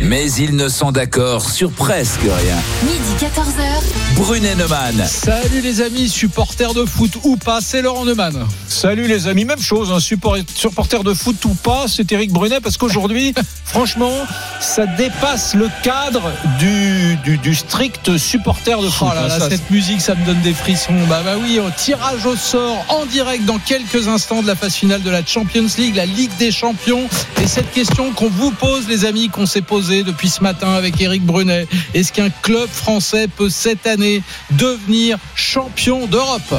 mais ils ne sont d'accord sur presque rien. Midi 14h. Brunet Neumann. Salut les amis, supporters de foot ou pas, c'est Laurent Neumann. Salut les amis, même chose, un support- supporter de foot ou pas, c'est Eric Brunet parce qu'aujourd'hui, franchement, ça dépasse le cadre du, du, du strict supporter de foot. Oh là là, Ça, cette musique, ça me donne des frissons. Bah bah oui, au tirage au sort en direct dans quelques instants de la phase finale de la Champions League, la Ligue des Champions. Et cette question qu'on vous pose, les amis, qu'on s'est posée depuis ce matin avec Eric Brunet, est-ce qu'un club français peut cette année devenir champion d'Europe?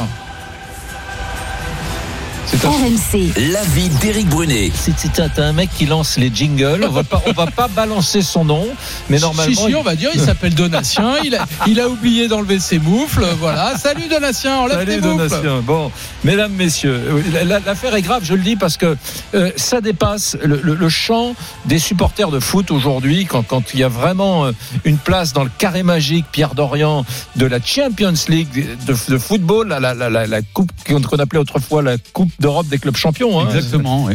RMC. L'avis d'Éric Brunet. c'est- un, mec qui lance les jingles. On va pas, on va pas balancer son nom, mais normalement. Si, si, on va dire, il s'appelle Donatien, il a, il a oublié d'enlever ses moufles, voilà. Salut Donatien, enlève tes Salut moufles. Donatien. Bon, mesdames, messieurs, la- la- l'affaire est grave, je le dis, parce que euh, ça dépasse le, le- le champ des supporters de foot aujourd'hui, quand, quand il y a vraiment euh, une place dans le carré magique, Pierre Dorian, de la Champions League de, de football, la, la, la, la- la coupe qu'on appelait autrefois la Coupe d'Europe des clubs champions. hein.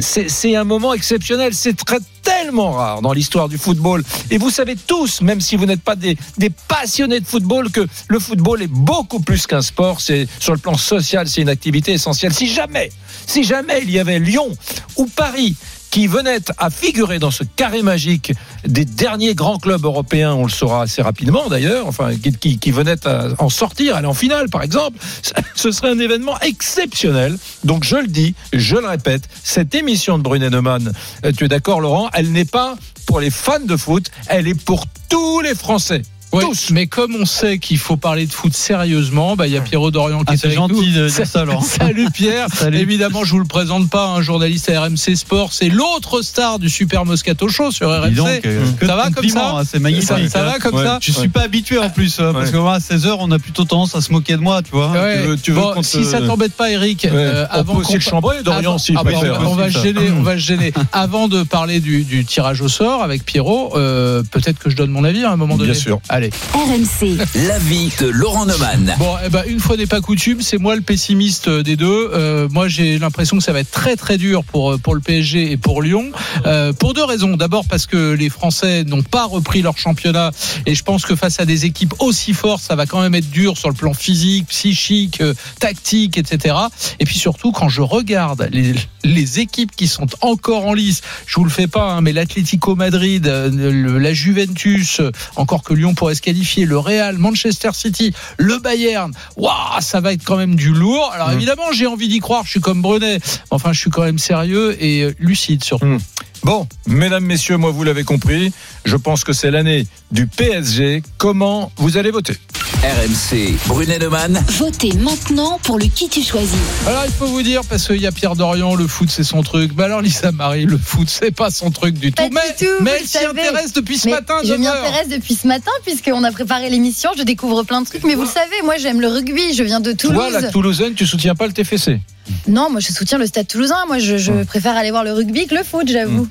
C'est c'est un moment exceptionnel. C'est très tellement rare dans l'histoire du football. Et vous savez tous, même si vous n'êtes pas des, des passionnés de football, que le football est beaucoup plus qu'un sport. C'est sur le plan social, c'est une activité essentielle. Si jamais, si jamais il y avait Lyon ou Paris qui venaient à figurer dans ce carré magique des derniers grands clubs européens, on le saura assez rapidement d'ailleurs, enfin qui, venaient à en sortir, aller en finale par exemple, ce serait un événement exceptionnel. Donc je le dis, je le répète, cette émission de Brunet Neumann, euh, tu es d'accord Laurent, elle n'est pas pour les fans de foot, elle est pour tous les Français. Ouais, Tous. mais comme on sait qu'il faut parler de foot sérieusement, bah il y a Pierrot Dorian qui Ah, est c'est avec gentil nous. de dire ça, Laurent. Salut Pierre. Salut. Évidemment, je vous le présente pas, un journaliste à RMC Sport, c'est l'autre star du Super Moscato Show sur RMC. Donc, euh, ça va comme ça hein, C'est magnifique. ça, ça va comme Ouais. ça Je suis pas habitué en plus, euh, parce que moi, à 16h, on a plutôt tendance à se moquer de moi, tu vois. Ouais. tu veux- tu veux Bon, qu'on te- si ça t'embête pas, Eric, euh, avant qu'on chambrer, Dorian, avant- s'il ah préfère. on, va- on va aussi, se ça. gêner, on va se gêner. Avant de parler du, du tirage au sort avec Pierrot, euh, peut-être que je donne mon avis à un moment donné. Bien sûr. Allez. RMC. L'avis de Laurent Neumann. Bon, eh ben, une fois n'est pas coutume, c'est moi le pessimiste euh, des deux. Euh, moi, j'ai l'impression que ça va être très très dur pour euh, pour le PSG et pour Lyon, euh, pour deux raisons. D'abord parce que les Français n'ont pas repris leur championnat, et je pense que face à des équipes aussi fortes, ça va quand même être dur sur le plan physique, psychique, euh, tactique, etc. Et puis surtout, quand je regarde les les équipes qui sont encore en lice, je vous le fais pas, hein, mais l'Atlético Madrid, euh, le- la Juventus, encore que Lyon pourrait se qualifier, le Real, Manchester City, le Bayern, waouh, ça va être quand même du lourd. Alors Mmh. évidemment, j'ai envie d'y croire, je suis comme Brunet, enfin je suis quand même sérieux et lucide surtout. Mmh. Bon, mesdames, messieurs, moi vous l'avez compris, je pense que c'est l'année du PSG. Comment vous allez voter RMC, Brunet Neumann. Votez maintenant pour le qui tu choisis. Alors il faut vous dire, parce qu'il y a Pierre Dorian, le foot c'est son truc, mais alors Lisa Marie, le foot c'est pas son truc du Pas tout. du mais tout, mais elle le s'y intéresse depuis ce Mais matin. je m'y intéresse depuis ce matin puisqu'on a préparé l'émission. Je découvre plein de trucs. Mais vous le savez, moi j'aime le rugby. Je viens de Toulouse. Toi, la Toulousaine, tu soutiens pas le TFC Non, moi je soutiens le Stade Toulousain. Moi je, je préfère aller voir le rugby que le foot, j'avoue. Mmh,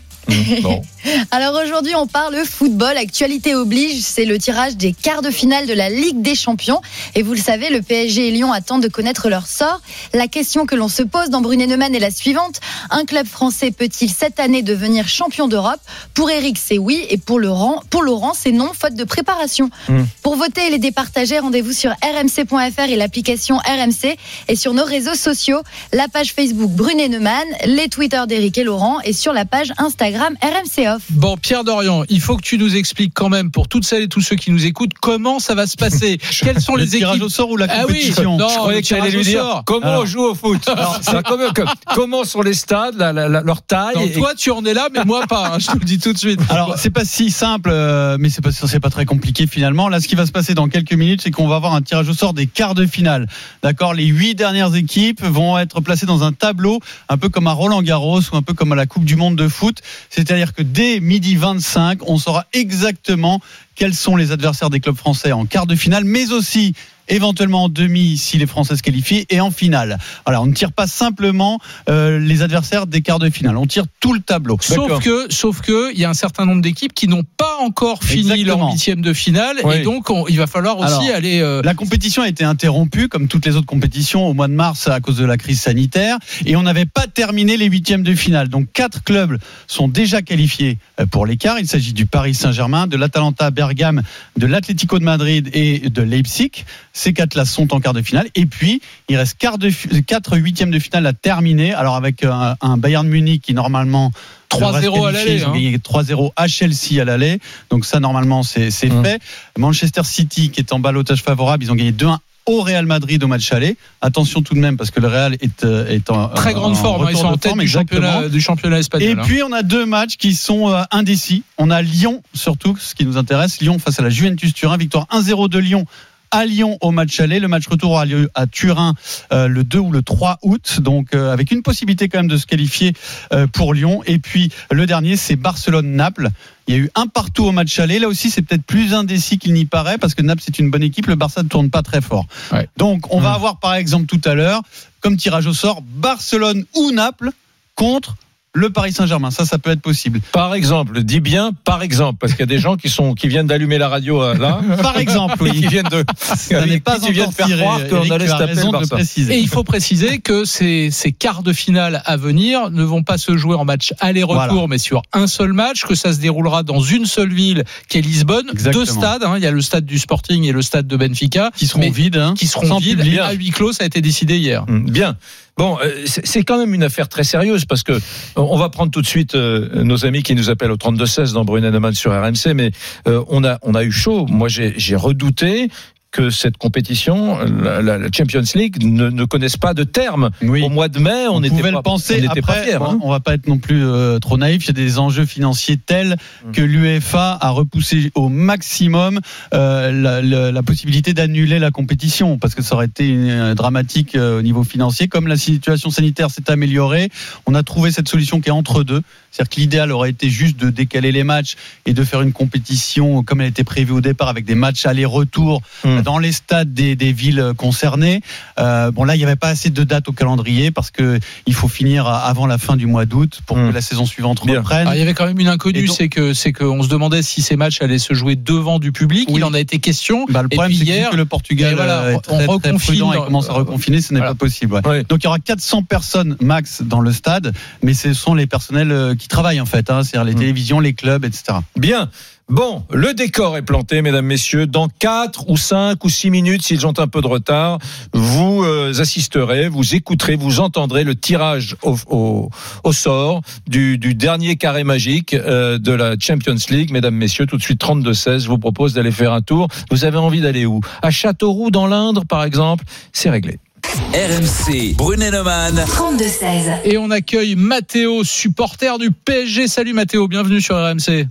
Bon. Alors aujourd'hui, on parle football. Actualité oblige, c'est le tirage des quarts de finale de la Ligue des Champions. Et vous le savez, le PSG et Lyon attendent de connaître leur sort. La question que l'on se pose dans Brunet Neumann est la suivante un club français peut-il cette année devenir champion d'Europe? Pour Eric, c'est oui, et pour Laurent, pour Laurent, c'est non, faute de préparation. Mm. Pour voter et les départager, rendez-vous sur rmc.fr et l'application RMC et sur nos réseaux sociaux, la page Facebook Brunet Neumann, les Twitter d'Eric et Laurent et sur la page Instagram Instagram RMC Off. Bon, Pierre Dorian, il faut que tu nous expliques quand même, pour toutes celles et tous ceux qui nous écoutent, comment ça va se passer. Quelles sont Le les tirage équipes au sort ou la Ah oui, compétition non, Je croyais que tu allais tirage lui au dire sort. comment Alors. on joue au foot. Comment, que- comment sont les stades, la- la- la- leur taille. Non, et- toi, tu en es là, mais moi pas. hein, je te le dis tout de suite. Alors, c'est pas si simple, euh, mais c'est pas, c'est pas très compliqué finalement. Là, ce qui va se passer dans quelques minutes, c'est qu'on va avoir un tirage au sort des quarts de finale. D'accord? Les huit dernières équipes vont être placées dans un tableau, un peu comme à Roland Garros ou un peu comme à la Coupe du Monde de foot. C'est-à-dire que dès midi 25, on saura exactement quels sont les adversaires des clubs français en quart de finale, mais aussi éventuellement en demi si les Français se qualifient et en finale. Voilà, on ne tire pas simplement euh, les adversaires des quarts de finale, on tire tout le tableau. Sauf que, sauf que, il y a un certain nombre d'équipes qui n'ont pas encore fini Exactement. leur huitième de finale, Oui. et donc on- il va falloir aussi Alors, aller. euh, La compétition a été interrompue, comme toutes les autres compétitions, au mois de mars à cause de la crise sanitaire, et on n'avait pas terminé les huitièmes de finale. Donc quatre clubs sont déjà qualifiés euh, pour l'écart. Il s'agit du Paris Saint-Germain, de l'Atalanta Bergame, de l'Atlético de Madrid et de Leipzig. Ces quatre-là sont en quart de finale. Et puis, il reste quart de, quatre huitièmes de finale à terminer. Alors avec un, un Bayern Munich qui normalement 3-0 devrait se à l'aller, Ils ont hein. gagné 3-0 à Chelsea à l'aller. Donc ça, normalement, c'est Hum. fait. Manchester City, qui est en balotage favorable, ils ont gagné 2-1 au Real Madrid au match aller. Attention tout de même, parce que le Real est, euh, est en très grande en forme, hein, ils sont en tête forme, du championnat, du championnat espagnol. Et hein. puis on a deux matchs qui sont euh, indécis. On a Lyon surtout, ce qui nous intéresse. Lyon face à la Juventus Turin, victoire 1-0 de Lyon à Lyon au match aller. Le match retour aura lieu à Turin euh, le 2 ou le 3 août, donc euh, avec une possibilité quand même de se qualifier euh, pour Lyon. Et puis le dernier, c'est Barcelone-Naples. Il y a eu un partout au match aller. Là aussi, c'est peut-être plus indécis qu'il n'y paraît parce que Naples c'est une bonne équipe. Le Barça ne tourne pas très fort. Ouais. Donc on va Mmh. avoir par exemple tout à l'heure, comme tirage au sort, Barcelone ou Naples contre le Paris Saint-Germain. Ça, ça peut être possible. Par exemple, dis bien par exemple, parce qu'il y a des gens qui sont qui viennent d'allumer la radio euh, là, Par exemple, et qui oui. viennent de Ça n'est pas qui viennent encore faire croire qu'on allait se taper le Barça. préciser. Et il faut préciser que ces, ces quarts de finale à venir ne vont pas se jouer en match aller-retour, Voilà. mais sur un seul match, que ça se déroulera dans une seule ville, qui est Lisbonne. Exactement. Deux stades, hein, il y a le stade du Sporting et le stade de Benfica, qui seront vides, hein, qui seront sans vides public. à huis clos. Ça a été décidé hier. Hum, Bien. Bon, euh, c'est quand même une affaire très sérieuse parce que on va prendre tout de suite euh, nos amis qui nous appellent au 32 16 dans Brunet sur RMC, mais euh, on a on a eu chaud. Moi, j'ai redouté que cette compétition, la, Champions League, ne, ne connaisse pas de terme. Oui. Au mois de mai, on On, n'était pouvait pas, le penser. on n'était pas Après, fiers. bon, hein. on va pas être non plus euh, trop naïf. Il y a des enjeux financiers tels Mm. que l'UEFA a repoussé au maximum euh, la, la- la possibilité d'annuler la compétition parce que ça aurait été une- euh, dramatique au niveau financier. Comme la situation sanitaire s'est améliorée, on a trouvé cette solution qui est entre deux. C'est-à-dire que l'idéal aurait été juste de décaler les matchs et de faire une compétition comme elle était prévue au départ avec des matchs aller-retour Mm. dans les stades des, des villes concernées. Euh, bon là, il n'y avait pas assez de dates au calendrier parce que il faut finir avant la fin du mois d'août pour Mm. que la saison suivante Bien. reprenne. Alors, il y avait quand même une inconnue, c'est que c'est qu'on se demandait si ces matchs allaient se jouer devant du public. Oui. Il en a été question. Bah, le Et problème, c'est que, hier, vu que le Portugal voilà, euh, est on très, prudent et commence à reconfiner, ce n'est Voilà. pas possible. ouais. Ouais. Donc il y aura 400 personnes max dans le stade, mais ce sont les personnels euh, qui travaillent en fait, hein, c'est-à-dire les Mm. télévisions, les clubs, etc. Bien. Bon, le décor est planté, mesdames, messieurs. Dans 4 ou 5 ou 6 minutes, s'ils ont un peu de retard, vous euh, assisterez, vous écouterez, vous entendrez le tirage au, au, au sort du, du dernier carré magique euh, de la Champions League. Mesdames, messieurs, tout de suite 32-16, je vous propose d'aller faire un tour. Vous avez envie d'aller où? À Châteauroux, dans l'Indre, par exemple? C'est réglé. RMC, Brunet-Neumann. 32-16. Et on accueille Mathéo, supporter du PSG. Salut Mathéo, bienvenue sur RMC.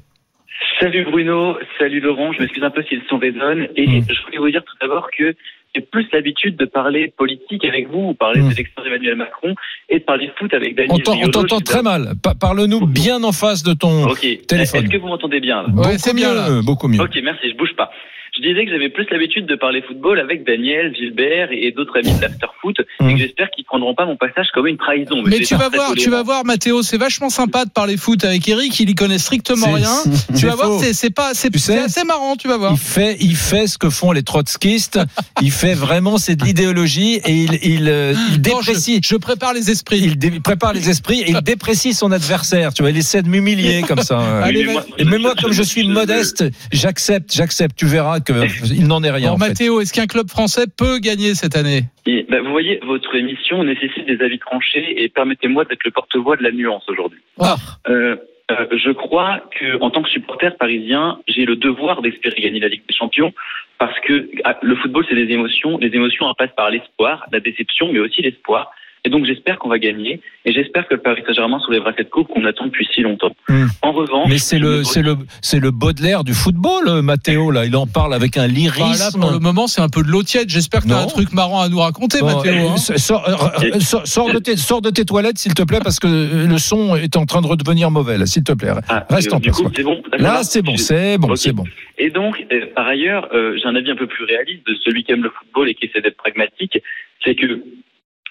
Salut Bruno, salut Laurent, je m'excuse un peu si le son résonne et Mm. je voulais vous dire tout d'abord que j'ai plus l'habitude de parler politique avec vous, ou parler Mm. des élections d'Emmanuel Macron et de parler foot avec Daniel On t'entend très mal. Pa- Parle-nous bien en face de ton téléphone. est-ce que vous m'entendez bien là? Ouais, beaucoup c'est bien, mieux, là. beaucoup mieux. Ok, merci, je bouge pas. Je disais que j'avais plus l'habitude de parler football avec Daniel, Gilbert et d'autres amis de l'afterfoot et que j'espère qu'ils prendront pas mon passage comme une trahison. Mais tu vas voir, tu vas voir Mathéo, c'est vachement sympa de parler foot avec Eric, il y connaît strictement rien. Tu c'est vas voir, faux. c'est c'est pas c'est assez marrant, tu vas voir. Il fait, il fait ce que font les trotskistes. il fait vraiment, c'est de l'idéologie et il, il, euh, il Non, je, déprécie. je prépare les esprits. Il dé- prépare les esprits et il déprécie son adversaire. Tu vois, il essaie de m'humilier comme ça. Allez, mais moi, comme je suis modeste, j'accepte, j'accepte. Tu verras que il n'en est rien. Alors en fait. Mathéo, est-ce qu'un club français peut gagner cette année? Et, bah, vous voyez, votre émission nécessite des avis tranchés et permettez-moi d'être le porte-voix de la nuance aujourd'hui. Ah. Euh, euh, je crois que en tant que supporter parisien, j'ai le devoir d'espérer gagner la Ligue des Champions parce que ah, le football, c'est des émotions. Les émotions elles passent par l'espoir, la déception, mais aussi l'espoir. Et donc j'espère qu'on va gagner et j'espère que le Paris Saint-Germain soulèvera cette coupe qu'on attend depuis si longtemps. Hmm. En revanche, Mais c'est le, c'est le, c'est le Baudelaire du football, euh, Mathéo, là. Il en parle avec un Bah, là, lyrisme. pour le moment, c'est un peu de l'eau tiède. J'espère que tu as un truc marrant à nous raconter, Bon, Mathéo. hein. sors, euh, euh, sors- sors de tes, sors de tes toilettes, s'il te plaît, parce que le son est en train de redevenir mauvais, s'il te plaît. Ah, Reste en place. coup, bon. Là, c'est bon, c'est bon, c'est bon. Et donc, euh, par ailleurs, euh, j'ai un avis un peu plus réaliste de celui qui aime le football et qui essaie d'être pragmatique, c'est que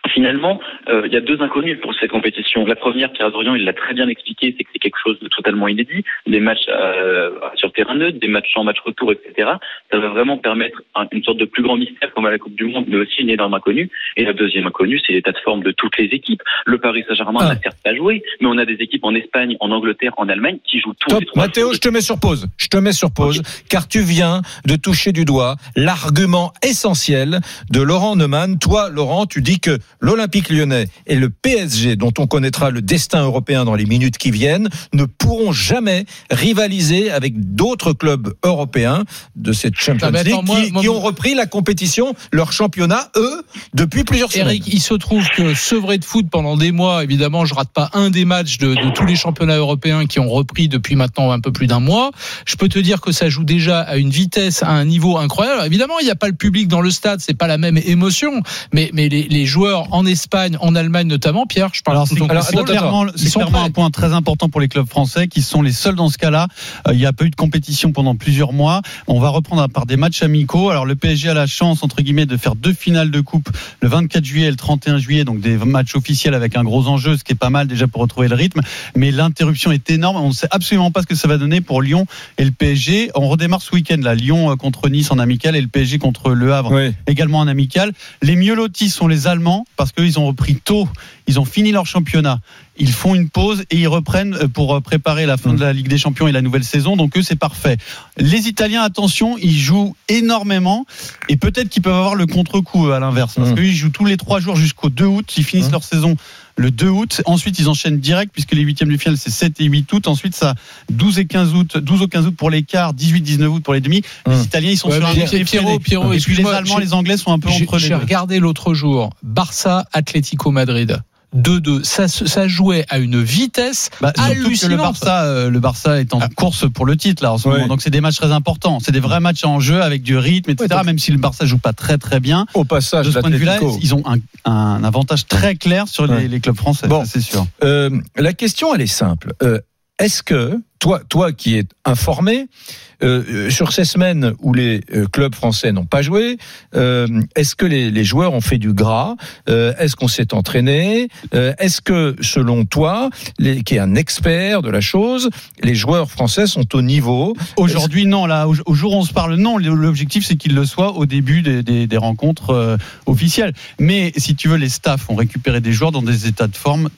finalement, euh, il y a deux inconnus pour cette compétition. La première, Pierre Dorian, il l'a très bien expliqué, c'est que c'est quelque chose de totalement inédit. Des matchs euh, sur terrain neutre, des matchs en match retour, etc. Ça va vraiment permettre un- une sorte de plus grand mystère comme à la Coupe du Monde, mais aussi une énorme inconnue. Et la deuxième inconnue, c'est l'état de forme de toutes les équipes. Le Paris Saint-Germain Ah. n'a certes pas joué, mais on a des équipes en Espagne, en Angleterre, en Allemagne qui jouent tous Top. les trois Mathéo, je te mets sur pause. Je te mets sur pause, car tu viens de toucher du doigt l'argument essentiel de Laurent Neumann. Toi, Laurent, tu dis que l'Olympique lyonnais et le PSG, dont on connaîtra le destin européen dans les minutes qui viennent, ne pourront jamais rivaliser avec d'autres clubs européens de cette Champions Ah, attends, League moi- qui, moi- qui ont repris la compétition, leur championnat, eux, depuis plusieurs semaines. Eric, il se trouve que sevré de foot pendant des mois, évidemment, je rate pas un des matchs de, de tous les championnats européens qui ont repris depuis maintenant un peu plus d'un mois. Je peux te dire que ça joue déjà à une vitesse, à un niveau incroyable. Alors, évidemment, il n'y a pas le public dans le stade, c'est pas la même émotion, mais, mais les, les joueurs en Espagne, en Allemagne notamment, Pierre, je parle Alors c'est alors, c'est clairement, c'est sont clairement un point très important pour les clubs français qui sont les seuls dans ce cas-là. Euh, il n'y a pas eu de compétition pendant plusieurs mois. On va reprendre par des matchs amicaux. Alors le PSG a la chance entre guillemets de faire deux finales de coupe le 24 juillet et le 31 juillet, donc des matchs officiels avec un gros enjeu, ce qui est pas mal déjà pour retrouver le rythme. Mais l'interruption est énorme. On ne sait absolument pas ce que ça va donner pour Lyon et le PSG. On redémarre ce week-end là, Lyon euh, contre Nice en amical et le PSG contre Le Havre Oui. également en amical. Les mieux lotis sont les Allemands parce qu'ils ont repris tôt, ils ont fini leur championnat. Ils font une pause et ils reprennent euh, pour euh, préparer la fin de la Ligue des Champions et la nouvelle saison. Donc eux, c'est parfait. Les Italiens, attention, ils jouent énormément et peut-être qu'ils peuvent avoir le contre-coup euh, à l'inverse parce Mhm. qu'ils jouent tous les trois jours jusqu'au 2 août. Ils finissent Mhm. leur saison le 2 août. Ensuite, ils enchaînent direct puisque les huitièmes du final, c'est 7 et 8 août. Ensuite, ça 12 et 15 août, 12 au 15 août pour les quarts, 18, 19 août pour les demi. Les Mhm. Italiens, ils sont Ouais, sur un Pierrot. Pierrot, Et puis les Allemands, les Anglais sont un peu entre les j'ai regardé l'autre jour Barça Atlético Madrid 2-2. Ça, ça jouait à une vitesse Bah, que le. Barça, euh, le Barça est en Ah. course pour le titre là en ce moment. Donc c'est des matchs très importants. C'est des vrais matchs en jeu avec du rythme, etc. Ouais, donc- Même si le Barça joue pas très très bien. Au passage, De ce point de vue-là, ils ont un, un avantage très clair sur les, Ouais. les clubs français. Bon. c'est sûr. Euh, la question, elle est simple. Euh, Est-ce que toi, toi qui es informé euh, euh, sur ces semaines où les euh, clubs français n'ont pas joué, euh, est-ce que les, les joueurs ont fait du gras? Euh, Est-ce qu'on s'est entraîné? Est-ce que, selon toi, les, qui est un expert de la chose, les joueurs français sont au niveau? Aujourd'hui, non. Là, au, au jour où on se parle, non. L'objectif, c'est qu'ils le soient au début des, des- des rencontres officielles. Mais si tu veux, les staffs ont récupéré des joueurs dans des états de forme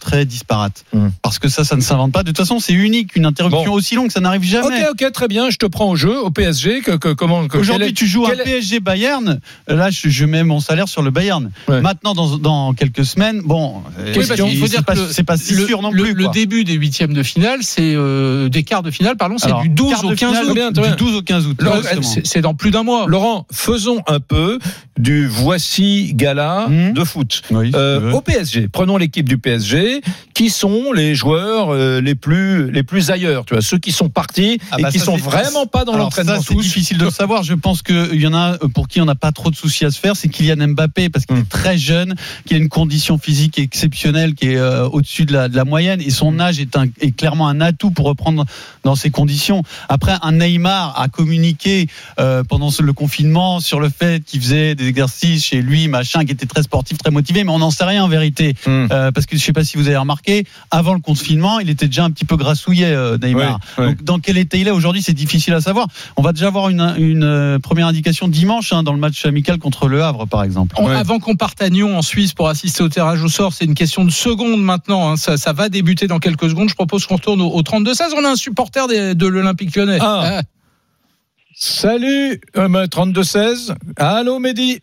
très disparates. Hum. Parce que ça, ça ne s'invente pas. De toute façon, c'est unique. Une interruption Bon. aussi longue, ça n'arrive jamais. Ok, ok, très bien. Je te prends au jeu, au PSG. Que, que- comment que- Aujourd'hui, est- tu joues un est- PSG Bayern. Là, je, je mets mon salaire sur le Bayern. Ouais. Maintenant, dans, dans quelques semaines, bon, Oui, parce qu'il faut c'est dire pas, que le- c'est pas si le, sûr non le- plus. le quoi. début des huitièmes de finale, c'est euh, des quarts de finale, pardon, c'est Alors, du 12 quart au de 15 finale, août. Bien. Du 12 au 15 août. C'est c'est dans plus d'un mois. Laurent, faisons un peu du voici gala Hum. de foot. Oui, Euh, au PSG, prenons l'équipe du PSG. Qui sont les joueurs euh, les plus les plus ailleurs Tu vois, ceux qui sont partis Ah et bah qui sont vraiment pas dans l'entraînement ça, c'est difficile de le savoir. Je pense qu'il y en a pour qui on n'a pas trop de soucis à se faire, c'est Kylian Mbappé parce qu'il Mm. est très jeune, qu'il a une condition physique exceptionnelle qui est euh, au-dessus de la, de la moyenne et son âge est, un- est clairement un atout pour reprendre dans ces conditions. Après, un Neymar a communiqué euh, pendant le confinement sur le fait qu'il faisait des exercices chez lui, machin, qui était très sportif, très motivé, mais on n'en sait rien en vérité. Mm. Euh, parce que je sais pas si vous avez remarqué, avant le confinement, il était déjà un petit peu grassouillet, euh, Neymar. Donc, dans quel état il est aujourd'hui, c'est difficile à savoir. On va déjà avoir une, une euh, première indication dimanche hein, dans le match amical contre Le Havre, par exemple. On- Ouais. Avant qu'on parte à Nyon en Suisse pour assister au tirage au sort, c'est une question de secondes maintenant. hein. Ça, ça va débuter dans quelques secondes. Je propose qu'on retourne au, au 32-16. On a un supporter des- de l'Olympique lyonnais. Ah. Ah. Salut, euh, 32-16. Allô, Mehdi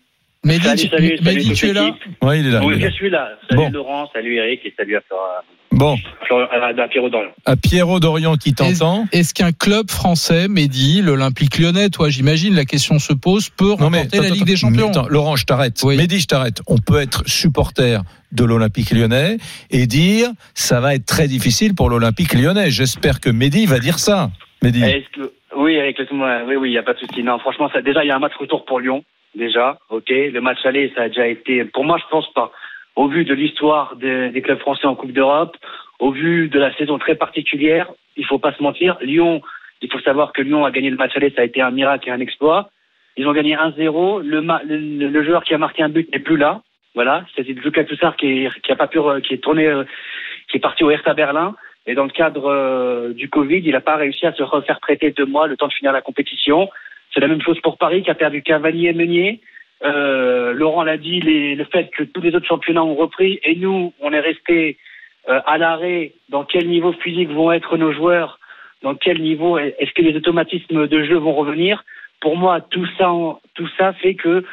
Mehdi, Salut, tu- salut, salut Mehdi, tu es là. Ouais, il est là. Oui, il est je suis là. Salut Bon. Laurent, salut Eric et salut à, Flora- Bon, à, Pierrot Dorian. à Pierrot Dorian qui t'entend. Est-ce qu'un club français, Mehdi, l'Olympique lyonnais, toi j'imagine, la question se pose, peut remporter la attends, Ligue des Champions attends, Laurent, je t'arrête. Oui. Mehdi, je t'arrête. On peut être supporter de l'Olympique lyonnais et dire ça va être très difficile pour l'Olympique lyonnais. J'espère que Mehdi va dire ça. Mehdi. Que oui, Eric, laisse-moi- oui, oui, il y a pas de souci. Non, franchement, ça, déjà, il y a un match retour pour Lyon. Déjà, ok. Le match aller, ça a déjà été. Pour moi, je pense pas. Au vu de l'histoire des, des clubs français en Coupe d'Europe, au vu de la saison très particulière, il faut pas se mentir. Lyon, il faut savoir que Lyon a gagné le match aller, ça a été un miracle et un exploit. Ils ont gagné 1-0. Le, le, le joueur qui a marqué un but n'est plus là. Voilà, c'est Lucas Toussard qui, qui a pas pu, qui est tourné, euh, qui est parti au Hertha Berlin. Et dans le cadre euh, du Covid, il n'a pas réussi à se refaire prêter deux mois, le temps de finir la compétition. C'est la même chose pour Paris, qui a perdu Cavalier et Meunier. Euh, Laurent l'a dit, le fait que tous les autres championnats ont repris et nous, on est resté euh, à l'arrêt. Dans quel niveau physique vont être nos joueurs? Dans quel niveau Est-ce que les automatismes de jeu vont revenir? Pour moi, tout ça, tout ça fait que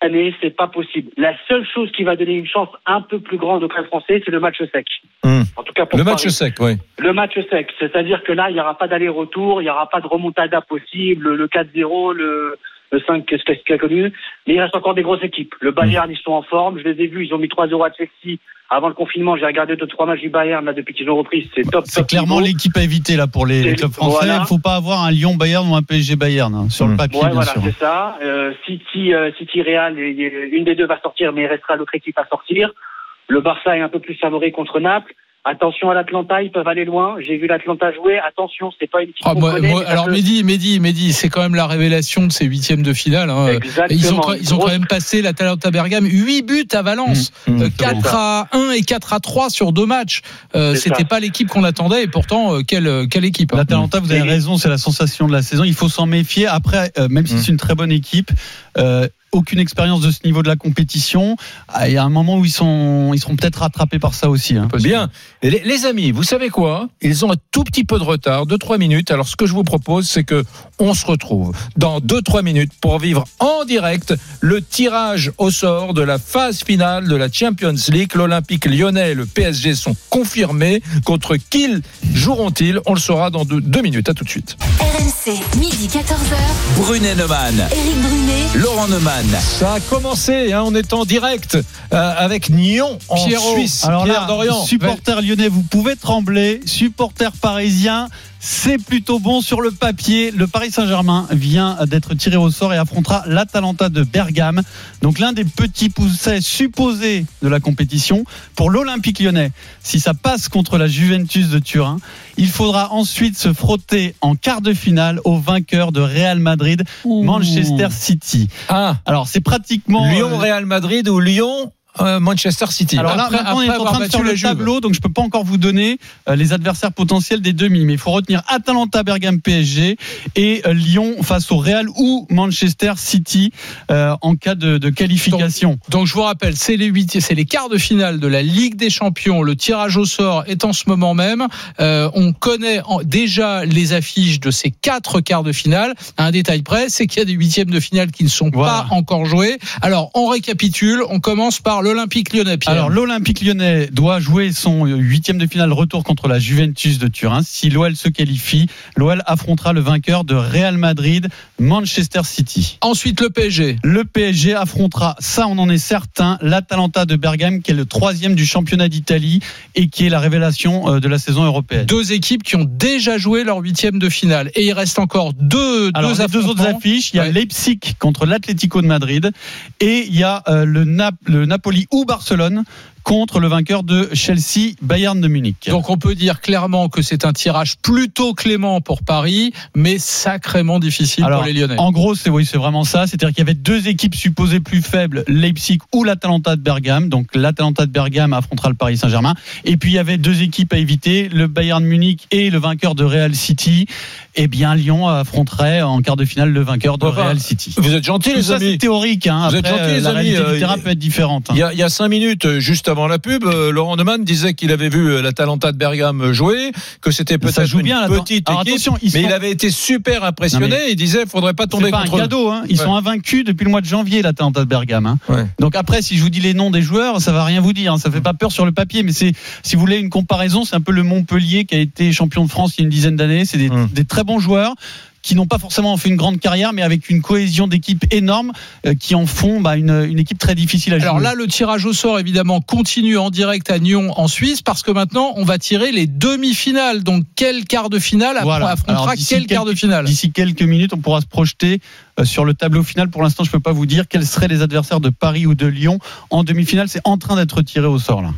cette année, c'est pas possible. La seule chose qui va donner une chance un peu plus grande au club français, c'est le match sec. Hmm. En tout cas pour Le match sec, oui. Le match sec, c'est-à-dire que là, il n'y aura pas d'aller-retour, il n'y aura pas de remontada possible, le 4-0, le, le 5, qu'est-ce qu'il a connu. Mais il reste encore des grosses équipes. Le Bayern, ils sont en forme, je les ai vus, ils ont mis 3-0 à Chelsea. Avant le confinement, j'ai regardé deux trois matchs du Bayern, là, depuis qu'ils ont repris, c'est top. C'est clairement l'équipe à éviter là pour les, les clubs français. Il Voilà. ne faut pas avoir un Lyon Bayern ou un PSG Bayern hein, sur le Mm. papier, Ouais, bien voilà, c'est ça. Euh, City, euh, City Real, une des deux va sortir, mais il restera l'autre équipe à sortir. Le Barça est un peu plus favori contre Naples. Attention à l'Atlanta, ils peuvent aller loin. J'ai vu l'Atlanta jouer. Attention, c'est pas une équipe Ah, connaît, moi- alors Mehdi, Mehdi, Mehdi, c'est quand même la révélation de ces huitièmes de finale. hein. Exactement. Ils ont, ils ont quand même passé la Talenta Bergame 8 buts à Valence, Mmh, mmh, Euh, c'est 4 à 1 et 4 à 3 sur deux matchs. Euh, C'était pas l'équipe qu'on attendait et pourtant euh, quelle quelle équipe. hein. L'Atalanta, vous avez raison, c'est la sensation de la saison. Il faut s'en méfier. Après, euh, même si Mm. c'est une très bonne équipe, euh, aucune expérience de ce niveau de la compétition. Ah, Il y a un moment où ils sont, ils seront peut-être rattrapés par ça aussi. hein. Bien. Les, les amis, vous savez quoi? Ils ont un tout petit peu de retard, 2-3 minutes. Alors, ce que je vous propose, c'est que on se retrouve dans 2-3 minutes pour vivre en direct le tirage au sort de la phase finale de la Champions League. L'Olympique lyonnais et le PSG sont confirmés. Contre qui joueront-ils? On le saura dans 2 minutes. À tout de suite. RMC, midi 14h. Brunet Neumann, Éric Brunet. Laurent Neumann. Ça a commencé, hein, on est en direct euh, avec Nyon en Pierrot. Suisse. Alors Pierre là, Dorian. supporters lyonnais, vous pouvez trembler. Supporters parisiens, c'est plutôt bon sur le papier. Le Paris Saint-Germain vient d'être tiré au sort et affrontera l'Atalanta de Bergame. Donc l'un des petits poussets supposés de la compétition. Pour l'Olympique lyonnais, si ça passe contre la Juventus de Turin, il faudra ensuite se frotter en quart de finale au vainqueur de Real Madrid, Manchester City. Ah, Alors c'est pratiquement... Lyon, euh, Real Madrid ou Lyon, Manchester City. alors là, Après- maintenant, on est après en train de faire le Juve. tableau, donc je peux pas encore vous donner euh, les adversaires potentiels des demi, mais il faut retenir Atalanta, Bergame, PSG et euh, Lyon face au Real ou Manchester City euh, en cas de, de qualification. Donc je vous rappelle, c'est les huit, c'est les quarts de finale de la Ligue des Champions. Le tirage au sort est en ce moment même. Euh, on connaît en- déjà les affiches de ces quatre quarts de finale. À un détail près, c'est qu'il y a des huitièmes de finale qui ne sont Voilà. pas encore joués. Alors on récapitule. On commence par l'Olympique Lyonnais. Pierre. Alors l'Olympique lyonnais doit jouer son euh, huitième de finale retour contre la Juventus de Turin. Si l'OL se qualifie, l'OL affrontera le vainqueur de Real Madrid, Manchester City. Ensuite le PSG. Le PSG affrontera, ça on en est certain, l'Atalanta de Bergame qui est le troisième du championnat d'Italie et qui est la révélation euh, de la saison européenne. Deux équipes qui ont déjà joué leur huitième de finale. Et il reste encore deux, Alors, deux les deux autres affiches, il y a Ouais. Leipzig contre l'Atlético de Madrid et il y a euh, le, Nap- le Napoli ou Barcelone contre le vainqueur de Chelsea, Bayern de Munich. Donc on peut dire clairement que c'est un tirage plutôt clément pour Paris, mais sacrément difficile Alors, pour les Lyonnais. En gros, c'est oui, c'est vraiment ça. C'est-à-dire qu'il y avait deux équipes supposées plus faibles, Leipzig ou l'Atalanta de Bergame. Donc l'Atalanta de Bergame affrontera le Paris Saint-Germain. Et puis il y avait deux équipes à éviter, le Bayern Munich et le vainqueur de Real City. Eh bien, Lyon affronterait en quart de finale le vainqueur de Enfin, Real City. Vous êtes gentils, Tout les ça, c'est amis. théorique. Hein. Vous êtes gentils, les la amis. réalité Euh, du terrain peut être différente. hein. Il y, a, y a cinq minutes, euh, juste avant avant la pub, euh, Laurent Neumann disait qu'il avait vu euh, l'Atalanta de Bergame jouer, que c'était peut-être une bien, petite Alors, équipe, mais sont- il avait été super impressionné. Il disait, faudrait pas tomber C'est pas un contre eux. cadeau, hein. Ils Ouais. sont invaincus depuis le mois de janvier, l'Atalanta de Bergame. hein. Ouais. Donc après, si je vous dis les noms des joueurs, ça va rien vous dire. hein. Ça fait pas peur sur le papier, mais c'est, si vous voulez une comparaison, c'est un peu le Montpellier qui a été champion de France il y a une dizaine d'années. C'est des, Hum. des très bons joueurs qui n'ont pas forcément fait une grande carrière, mais avec une cohésion d'équipe énorme, euh, qui en font bah, une, une équipe très difficile à jouer. Alors là, le tirage au sort, évidemment, continue en direct à Nyon, en Suisse, parce que maintenant, on va tirer les demi-finales. Donc, quel quart de finale Voilà. affrontera Alors, quel quart de finale D'ici quelques minutes, on pourra se projeter euh, sur le tableau final. Pour l'instant, je peux pas vous dire quels seraient les adversaires de Paris ou de Lyon en demi-finale. C'est en train d'être tiré au sort là.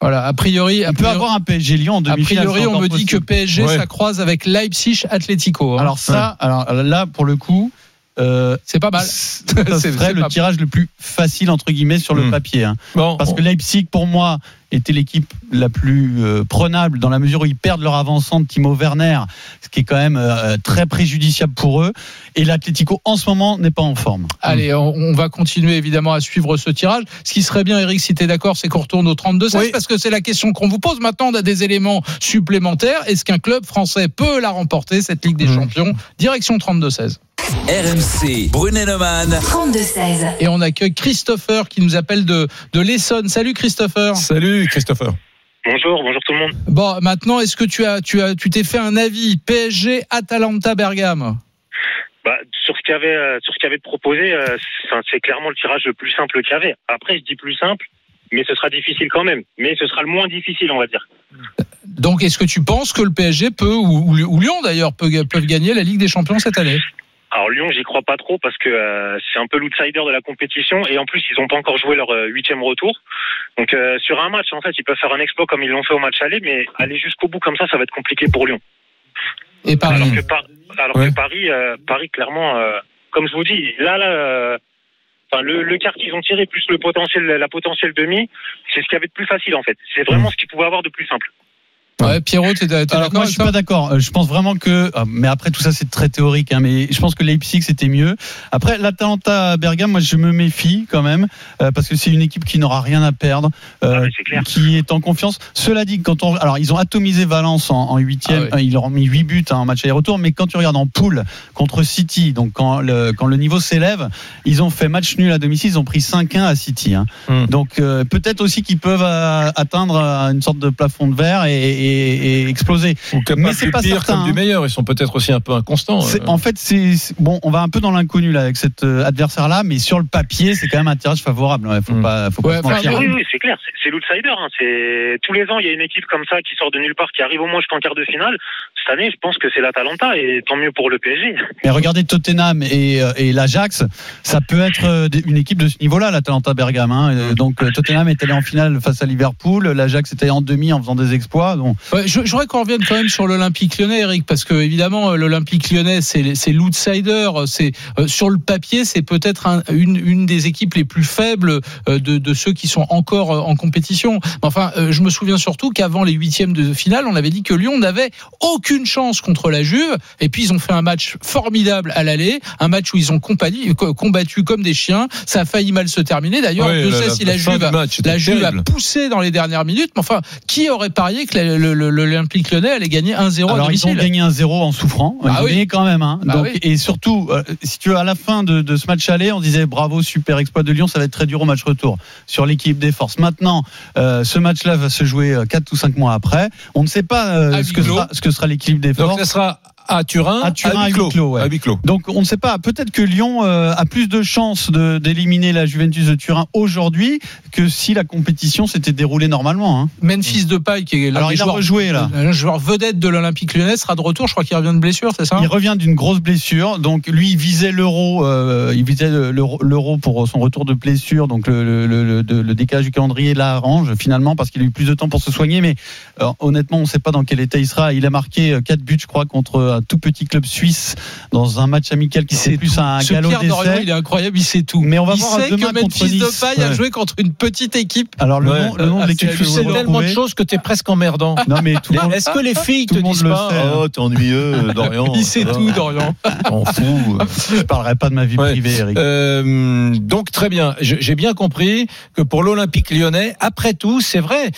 Voilà, a priori, a On peut priori, avoir un PSG Lyon en a demi-finale. priori, c'est on me dit que. PSG, Ouais. ça croise avec Leipzig Atlético. hein. Alors ça, alors là pour le coup, euh, c'est pas mal. C'est- c'est le tirage le plus facile entre guillemets sur le Hmm. papier. hein. Bon, Parce que Leipzig, pour moi, était l'équipe la plus euh, prenable dans la mesure où ils perdent leur avançant de Timo Werner, ce qui est quand même euh, très préjudiciable pour eux. Et l'Atlético en ce moment n'est pas en forme. Allez, on, on va continuer évidemment à suivre ce tirage. Ce qui serait bien, Eric, si tu es d'accord, c'est qu'on retourne au 32-16 Oui. parce que c'est la question qu'on vous pose. Maintenant, on a des éléments supplémentaires. Est-ce qu'un club français peut la remporter, cette Ligue des Mhm. Champions? Direction 32-16. RMC, Brunet-Neumann. 32-16. Et on accueille Christopher qui nous appelle de, de l'Essonne. Salut Christopher. salut Christopher. Bonjour, bonjour tout le monde. Bon, maintenant, est-ce que tu as, tu as, tu t'es fait un avis PSG Atalanta Bergame Bah, sur ce qu'il avait, euh, sur ce qu'il avait proposé, euh, c'est- clairement le tirage le plus simple qu'il y avait. Après, je dis plus simple, mais ce sera difficile quand même. Mais ce sera le moins difficile, on va dire. Donc, est-ce que tu penses que le PSG peut, ou, ou- ou Lyon d'ailleurs, peut, peuvent gagner la Ligue des Champions cette année? Alors Lyon, j'y crois pas trop parce que euh, c'est un peu l'outsider de la compétition et en plus ils n'ont pas encore joué leur euh, huitième retour. Donc euh, sur un match, en fait, ils peuvent faire un exploit comme ils l'ont fait au match aller, mais aller jusqu'au bout comme ça, ça va être compliqué pour Lyon. Et Paris Alors que, Par- alors Ouais. que Paris, euh, Paris clairement, euh, comme je vous dis, là, là, euh, enfin le, le quart qu'ils ont tiré plus le potentiel, la potentielle demi, c'est ce qu'il y avait de plus facile en fait. C'est vraiment ce qu'ils pouvaient avoir de plus simple. Ouais, Pierrot, t'es, d'accord moi je suis pas d'accord. Euh, Je pense vraiment que, ah, mais après tout ça c'est très théorique, hein, mais je pense que Leipzig c'était mieux. Après l'Atalanta Bergame, moi je me méfie quand même euh, parce que c'est une équipe qui n'aura rien à perdre, euh, Ah ouais, c'est clair. qui est en confiance. Cela dit, quand on, alors ils ont atomisé Valence en, huitième, Ah ils leur ont mis 8 buts hein, en match aller-retour, mais quand tu regardes en poule contre City, donc quand le, quand le niveau s'élève, ils ont fait match nul à domicile, ils ont pris 5-1 à City. hein. Hmm. Donc euh, peut-être aussi qu'ils peuvent euh, atteindre euh, une sorte de plafond de verre et, et- et exploser. Ou Mais c'est pas pire certain, comme du hein. meilleur. Ils sont peut-être aussi un peu inconstants. C'est- euh. En fait, c'est bon, on va un peu dans l'inconnu là avec cet euh, adversaire-là, mais sur le papier, c'est quand même un tirage favorable. Ouais, faut Mm. pas, faut Ouais, pas se mentir. Ah oui, oui, c'est clair, c'est- c'est l'outsider. Hein. C'est tous les ans, il y a une équipe comme ça qui sort de nulle part, qui arrive au moins jusqu'en quart de finale. Cette année, je pense que c'est l'Atalanta et tant mieux pour le PSG. Mais regardez Tottenham et, euh, et l'Ajax, ça peut être euh, une équipe de ce niveau-là, l'Atalanta Bergame. hein. Donc euh, Tottenham est allé en finale face à Liverpool, l'Ajax était en demi en faisant des exploits. Donc Ouais, je, je voudrais qu'on revienne quand même sur l'Olympique lyonnais, Eric, parce que évidemment, l'Olympique lyonnais, c'est l'outsider. C'est euh, sur le papier, c'est peut-être un- une, une des équipes les plus faibles euh, de, de ceux qui sont encore euh, en compétition. Mais Enfin, euh, je me souviens surtout qu'avant les huitièmes de finale, on avait dit que Lyon n'avait aucune chance contre la Juve. Et puis ils ont fait un match formidable à l'aller, un match où ils ont compagnie- combattu comme des chiens. Ça a failli mal se terminer. D'ailleurs, Ouais, sait la- si la Juve, a- match était la Juve a terrible. poussé dans les dernières minutes. Mais enfin, qui aurait parié que l'Olympique lyonnais allait gagner 1-0 à alors ils ont gagné un 0 en souffrant, ils Ah ont oui. gagné quand même. Hein. Bah Donc, oui. Et surtout, euh, si tu veux, à la fin de, de ce match aller, on disait bravo, super exploit de Lyon, ça va être très dur au match retour sur l'équipe des forces. Maintenant, euh, ce match-là va se jouer 4 ou 5 mois après. On ne sait pas euh, À ce, que sera, ce que sera l'équipe Donc ça sera à Turin, À Turin, à huis huis clos. clos, ouais. À huis clos. Donc on ne sait pas. Peut-être que Lyon euh, a plus de chances d'éliminer la Juventus de Turin aujourd'hui que si la compétition s'était déroulée normalement. hein. Memphis Depay, qui est Alors il a rejoué là. un joueur vedette de l'Olympique lyonnais, sera de retour. Je crois qu'il revient de blessure, c'est ça? Il revient d'une grosse blessure, donc lui il visait l'euro, euh, il visait le- l'euro pour son retour de blessure, donc le, le, le- le- le décalage du calendrier l'arrange finalement parce qu'il a eu plus de temps pour se soigner, mais euh, honnêtement on ne sait pas dans quel état il sera. Il a marqué 4 buts je crois contre un tout petit club suisse dans un match amical qui c'est plus un Ce galop Pierre Dorian, d'essai. il est incroyable, il sait tout. Mais on va il voir sait demain que contre Memphis Nice. Depay a Ouais. joué contre une petite équipe. Alors le Ouais. nom, le nom de l'équipe, Ah, vais Tu sais le tellement de choses que t'es presque emmerdant. Non mais tout le monde, Est-ce que les filles te disent le pas sait, hein. Oh, t'es ennuyeux, Dorian. Il sait tout, Dorian. On fout. je parlerai pas de ma vie privée, Eric. Euh, donc très bien, j'ai bien compris que pour l'Olympique lyonnais, après tout, c'est vrai,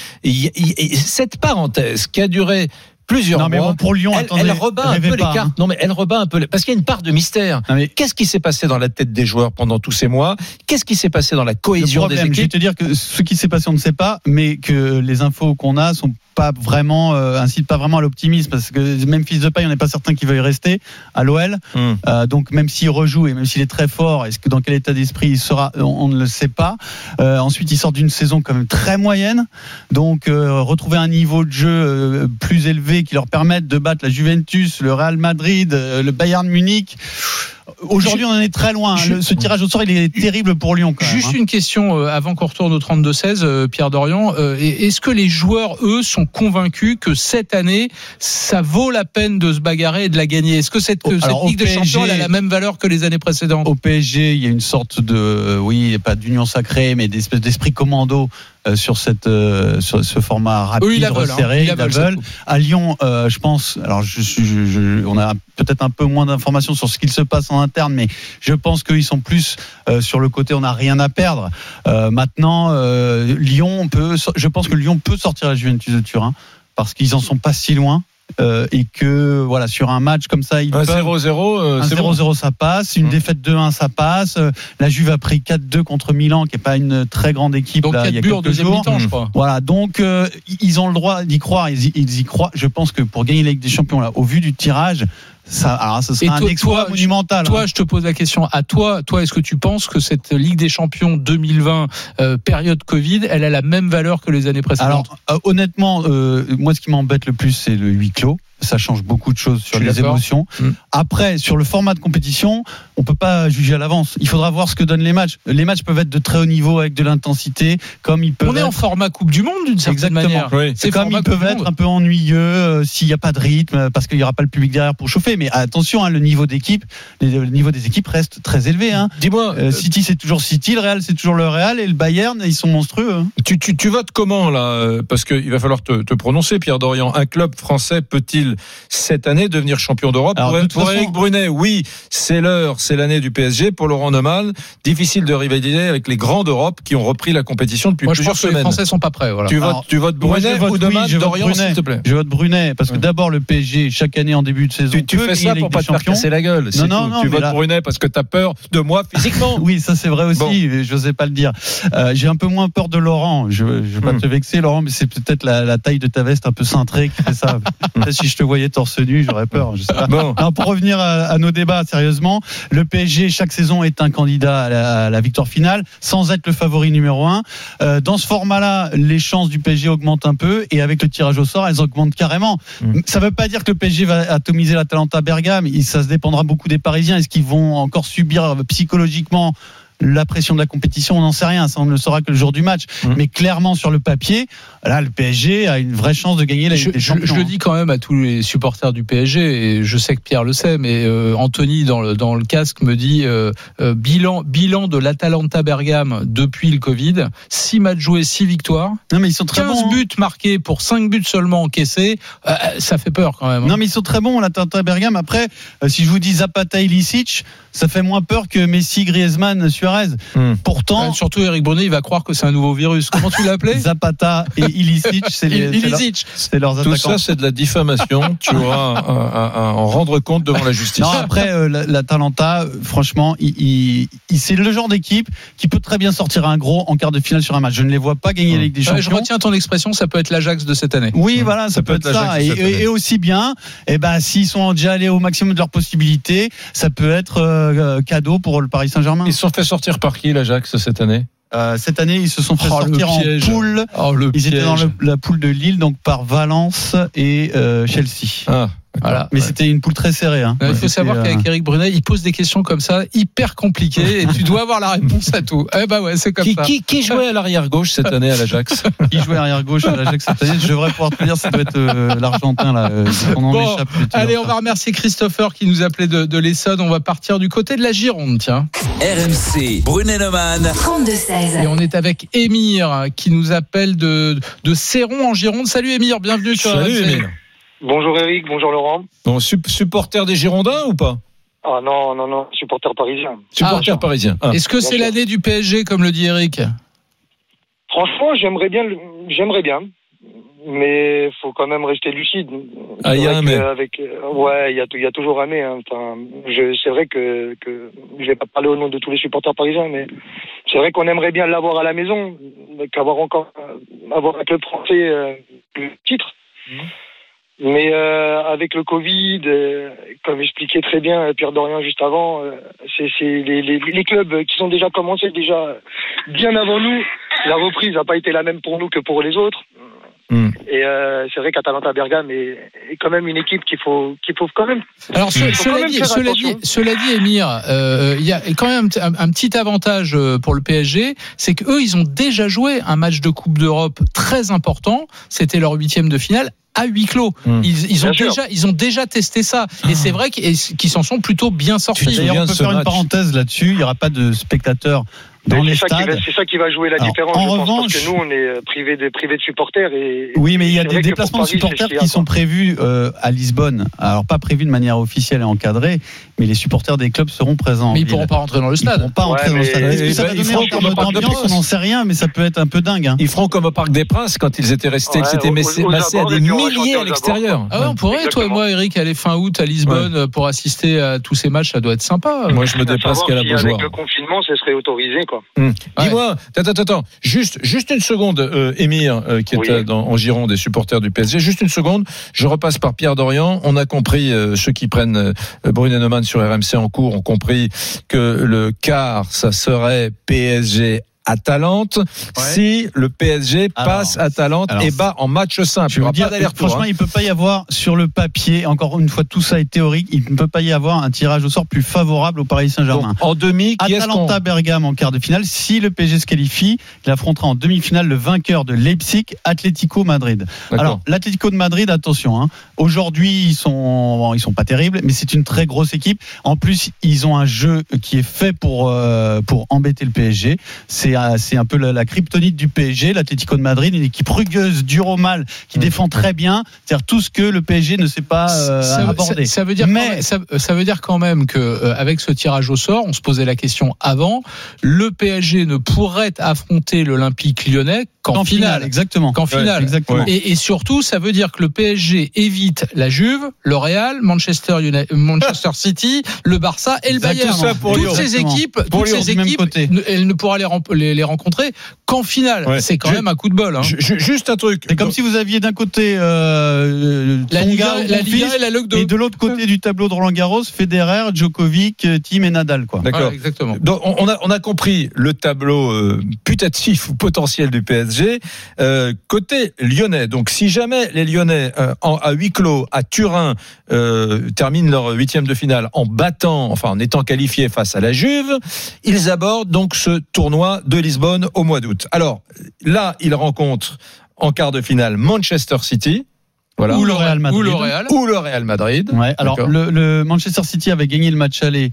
cette parenthèse qui a duré plusieurs non mais mois, bon, pour Lyon, elle, attendez, elle rebat un peu les pas, cartes. hein. Non mais elle rebat un peu, les- parce qu'il y a une part de mystère. Non, mais Qu'est-ce qui s'est passé dans la tête des joueurs pendant tous ces mois? Qu'est-ce qui s'est passé dans la cohésion des problème, je vais équipes? te dire que ce qui s'est passé, on ne sait pas, mais que les infos qu'on a sont pas vraiment euh, incitent pas vraiment à l'optimisme parce que même fils de paille, on n'est pas certain qu'il veuille rester à l'OL. Hmm. Euh, donc même s'il rejoue et même s'il est très fort, est-ce que dans quel état d'esprit il sera, on, on ne le sait pas. Euh, ensuite, il sort d'une saison quand même très moyenne, donc euh, retrouver un niveau de jeu plus élevé qui leur permette de battre la Juventus, le Real Madrid, euh, le Bayern Munich. Aujourd'hui, on en est très loin. Je- Le- ce tirage au sort, il est terrible pour Lyon. Quand même, Juste hein. une question euh, avant qu'on retourne au 32-16, euh, Pierre Dorian. Euh, Est-ce que les joueurs, eux, sont convaincus que cette année, ça vaut la peine de se bagarrer et de la gagner? Est-ce que cette, que Oh, alors, cette Ligue des PSG, Champions elle a la même valeur que les années précédentes? Au PSG, il y a une sorte de, oui, pas d'union sacrée, mais d'espèce d'esprit commando sur cette, euh, sur ce format rapide, ils veulent. hein. resserré. Ils la ils coupe. À Lyon, euh, je pense, alors je suis, je- je- on a peut-être un peu moins d'informations sur ce qu'il se passe en interne, mais je pense qu'ils sont plus euh, sur le côté on n'a rien à perdre. Euh, maintenant, euh, Lyon peut, je pense que Lyon peut sortir la Juventus de Turin parce qu'ils en sont pas si loin. euh, et que voilà sur un match comme ça ils Un peuvent 0-0, euh, 0-0 bon. ça passe, une Mmh. défaite 2-1 ça passe. Euh, La Juve a pris 4-2 contre Milan qui est pas une très grande équipe Donc là, il y 4 a en quelques jours. mi-temps, je Mmh. crois. Voilà, donc ils ont le droit d'y croire, ils ils y croient. Je pense que pour gagner la Ligue des Champions là, au vu du tirage, ça, alors ça Et sera un toi- exploit toi, monumental. Toi, hein. je te pose la question à toi. Toi, est-ce que tu penses que cette Ligue des Champions 2020, euh, période Covid, elle a la même valeur que les années précédentes? Alors euh, honnêtement, euh, moi ce qui m'embête le plus c'est le huis clos. Ça change beaucoup de choses sur les émotions. Mm. Après, sur le format de compétition, on peut pas juger à l'avance. Il faudra voir ce que donnent les matchs. Les matchs peuvent être de très haut niveau avec de l'intensité, comme ils peuvent On est être en format Coupe du Monde d'une certaine Exactement. manière. Oui. C'est comme ils peuvent être un peu ennuyeux euh, s'il n'y a pas de rythme euh, parce qu'il n'y aura pas le public derrière pour chauffer. Mais attention, hein, le niveau d'équipe, le niveau des équipes reste très élevé. Hein. Dis-moi, Euh, City c'est toujours City, le Real c'est toujours le Real et le Bayern ils sont monstrueux. hein. Tu, tu, tu votes comment là? Euh, Parce qu'il va falloir te, te prononcer, Pierre Dorian. Un club français peut-il cette année devenir champion d'Europe Pour, de pour Eric Brunet, oui, c'est l'heure, c'est l'année du PSG. Pour Laurent Neumann, difficile de rivaliser avec les grands d'Europe qui ont repris la compétition depuis Moi, je plusieurs que les semaines. Français sont pas prêts. Voilà. Tu votes, tu votes Brunet vote ou oui, Neumann, je vote Dorian, Brunet. s'il te plaît Je vote Brunet parce que Ouais. d'abord le PSG chaque année en début de saison. tu, tu fais ça pour pas te faire casser la gueule. non, tout. non, tu votes là- Brunet parce que tu as peur de moi physiquement. Oui, ça c'est vrai aussi. Bon. Je n'osais pas le dire. Euh, J'ai un peu moins peur de Laurent. Je ne vais pas Hmm. te vexer, Laurent, mais c'est peut-être la, la taille de ta veste un peu cintrée qui fait ça. Si je te voyais torse nu, j'aurais peur. Je sais pas. Bon. Alors, pour revenir à, à nos débats sérieusement, le PSG chaque saison est un candidat à la, à la victoire finale, sans être le favori numéro un. Euh, dans ce format-là, les chances du PSG augmentent un peu, et avec le tirage au sort, elles augmentent carrément. Mm. Ça ne veut pas dire que le PSG va atomiser la Talenta Bergame. Ça se dépendra beaucoup des Parisiens. Est-ce qu'ils vont encore subir psychologiquement la pression de la compétition, on n'en sait rien, ça on ne le saura que le jour du match. Mm. Mais clairement sur le papier, là le PSG a une vraie chance de gagner la Je, Ligue des je- Champions. je le dis quand même à tous les supporters du PSG, et je sais que Pierre le sait, mais euh, Anthony dans le, dans le casque me dit euh, euh, bilan, bilan de l'Atalanta Bergame depuis le Covid 6 matchs joués, 6 victoires, Non mais ils sont très 15 bons. hein. buts marqués pour 5 buts seulement encaissés. Ça fait peur quand même. hein. Non mais ils sont très bons la Talenta Bergame. Après, si je vous dis Zapata, Ilicic, ça fait moins peur que Messi, Griezmann, Suarez. Hmm. Pourtant, Euh, surtout Eric Brunet, il va croire que c'est un nouveau virus. Comment tu l'as appelé Zapata et Ilicic, c'est les- Il- c'est leur- Ilicic. c'est leurs Tout attaquants. ça, c'est de la diffamation. tu auras à, à- à en rendre compte devant la justice. Non, après, euh, la, la Talenta, euh, franchement, il, il- il- c'est le genre d'équipe qui peut très bien sortir un gros en quart de finale sur un match. Je ne les vois pas gagner la Ligue des Ouais, je Champions. retiens ton expression, ça peut être l'Ajax de cette année. Oui, voilà, ça, peut, être, la ça. Et, aussi bien, eh ben, s'ils sont déjà allés au maximum de leurs possibilités, ça peut être euh, cadeau pour le Paris Saint-Germain. Ils sont fait sortir par qui, l'Ajax, cette année Euh, cette année, ils se sont fait Oh, sortir en poule. Oh, Ils étaient dans le- la poule de Lille, donc par Valence et euh, Chelsea. Ah, Voilà. Mais c'était une poule très serrée. hein. Il faut savoir euh, qu'avec Eric Brunet, il pose des questions comme ça, hyper compliquées, et tu dois avoir la réponse à tout. Eh bah ouais, c'est comme Qui, ça. qui, qui jouait à l'arrière gauche cette année à l'Ajax qui jouait arrière gauche à l'Ajax cette année. Je devrais pouvoir te dire, ça doit être euh, l'Argentin là. euh, Bon, le tir. Allez, on va remercier Christopher qui nous appelait de, de l'Essonne. On va partir du côté de la Gironde, tiens. RMC, Brunet-Neumann. 32-16. Et on est avec Émir qui nous appelle de, de Céron en Gironde. Salut Émir, bienvenue sur Salut RMC. Émile. Bonjour Eric, bonjour Laurent. Bon, sup- supporter des Girondins ou pas? Ah non, non, non, supporter parisien. Supporter parisien. Ah. Est-ce que c'est l'année du PSG, comme le dit Eric? Franchement, j'aimerais bien, j'aimerais bien, mais faut quand même rester lucide. Ah, il y a un mais. Avec, euh, ouais, il y y a toujours un mais. hein. Enfin, je, c'est vrai que, que je vais pas parler au nom de tous les supporters parisiens, mais c'est vrai qu'on aimerait bien l'avoir à la maison, qu'avoir encore, euh, avoir un club français euh, le titre. Mhm. Mais euh, avec le Covid, euh, comme expliquait très bien euh, Pierre Dorian juste avant, c'est les, clubs qui ont déjà commencé déjà bien avant nous. La reprise n'a pas été la même pour nous que pour les autres. Hmm. Et euh, c'est vrai qu'Atalanta Bergame est, est quand même une équipe qu'il faut qu'il faut quand même. Alors, ce- quand cela, même dit, cela, dit, cela dit, Émir, euh, il y a quand même un, un petit avantage euh, pour le PSG, c'est qu'eux, ils ont déjà joué un match de Coupe d'Europe très important. C'était leur huitième de finale à huis clos. Hmm. Ils, ils ont Bien sûr. déjà, ils ont déjà testé ça, et c'est vrai qu'ils s'en sont plutôt bien Tu te sortis. souviens D'ailleurs, on peut ce faire une match parenthèse là-dessus. Il n'y aura pas de spectateurs dans les c'est ça, qui va, stades. c'est ça qui va jouer la Alors, différence, en je pense, revanche- parce que nous, on est euh, privés de, supporters. Et, Oui, mais il y a des déplacements de supporters qui sont prévus euh, à Lisbonne. Alors pas prévus de manière officielle et encadrée, mais les supporters des clubs seront présents. en Mais ils pourront pas rentrer dans le Ils stade. pourront pas Ouais, rentrer dans le stade. Que ça va ils donner feront en termes comme au Parc des d'ambiance On Princes. n'en sait rien, mais ça peut être un peu dingue. hein. Ils feront comme au Parc des Princes quand ils étaient restés, Ouais, ils s'étaient massés, à des milliers à l'extérieur. Ah ouais, on pourrait, toi et moi, Eric, aller fin août à Lisbonne euh, pour assister à tous ces matchs, ça doit être sympa. Moi, je me déplace qu'à la Beaujoire. Avec le confinement, ce serait autorisé, quoi. Hum. Dis-moi, attends, attends, attends, juste, juste une seconde, euh, Émir, euh, qui est Oui. euh, dans, en Gironde des supporters du PSG, juste une seconde, je repasse par Pierre Dorian. On a compris, euh, ceux qui prennent euh, Bruno Neumann sur RMC en cours ont compris que le quart, ça serait PSG. Atalante, si le PSG Alors, passe Atalante alors, et bat en match simple. Je Il dire, pas franchement, hein. il peut pas y avoir sur le papier, encore une fois, tout ça est théorique, il ne peut pas y avoir un tirage au sort plus favorable au Paris Saint-Germain. En demi, qui. Atalanta Bergame en quart de finale. Si le PSG se qualifie, il affrontera en demi-finale le vainqueur de Leipzig, Atlético Madrid. Alors, l'Atlético de Madrid, attention, hein. aujourd'hui, ils sont, ils sont pas terribles, mais c'est une très grosse équipe. En plus, ils ont un jeu qui est fait pour, euh, pour embêter le PSG. C'est, c'est un peu la, la kryptonite du PSG, l'Atlético de Madrid, une équipe rugueuse, dure au mal, qui Mmh. défend très bien. C'est-à-dire tout ce que le PSG ne sait pas euh, ça, aborder. ça- ça veut dire Mais- quand même, ça, ça veut dire quand même que euh, avec ce tirage au sort, on se posait la question avant, le PSG ne pourrait affronter l'Olympique Lyonnais qu'en finale. exactement. Qu'en finale. exactement. Et, et surtout, ça veut dire que le PSG évite la Juve, le Real, Manchester, United, Manchester City, le Barça et le. Bayern. Tout ça pour toutes Lyon. ces Exactement. équipes, Pour toutes Lyon, ces équipes, côté. ne- pourra les, les, les rencontrer qu'en finale. Ouais. C'est quand Je- même un coup de bol. hein. Ju- ju- Juste un truc. C'est comme si vous aviez d'un côté euh, La Liga, la Liga et la Ligue et de l'autre côté du tableau de Roland Garros, Federer, Djokovic, euh, Tim et Nadal quoi. D'accord. Exactement. Donc, on a, on a compris le tableau euh, putatif ou potentiel du PSG. Euh, côté lyonnais, donc si jamais les Lyonnais euh, en, à huis clos à Turin euh, terminent leur huitième de finale en battant, enfin en étant qualifiés face à la Juve, ils abordent donc ce tournoi de Lisbonne au mois d'août. Alors là, ils rencontrent en quart de finale Manchester City. Voilà. Ou le Real Madrid. Ou le Real. Madrid. Ouais, alors le, le Manchester City avait gagné le match aller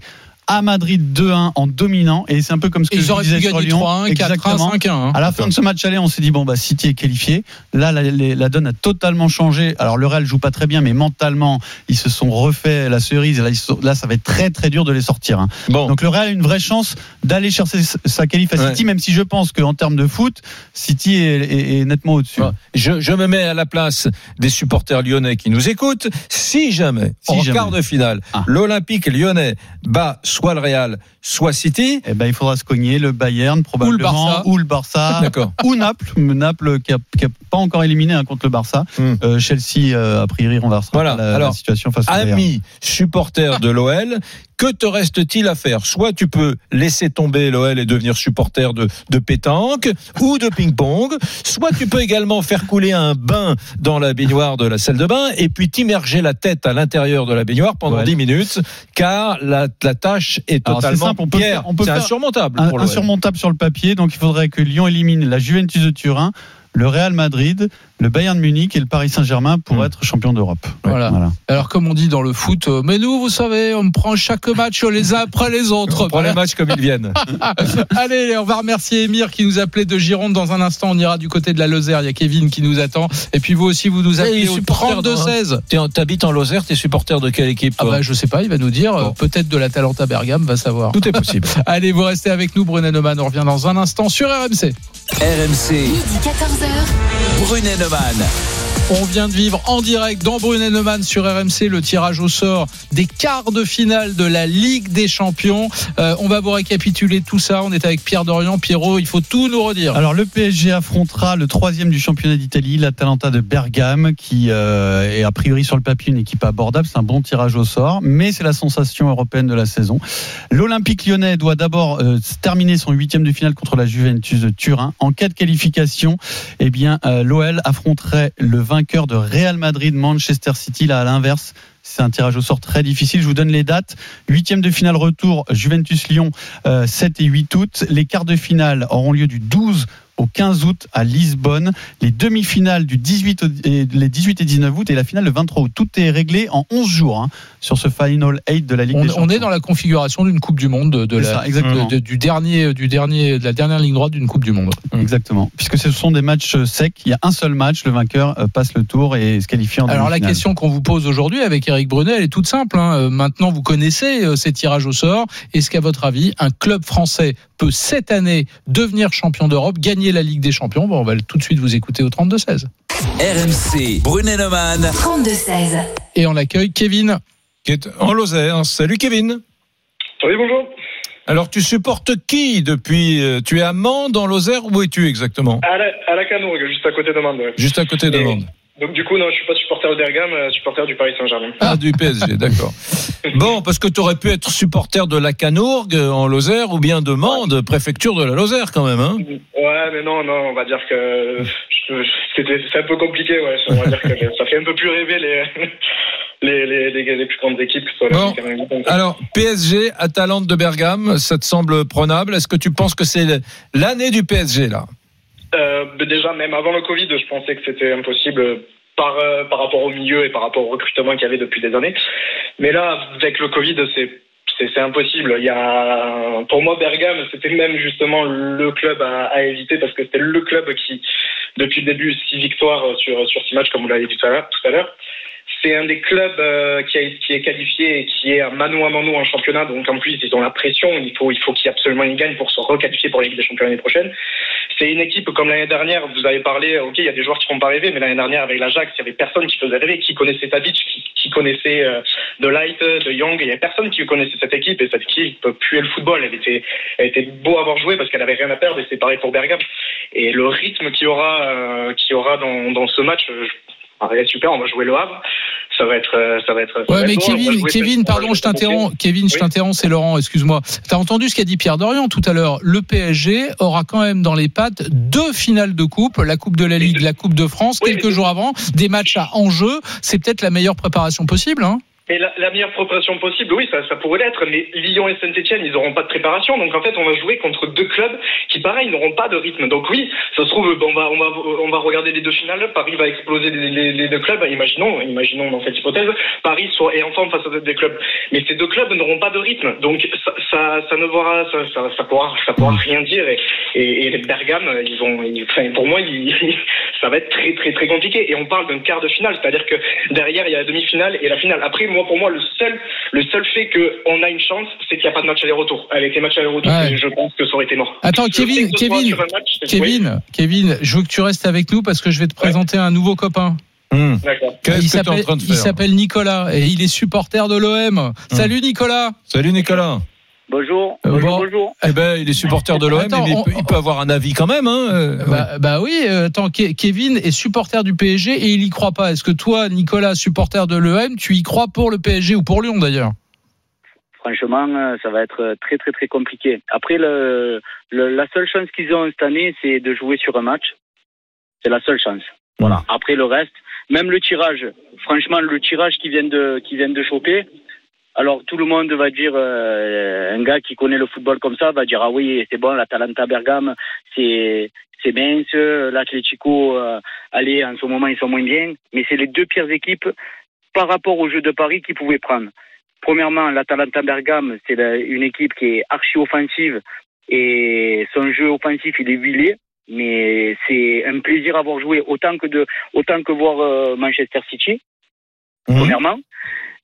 à Madrid 2-1 en dominant et c'est un peu comme ce que Ils je disais sur Lyon. 3-1, 4-1, Exactement. 5-1. hein. À la fin de ce match aller, on s'est dit bon bah City est qualifié. Là, la, la- la donne a totalement changé. Alors le Real joue pas très bien, mais mentalement, ils se sont refait la cerise. Et Là, sont- là, ça va être très très dur de les sortir. hein. Bon. Donc le Real a une vraie chance d'aller chercher sa qualif à Ouais. City, même si je pense qu'en termes de foot, City est, est- est nettement au-dessus. Je, je me mets à la place des supporters lyonnais qui nous écoutent. Si jamais, Si en jamais. quart de finale, Ah. l'Olympique lyonnais bat soit le Real, soit City, Eh ben, il faudra se cogner le Bayern probablement ou le Barça ou Naples, Naples qui a, qui a pas encore éliminé hein, contre le Barça. Hmm. Euh, Chelsea euh, a priori renversera Voilà. la, la situation face au Bayern. Amis supporters de l'OL, Que te reste-t-il à faire Soit tu peux laisser tomber l'OL et devenir supporter de, de pétanque ou de ping-pong, soit tu peux également faire couler un bain dans la baignoire de la salle de bain et puis t'immerger la tête à l'intérieur de la baignoire pendant Ouais. 10 minutes, car la, la tâche est totalement simple, on peut Pierre, faire- on peut c'est faire insurmontable Un- pour l'OL. insurmontable sur le papier. Donc il faudrait que Lyon élimine la Juventus de Turin, le Real Madrid, le Bayern de Munich et le Paris Saint-Germain pour Hmm. être champion d'Europe. Voilà. Alors comme on dit dans le foot, euh, mais nous, vous savez, on prend chaque match les uns après les autres. On prend les matchs comme ils viennent. Allez, on va remercier Emir qui nous appelait de Gironde. Dans un instant, on ira du côté de la Lozère. Il y a Kevin qui nous attend. Et puis vous aussi, vous nous appelez au supporter 32-16. T'es en- T'habites en Lozère, t'es supporter de quelle équipe Ah bah je sais pas, il va nous dire. euh, Bon. Peut-être de la Talenta Bergame, va savoir. Tout est possible. Allez, vous restez avec nous, Brunet Neumann. On revient dans un instant sur RMC. RMC, Midi 14h. Brunet Neumann. On vient de vivre en direct dans Brunet Neumann sur RMC le tirage au sort des quarts de finale de la Ligue des Champions. Euh, on va vous récapituler tout ça. On est avec Pierre Dorian. Pierrot, il faut tout nous redire. Alors le PSG affrontera le troisième du championnat d'Italie, l'Atalanta de Bergame, qui euh, est a priori sur le papier une équipe abordable. C'est un bon tirage au sort, mais c'est la sensation européenne de la saison. L'Olympique lyonnais doit d'abord euh, terminer son huitième de finale contre la Juventus de Turin. En cas de qualification, eh bien l'OL affronterait le vainqueur de Real Madrid, Manchester City. Là à l'inverse. C'est un tirage au sort très difficile. Je vous donne les dates. Huitième de finale retour, Juventus-Lyon, euh, 7 et 8 août. Les quarts de finale auront lieu du 12 au 15 août à Lisbonne. Les demi-finales du 18 au- et les 18 et 19 août et la finale le 23 août. Tout est réglé en 11 jours hein, sur ce Final 8 de la Ligue On, des on Champions. est dans la configuration d'une Coupe du Monde, de, la, ça, exactement. de- du dernier, du dernier, de la dernière ligne droite d'une Coupe du Monde. Exactement. Puisque ce sont des matchs secs. Il y a un seul match. Le vainqueur euh, passe le tour et se qualifie en Alors la question qu'on vous pose aujourd'hui avec Eric Brunet, elle est toute simple. hein. Euh, Maintenant, vous connaissez euh, ces tirages au sort. Est-ce qu'à votre avis, un club français peut cette année devenir champion d'Europe, gagner la Ligue des Champions Bon, on va tout de suite vous écouter au 32-16. RMC, Brunet Neumann. 32-16. Et on accueille Kevin. Qui est en Lozère. Salut Kevin. Oui, bonjour. Alors tu supportes qui depuis euh, Tu es à Mende en Lozère? Où es-tu exactement? À la, à la Canourgue, juste à côté de Mende. ouais. Juste à côté de Et- Mende. Donc du coup, non, je suis pas supporter de Bergame, euh, supporter du Paris Saint-Germain. Ah, du PSG, d'accord. Bon, parce que tu aurais pu être supporter de la Canourgue euh, en Lozère ou bien de Mende, préfecture de la Lozère quand même. Hein Ouais, mais non, non, on va dire que c'est un peu compliqué, ouais. On va dire que ça fait un peu plus rêver les les les, les, les plus grandes équipes que Bon. Alors, PSG, Atalante de Bergame, ça te semble prenable? Est-ce que tu penses que c'est l'année du PSG là? Déjà, même avant le Covid, je pensais que c'était impossible par, euh, par rapport au milieu et par rapport au recrutement qu'il y avait depuis des années. Mais là, avec le Covid, c'est c'est impossible. Il y a, pour moi, Bergame, c'était même justement le club à, à éviter parce que c'était le club qui, depuis le début, six victoires sur, sur six matchs, comme vous l'avez dit tout à l'heure. tout à l'heure. C'est un des clubs euh, qui, a, qui est qualifié et qui est à mano à mano en championnat. Donc en plus, ils ont la pression. Il faut, il faut qu'ils absolument ils gagnent pour se requalifier pour la Ligue des Champions l'année prochaine. C'est une équipe comme l'année dernière. Vous avez parlé, ok, il y a des joueurs qui font pas rêver, mais l'année dernière avec l'Ajax, il y avait personne qui faisait rêver, qui connaissait Tadic, qui, connaissait euh, De Light, Young. Il y avait personne qui connaissait cette équipe et cette équipe puait le football. Elle était, elle était beau à avoir joué parce qu'elle avait rien à perdre et c'est pareil pour Bergame. Et le rythme qu'il y aura, euh, qu'il y aura dans, dans ce match. euh, être super, on va jouer le Havre. Ça va être, euh, ça va être. ça Ouais, mais Kevin, Kevin, pardon, je t'interromps. Kevin, je t'interromps, c'est Laurent, excuse-moi. T'as entendu ce qu'a dit Pierre Dorian tout à l'heure? Le PSG aura quand même dans les pattes deux finales de coupe, la Coupe de la Ligue, la Coupe de France, Oui, quelques jours avant, des matchs à enjeu. C'est peut-être la meilleure préparation possible, hein? Mais la, meilleure préparation possible, oui, ça, pourrait l'être, mais Lyon et Saint-Etienne, ils n'auront pas de préparation. Donc en fait, on va jouer contre deux clubs qui, pareil, n'auront pas de rythme. Donc oui, ça se trouve, on va, on va, on va regarder les deux finales. Paris va exploser les, deux clubs. Imaginons, imaginons dans cette hypothèse, Paris soit et en forme face à des clubs. Mais ces deux clubs n'auront pas de rythme. Donc ça, ça, ne pourra, ça, pourra, ça pourra rien dire. Et, les Bergame, ils vont, enfin, pour moi, ça va être très, très, très compliqué. Et on parle d'un quart de finale, c'est-à-dire que derrière, il y a la demi-finale et la finale. Après, moi, pour moi, le seul, le seul fait qu'on a une chance, c'est qu'il n'y a pas de match aller-retour. Avec les matchs aller-retour, Ouais. je pense que ça aurait été mort. Attends, Je Kevin, Kevin, match, oui, Kevin, Kevin, je veux que tu restes avec nous parce que je vais te présenter un nouveau copain. Hmm. D'accord. Il Qu'est-ce que tu es en s'appelle train de il faire s'appelle Nicolas et il est supporter de l'OM. Salut Nicolas. Salut Nicolas. Bonjour. Euh, bon. bonjour. Eh ben, il est supporter de l'OM, mais il on- peut, il peut avoir un avis quand même. Hein euh, Bah, bah oui, euh, attends, Ke- Kevin est supporter du PSG et il y croit pas. Est-ce que toi, Nicolas, supporter de l'OM, tu y crois pour le PSG ou pour Lyon d'ailleurs? Franchement, ça va être très très très compliqué. Après, le, le- la seule chance qu'ils ont cette année, c'est de jouer sur un match. C'est la seule chance. Voilà. Après le reste, même le tirage. Franchement, le tirage qu'ils viennent de qu'ils viennent de choper. Alors tout le monde va dire, euh, un gars qui connaît le football comme ça va dire ah oui c'est bon l'Atalanta Bergame c'est c'est mince, l'Atlético euh, allez en ce moment ils sont moins bien, mais c'est les deux pires équipes par rapport au jeu de Paris qu'ils pouvaient prendre. Premièrement, l'Atalanta Bergame, c'est une équipe qui est archi offensive et son jeu offensif il est huilé, mais c'est un plaisir à voir jouer autant que de autant que voir euh, Manchester City. Mhm. Premièrement,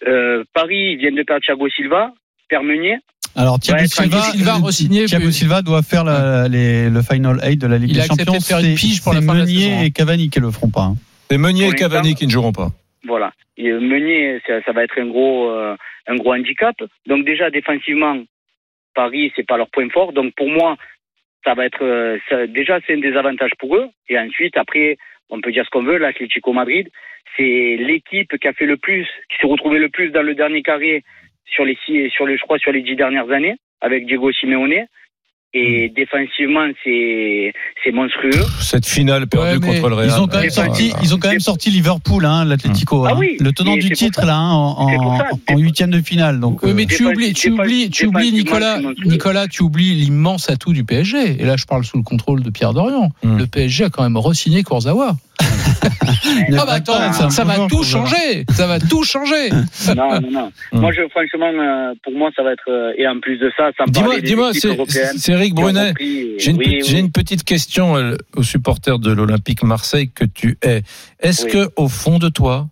Euh, Paris vient de perdre Thiago Silva, Pierre Meunier. Alors Thiago Ouais, Silva, Thiago Silva euh, re-signé, Thiago puis- Silva doit faire la- les- le final 8 de la Ligue Il a des Champions. de faire une C'est- pige pour c'est la fin de la Meunier saison, hein. et Cavani qui le feront pas. hein. C'est Meunier et Cavani qui ne joueront pas. Voilà. Et euh, Meunier, ça, ça va être un gros, euh, un gros handicap. Donc déjà défensivement, Paris, c'est pas leur point fort. Donc pour moi, ça va être euh, ça- déjà c'est un désavantage pour eux. Et ensuite, après, on peut dire ce qu'on veut. L'Atlético Madrid, c'est l'équipe qui a fait le plus, qui s'est retrouvée le plus dans le dernier carré sur les six, sur les, je crois, sur les dix dernières années avec Diego Simeone. Et défensivement, c'est c'est monstrueux. Cette finale perdue Ouais, contre le Real. Ils ont quand même sorti, ils ont quand même sorti Liverpool, hein, l'Atlético, Ah hein. oui, le tenant du titre là, hein, en, huitième de finale. Donc, Oui, euh, mais tu oublies, tu oublies, tu oublies Nicolas. Nicolas, tu oublies l'immense atout du PSG. Et là, je parle sous le contrôle de Pierre Dorian. Hmm. Le PSG a quand même re-signé Kurzawa. Ah bah attends, ça bon va tout changer. Ça va tout changer. Non, non, non. Hmm. Moi, je, franchement, euh, pour moi, ça va être. euh, et en plus de ça, ça me Dis-moi, dis-moi, c'est Brunet. J'ai une, Oui, pe- oui. j'ai une petite question euh, aux supporters de l'Olympique Marseille que tu es. Est-ce Oui. que au fond de toi,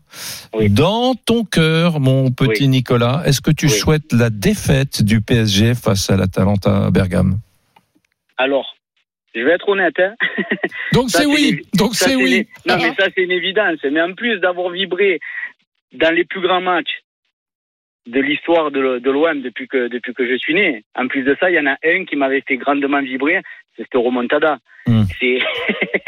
dans ton cœur, mon petit. Nicolas, est-ce que tu souhaites la défaite du PSG face à l'Atalanta Bergame? Alors, je vais être honnête. Hein. Donc c'est oui. Donc c'est oui. Non, mais ça, c'est une évidence. Mais en plus d'avoir vibré dans les plus grands matchs de l'histoire de, l'OM depuis que, depuis que je suis né, en plus de ça, il y en a un qui m'avait fait grandement vibrer. C'est cette remontada. C'est.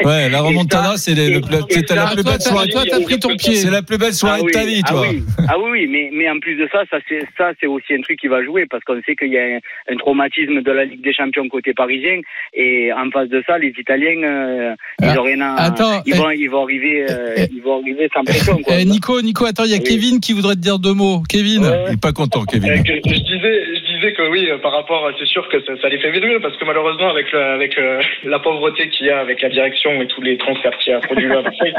Ouais, la remontada, c'est la plus belle soirée. toi, t'as pris ton pied. C'est la plus belle soirée Ah oui, de ta vie, ah oui, ah oui, oui, mais, mais en plus de ça, ça c'est ça c'est aussi un truc qui va jouer parce qu'on sait qu'il y a un, un traumatisme de la Ligue des Champions côté parisien et en face de ça, les Italiens, euh, ils Ah, ont rien à, attends, ils vont ils vont arriver, euh, eh, ils vont arriver sans pression quoi. Eh, Nico, Nico, attends, il y a Oui. Kevin qui voudrait te dire deux mots. Kevin. Ouais. Il est pas content, Kevin. je disais, je disais que oui, euh, par rapport, c'est sûr que ça, ça les fait vibrer parce que malheureusement avec le- avec euh, la pauvreté qu'il y a avec la direction et tous les transferts qu'il y a produits à Marseille,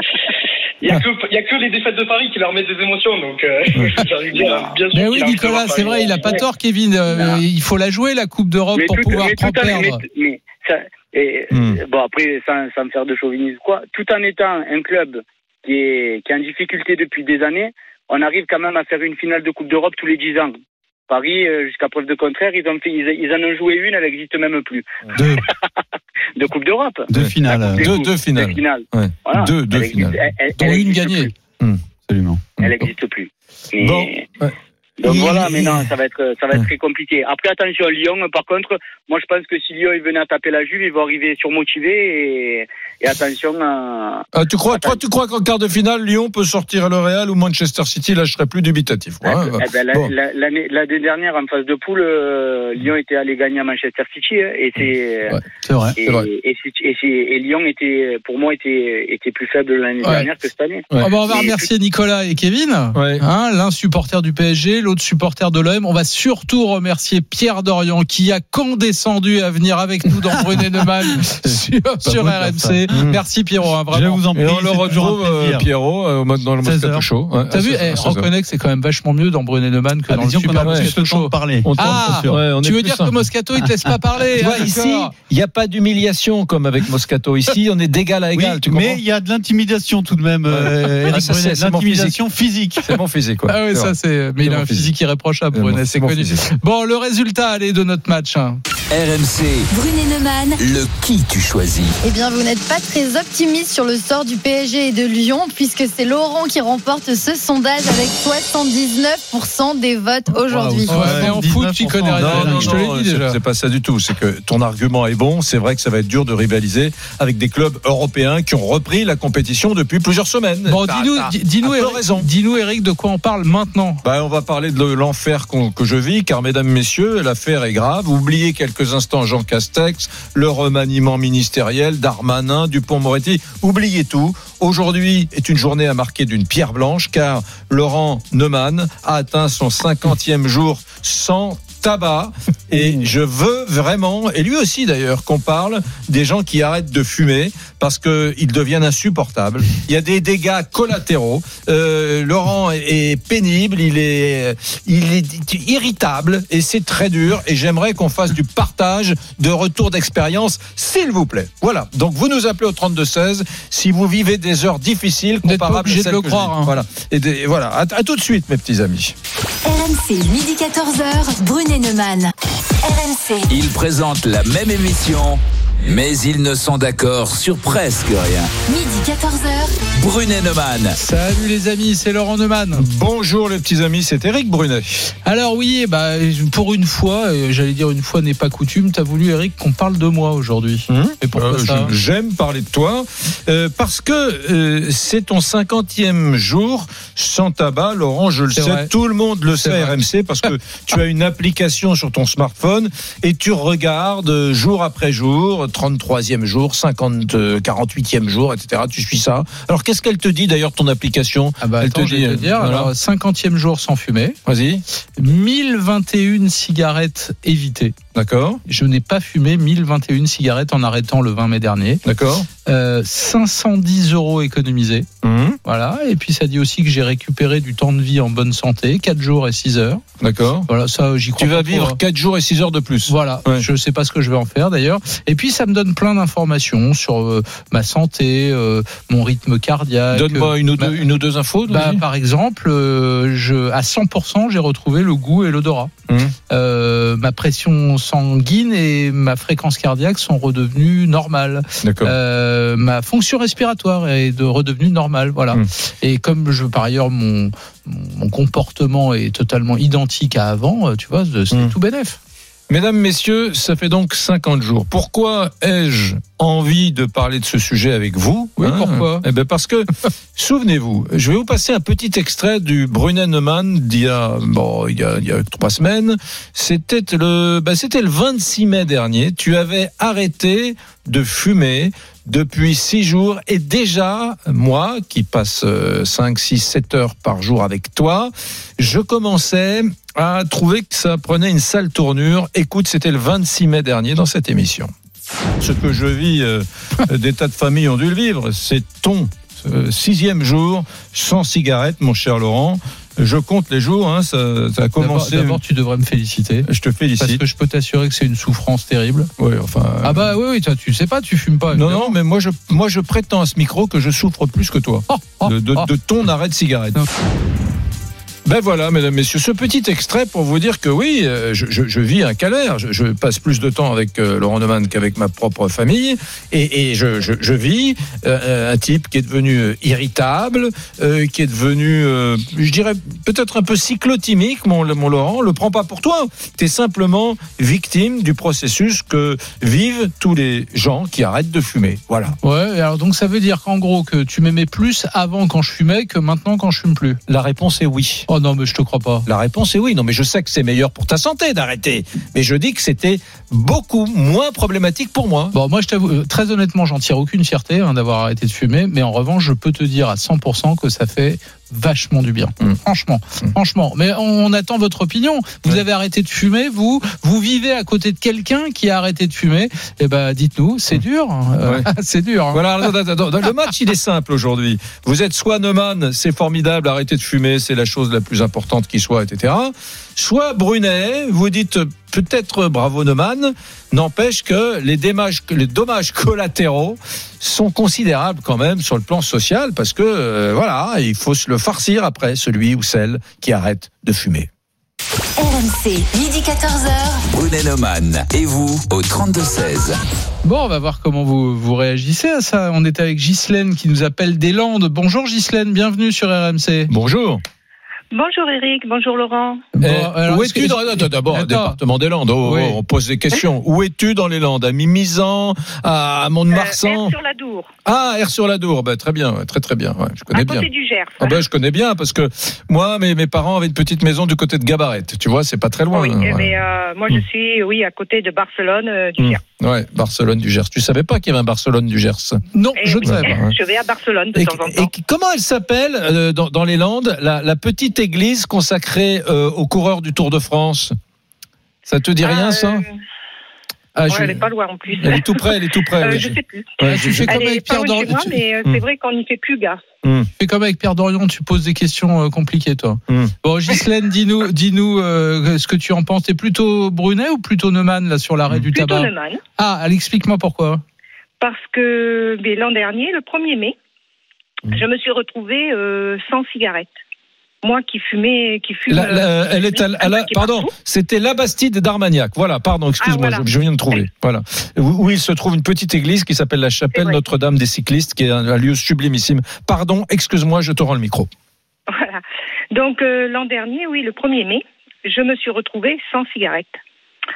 il y a que a les défaites de Paris qui leur mettent des émotions donc euh, dire bien sûr. Mais oui, Nicolas, c'est vrai, il a pas tort, Kevin. Euh, Non. il faut la jouer, la Coupe d'Europe, pour tout, pouvoir mais en, mais, perdre. mais ça, et, Hmm. bon après sans, sans me faire de chauvinisme quoi, tout en étant un club qui est qui est en difficulté depuis des années, on arrive quand même à faire une finale de Coupe d'Europe tous les 10 ans. Paris, euh, jusqu'à preuve de contraire, ils, ont fait, ils, ils en ont joué une, elle n'existe même plus. deux, De Coupe d'Europe. deux finales, Deux- deux finales. Deux finales. Ouais. Voilà. Deux- deux Elle existe- finales. elle- elle- Dont elle une gagnée. plus. absolument. Elle n'existe plus. Mais- Bon, ouais. Donc Il- voilà, mais non, ça va être, ça va être très compliqué. Après, attention, Lyon, par contre, moi je pense que si Lyon il venait à taper la Juve, ils vont arriver surmotivés et, et attention à. Ah, tu crois, toi, tu crois qu'en quart de finale, Lyon peut sortir le Real ou Manchester City Là, je serais plus dubitatif. Ouais, ouais. Eh ben, Bon. la- L'année dernière, en phase de poule, euh, Lyon était allé gagner à Manchester City hein, et c'est. Ouais. C'est vrai. Et, c'est vrai. et, Lyon était, pour moi, était, était plus faible l'année Ouais. dernière que cette année. Ouais. Ah bah, on va remercier Nicolas et Kevin. Ouais. Hein, L'un supporter du PSG, l'autre supporter de l'OM. On va surtout remercier Pierre Dorian qui a condescendu à venir avec nous dans Brunet Neumann sur, sur. RMC. Mmh. Merci Pierrot, hein, Je vraiment. vous en prie. Et on le retrouve, euh. Pierrot, euh, dans le 16 Moscato. Show. Ouais, T'as à vu, 16 eh, à 16 heures. reconnais que c'est quand même vachement mieux dans Brunet Neumann que Ah, dans le Super Moscato le temps de Show. parler. Ah, ouais, tu veux dire simple. que Moscato il te laisse pas parler hein, ici, il n'y a pas d'humiliation comme avec Moscato. Ici, on est d'égal à Oui, égal. tu mais il y a de l'intimidation tout de même, euh, Ah, l'intimidation physique. C'est mon physique. quoi. Ah oui, ça c'est. Mais il a mon un physique. irréprochable, C'est mon- Brunet, c'est connu. physique. Bon, le résultat, allez, de notre match. hein. RMC, Brunet Neumann, le qui tu choisis Eh bien, vous n'êtes pas très optimiste sur le sort du PSG et de Lyon, puisque c'est Laurent qui remporte ce sondage avec 79% des votes aujourd'hui. Ouais, mais en foot, tu connais rien. Non, je te l'ai dit c'est- déjà. c'est pas ça du tout. C'est que ton argument est bon. C'est vrai que ça va être dur de rivaliser avec des clubs européens qui ont repris la compétition depuis plusieurs semaines. Bon, dis-nous, dis- dis-nous, Eric, raison. dis-nous, Eric, de quoi on parle maintenant? Bah, on va parler de l'enfer que je vis, car mesdames, messieurs, l'affaire est grave. Oubliez quelques instants Jean Castex, le remaniement ministériel, Darmanin, Dupont-Moretti. Oubliez tout. Aujourd'hui est une journée à marquer d'une pierre blanche, car Laurent Neumann a atteint son 50e jour sans tabac et je veux vraiment et lui aussi d'ailleurs qu'on parle des gens qui arrêtent de fumer parce que ils deviennent insupportables il y a des dégâts collatéraux. Euh, Laurent est, pénible il est il est irritable et c'est très dur. Et j'aimerais qu'on fasse du partage de retour d'expérience s'il vous plaît. Voilà. Donc vous nous appelez au 32 16 si vous vivez des heures difficiles comparables à obligé de celles le que je croire, vis. hein. voilà. Et des- voilà. À, à tout de suite mes petits amis. RMC, midi 14h, Brunet Neumann. RMC, Ils présentent la même émission, mais ils ne sont d'accord sur presque rien. midi 14h, Brunet Neumann. Salut les amis, c'est Laurent Neumann. bonjour les petits amis c'est Eric Brunet Alors oui, bah, pour une fois, euh, j'allais dire une fois n'est pas coutume, t'as voulu Eric qu'on parle de moi aujourd'hui. Et pourquoi Euh, ça J'aime parler de toi euh, parce que euh, c'est ton cinquantième jour sans tabac, Laurent. Je le sais, vrai. tout le monde le sait, vrai. RMC, parce que tu as une application sur ton smartphone et tu regardes jour après jour, 33e jour, 50, euh, 48e jour, etc. Tu suis ça. Alors qu'est-ce qu'elle te dit d'ailleurs ton application? Ah bah Elle attends, te je vais dit, te dire, voilà. alors 50e jour sans fumer, Vas-y, 1021 cigarettes évitées. D'accord, Je n'ai pas fumé 1021 cigarettes en arrêtant le 20 mai dernier. d'accord. Euh, 510 euros économisés. Hum, Voilà. Et puis ça dit aussi que j'ai récupéré du temps de vie en bonne santé, 4 jours et 6 heures. d'accord. Voilà, ça j'y crois Tu vas vivre hein. 4 jours et 6 heures de plus. Voilà, Ouais. je sais pas ce que je vais en faire d'ailleurs. Et puis ça me donne plein d'informations sur euh, ma santé, euh, mon rythme cardiaque. Donne-moi une, ou deux- bah, une ou deux infos. Bah, par exemple, euh, je, à 100%, j'ai retrouvé le goût et l'odorat. Mmh. Euh, ma pression sanguine et ma fréquence cardiaque sont redevenues normales. Euh, ma fonction respiratoire est de redevenue normale. Voilà. Mmh. Et comme je, par ailleurs, mon, mon comportement est totalement identique à avant, euh, tu vois, c'est Mmh. tout bénef. Mesdames, messieurs, ça fait donc 50 jours. Pourquoi ai-je envie de parler de ce sujet avec vous? Oui, pourquoi? Eh ben parce que, souvenez-vous, je vais vous passer un petit extrait du Brunet Neumann d'il y a, bon, il y a, il y a trois semaines. C'était le, ben, c'était le 26 mai dernier. Tu avais arrêté de fumer depuis six jours et déjà, moi, qui passe 5, 6, 7 heures par jour avec toi, je commençais à trouver que ça prenait une sale tournure. Écoute, c'était le 26 mai dernier dans cette émission. Ce que je vis, euh, des tas de familles ont dû le vivre. C'est ton euh, sixième jour sans cigarette, mon cher Laurent. Je compte les jours, hein, ça, ça a commencé. d'abord, tu devrais me féliciter. Je te Parce félicite. que je peux t'assurer que c'est une souffrance terrible. Ouais, enfin, Ah bah oui, oui, toi, tu sais pas, tu fumes pas. non, non, mais moi je, moi je prétends à ce micro que je souffre plus que toi Oh, oh, de, de- oh. de ton arrêt de cigarette. Non. Ben voilà, mesdames, messieurs, ce petit extrait pour vous dire que oui, euh, je, je- je vis un calvaire. Je, je passe plus de temps avec euh, Laurent Neumann qu'avec ma propre famille, et, et je, vis euh, un type qui est devenu euh, irritable, euh, qui est devenu, je dirais peut-être un peu cyclotimique, mon, mon Laurent. Le prends pas pour toi. Tu es simplement victime du processus que vivent tous les gens qui arrêtent de fumer. Voilà. Ouais, alors donc ça veut dire qu'en gros que tu m'aimais plus avant quand je fumais que maintenant quand je fume plus? La réponse est oui. Oh non, mais je te crois pas. La réponse est oui. Non, mais je sais que c'est meilleur pour ta santé d'arrêter. Mais je dis que c'était beaucoup moins problématique pour moi. Bon, moi je t'avoue, euh, très honnêtement, j'en tire aucune fierté hein, d'avoir arrêté de fumer, mais en revanche, je peux te dire à 100% que ça fait vachement du bien. Mm. Franchement, Mm. franchement. Mais on, on attend votre opinion. Vous avez arrêté de fumer, vous, vous vivez à côté de quelqu'un qui a arrêté de fumer. Eh ben, dites-nous, c'est dur. hein. Euh, Ouais. c'est dur. hein. Voilà, le match il est simple aujourd'hui. Vous êtes soit Neumann, c'est formidable, arrêtez de fumer, c'est la chose la plus importante qui soit, etc. Soit Brunet, vous dites peut-être bravo Neumann, n'empêche que les dommages, que les dommages collatéraux sont considérables quand même sur le plan social parce que euh, voilà, il faut se le farcir après celui ou celle qui arrête de fumer. RMC, midi 14h. Brunet Neumann et vous au 32-16. Bon, on va voir comment vous, vous réagissez à ça. On est avec Ghislaine qui nous appelle des Landes. Bonjour Ghislaine, bienvenue sur RMC. Bonjour. Bonjour Eric, bonjour Laurent. Bon, Eh, alors, où est-ce es-tu que- dans Attends, D'abord, Attends. département des Landes. Oh, Oui. oh, on pose des questions. Où es-tu dans les Landes? À Mimizan À Mont-de-Marsan? Euh, sur la Dour, Ah, R sur la Dour. Ben, très bien, très très bien. ouais, je à connais côté bien. du Gers. Ah ben, je connais bien parce que moi, mes, mes parents avaient une petite maison du côté de Gabaret. Tu vois, c'est pas très loin. oui, hein, eh ouais. ben, euh, moi je Hmm. suis oui à côté de Barcelone euh, du Hmm. Gers. Ouais, Barcelone du Gers. Tu savais pas qu'il y avait un Barcelone du Gers? Non, Eh je oui, ne savais pas. hein. Je vais à Barcelone de Et, temps en et temps. comment elle s'appelle euh, dans, dans les Landes, la, la petite église consacrée euh, aux coureurs du Tour de France? Ça te dit rien, Ah, ça? euh, ah, ouais, je- Elle est pas loin en plus. Elle est tout près, elle est tout près. Euh, oui. je sais plus. Ouais, je- tu fais Elle comme avec Pierre moi, Dorion. mais Hmm. c'est vrai qu'on n'y fait plus gaffe. Tu fais comme avec Pierre Dorion, tu poses des questions euh, compliquées, toi. Hmm. Bon, Ghislaine, dis-nous, dis-nous euh, ce que tu en penses. T'es plutôt Brunet ou plutôt Neumann là sur l'arrêt du Plutôt tabac Neumann. Ah, allez, explique-moi pourquoi. Parce que ben, l'an dernier, le 1er mai, Hmm. je me suis retrouvée euh, sans cigarette. Moi qui fumais, qui fume. La- la- euh, elle est à, à la- un paquet pardon, c'était la Bastide d'Armagnac. Voilà, pardon, excuse-moi, Ah, voilà. je, je viens de trouver. Voilà, où, où il se trouve une petite église qui s'appelle la chapelle. Notre-Dame des cyclistes, qui est un, un lieu sublimissime. Pardon, excuse-moi, je te rends le micro. Voilà. Donc euh, l'an dernier, oui, le 1er mai, je me suis retrouvée sans cigarette,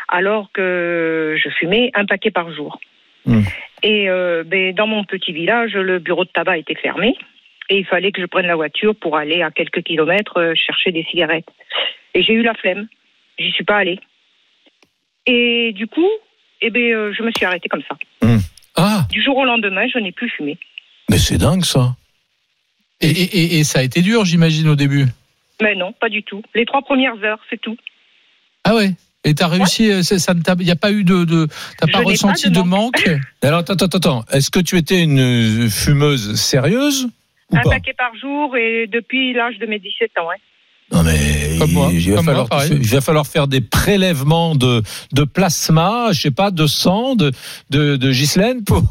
alors que je fumais un paquet par jour. Hmm. Et euh, ben, dans mon petit village, le bureau de tabac était fermé. Et il fallait que je prenne la voiture pour aller à quelques kilomètres euh, chercher des cigarettes. Et j'ai eu la flemme. J'y suis pas allée. Et du coup, eh ben, euh, je me suis arrêtée comme ça. Ah, Du jour au lendemain, je n'ai plus fumé. mais c'est dingue ça. Et, et- et- et ça a été dur, j'imagine, au début. Mais non, pas du tout. Les trois premières heures, c'est tout. Ah ouais. Et t'as réussi, euh, ça, ça ne t'a- il n'y a pas eu de, de t'as pas ressenti de de manque. manque? Alors attends, attends, attends. Est-ce que tu étais une fumeuse sérieuse? Un paquet par jour et depuis l'âge de mes 17 ans. Ouais. Non mais Comme moi, il, il va comme falloir, pareil. il va falloir faire des prélèvements de, de plasma, je sais pas, de sang, de, de, de Ghislaine pour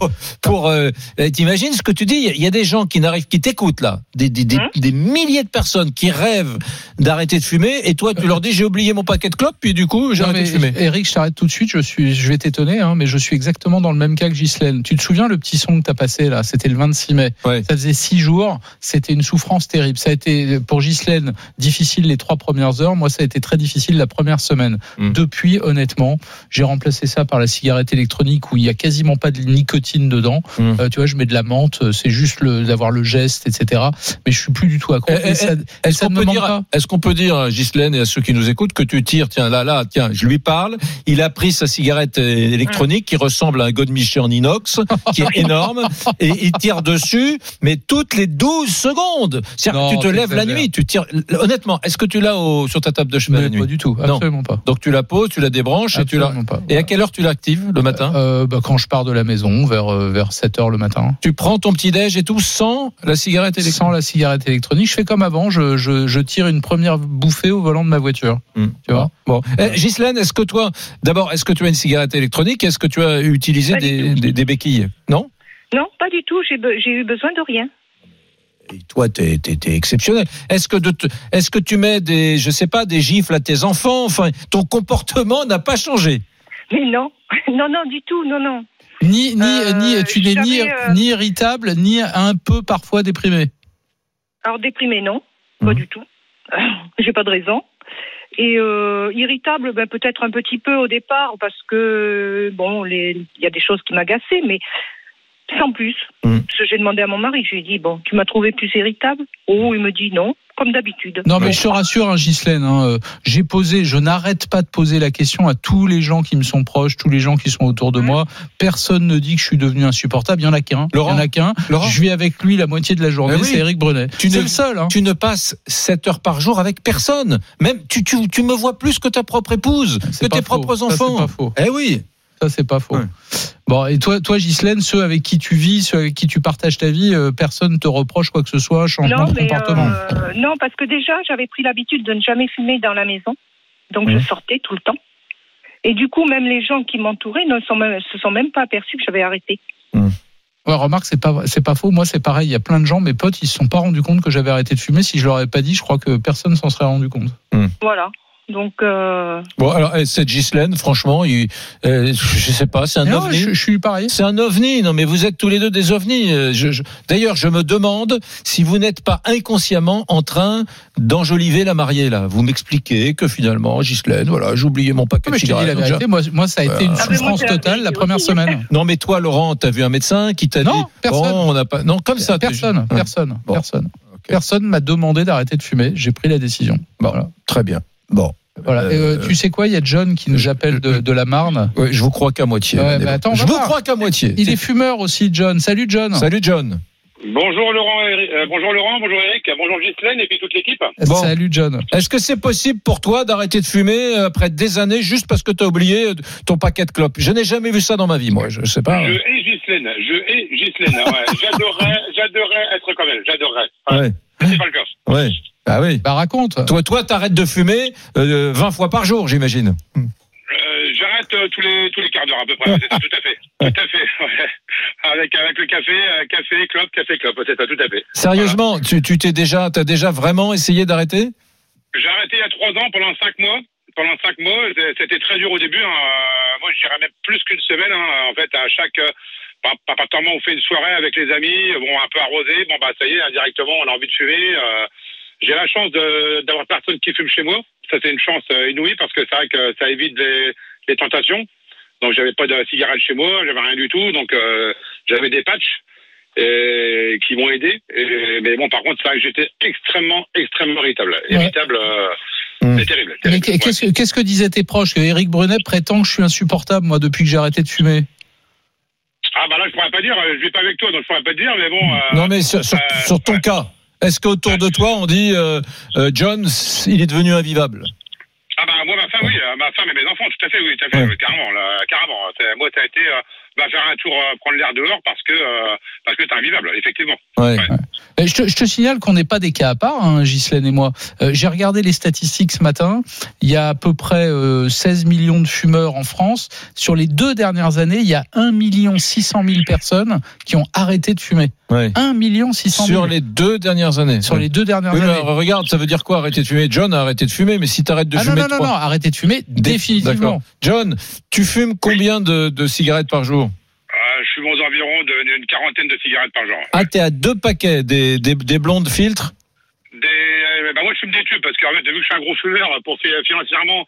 pour. Euh, T'imagines ce que tu dis? Il y a des gens qui n'arrivent, qui t'écoutent là, des, des, des, Hein? des milliers de personnes qui rêvent d'arrêter de fumer, et toi tu leur dis j'ai oublié mon paquet de clopes, puis du coup j'ai arrêté de fumer. Eric, je t'arrête tout de suite. Je suis, je vais t'étonner, hein, mais je suis exactement dans le même cas que Ghislaine. Tu te souviens le petit son que t'as passé là? C'était le 26 mai. Ouais. Ça faisait six jours. C'était une souffrance terrible. Ça a été pour Ghislaine difficile les trois premières heures. Moi, ça a été très difficile la première semaine. Mm. Depuis, honnêtement, j'ai remplacé ça par la cigarette électronique où il y a quasiment pas de nicotine dedans. Mm. Euh, tu vois, je mets de la menthe. euh, C'est juste le- d'avoir le geste, etc. Mais je suis plus du tout accro. Eh, eh, et Est-ce qu'on peut est-ce qu'on peut dire à Ghislaine et à ceux qui nous écoutent que tu tires, tiens là là, tiens, je lui parle, il a pris sa cigarette euh, électronique qui ressemble à un godemiché en inox, qui est énorme, et il tire dessus, mais toutes les 12 secondes. C'est-à-dire que tu te lèves la nuit, tu tires. Honnêtement, est-ce que tu l'as au- sur ta table de chemin Mais la nuit pas du tout, Non. absolument pas. Donc tu la poses, tu la débranches et tu la. Absolument pas. Et à quelle heure tu l'actives le matin? Euh, bah, quand je pars de la maison, vers, euh, vers 7 heures le matin. Tu prends ton petit déj et tout sans la cigarette électronique. Sans la cigarette électronique, je fais comme avant, je, je, je tire une première bouffée au volant de ma voiture. Hmm. Tu vois? Bon, Eh, Ghislaine, est-ce que toi, d'abord, est-ce que tu as une cigarette électronique? Est-ce que tu as utilisé des, des, des béquilles? Non? Non, pas du tout. J'ai be- j'ai eu besoin de rien. Et toi, t'es es, exceptionnel. Est-ce que, de te- est-ce que tu mets des, je sais pas, des gifles à tes enfants? Enfin, ton comportement n'a pas changé. Mais non, non, non, du tout, non, non. Ni, ni, Euh, ni, tu n'es ni, euh, ni irritable, ni un peu parfois déprimé? Alors déprimé, non, pas Mhm. du tout. J'ai pas de raison. Et euh, irritable, ben, peut-être un petit peu au départ parce que bon, il y a des choses qui m'agaçaient, mais sans plus. Parce que j'ai demandé à mon mari, je lui ai dit bon, tu m'as trouvé plus irritable Oh, il me dit non, comme d'habitude. Non, mais je te rassure, hein, Ghislaine, hein, euh, j'ai posé, je n'arrête pas de poser la question à tous les gens qui me sont proches, tous les gens qui sont autour de Mhm. moi. Personne ne dit que je suis devenu insupportable. Il y en a qu'un. Il y en a qu'un. Je vis avec lui la moitié de la journée. Eh oui. C'est Eric Brenet. Tu ne- le seul. Hein. Tu ne passes 7 heures par jour avec personne. Même, tu, tu, tu me vois plus que ta propre épouse, que tes faux. propres Ça, enfants. c'est pas faux. Eh oui. Ça, c'est pas faux. Ouais. Bon, et toi, toi, Ghislaine, ceux avec qui tu vis, ceux avec qui tu partages ta vie, euh, personne te reproche quoi que ce soit, changement Non, de comportement. euh, non, parce que déjà, j'avais pris l'habitude de ne jamais fumer dans la maison. Donc, je sortais tout le temps. Et du coup, même les gens qui m'entouraient ne sont même- se sont même pas aperçus que j'avais arrêté. Ouais, remarque, c'est pas, c'est pas faux. Moi, c'est pareil. Il y a plein de gens, mes potes, ils se sont pas rendus compte que j'avais arrêté de fumer. Si je leur avais pas dit, je crois que personne s'en serait rendu compte. Voilà. Donc, euh, Bon, alors, eh, cette Ghislaine, franchement, il, euh, je sais pas, c'est un Non, ovni. je, je suis pareil. C'est un ovni. Non, mais vous êtes tous les deux des ovnis. Euh, je- je- D'ailleurs, je me demande si vous n'êtes pas inconsciemment en train d'enjoliver la mariée, là. Vous m'expliquez que finalement, Ghislaine, voilà, j'ai oublié mon paquet Non, mais de je te dis la cigarettes. vérité, moi, moi ça a été une Ah, souffrance j'ai totale la première aussi. semaine. Non, mais toi, Laurent, t'as vu un médecin qui t'a dit Non, personne. Bon, on n'a pas. Non, comme ça. Personne, personne, Bon. personne. Personne m'a demandé d'arrêter de fumer. J'ai pris la décision. Bon, Voilà. très bien. Bon. Voilà. Euh, Euh, tu sais quoi Il y a John qui nous appelle de, de la Marne. Ouais, je vous crois qu'à moitié. Ouais, bah attends, je vous voir. crois qu'à moitié. Il est fumeur aussi, John. Salut, John. Salut, John. Bonjour Laurent, euh, bonjour Laurent, bonjour Eric, bonjour Ghislaine et puis toute l'équipe. Bon. Salut, John. Est-ce que c'est possible pour toi d'arrêter de fumer euh, après des années juste parce que tu as oublié ton paquet de clopes? Je n'ai jamais vu ça dans ma vie, moi. Je sais pas. Je hais Ghislaine, je hais Ghislaine. Ouais. J'adorerais, être comme elle, j'adorerais. Ouais. C'est pas le cas. Ouais. Ah oui. Bah raconte. Toi, toi, t'arrêtes de fumer euh, 20 fois par jour, j'imagine. Euh, J'arrête euh, tous les tous les quarts d'heure à peu près. C'est ça, tout à fait, tout à fait. ouais. Avec avec le café, euh, café, clope, café, clope. C'est ça, tout à fait. Sérieusement, tu tu t'es déjà, t'as déjà vraiment essayé d'arrêter? J'ai arrêté il y a trois ans pendant cinq mois. Pendant cinq mois, c'était très dur au début. hein. Moi, je dirais même plus qu'une semaine. hein. En fait, à chaque pas, pas, pas tellement on fait une soirée avec les amis, bon, un peu arrosé. Bon, bah, ça y est, indirectement, on a envie de fumer. Euh, J'ai la chance d'avoir personne qui fume chez moi. Ça, c'est une chance euh, inouïe parce que c'est vrai que ça évite les, les tentations. Donc, j'avais pas de cigarette chez moi, j'avais rien du tout. Donc, euh, j'avais des patchs et, qui m'ont aidé. Et- mais bon, par contre, c'est vrai que j'étais extrêmement, extrêmement irritable. Irritable, euh, Mm. c'est terrible. Mais terrible. Ouais. qu'est-ce que disaient tes proches? Eric Brunet prétend que je suis insupportable, moi, depuis que j'ai arrêté de fumer. Ah bah là, je pourrais pas dire, euh, je vis pas avec toi, donc je pourrais pas te dire, mais bon. euh, Non, mais sur, sur, euh, sur ton ouais. cas, est-ce qu'autour de toi on dit euh, euh, John, il est devenu invivable? Ah bah moi, ma femme, oui, euh, ma femme et mes enfants, tout à fait, oui, tout à fait, Ouais. carrément, là, carrément. Moi, ça a été euh, bah, faire un tour, euh, prendre l'air dehors parce que euh, parce que t'es invivable, effectivement. Ouais. Je te, je te signale qu'on n'est pas des cas à part, hein, Ghislaine et moi. Euh, J'ai regardé les statistiques ce matin. Il y a à peu près euh, 16 millions de fumeurs en France. Sur les deux dernières années, il y a 1 million 600 000 personnes qui ont arrêté de fumer. Ouais. 1 million 600 000 Sur les deux dernières années. sur les deux dernières Oui, années. alors, regarde, ça veut dire quoi arrêter de fumer? John a arrêté de fumer, mais si t'arrêtes de Ah non, fumer non, non, trois- non, arrêtez de fumer Dé- définitivement. John, tu fumes combien de, de cigarettes par jour? De- d'une quarantaine de cigarettes par jour. Ah, t'es à deux paquets des, des, des blondes filtres? Des, euh, bah moi, je fume des tubes parce que en fait, vu que je suis un gros fumeur, pour fi- financièrement,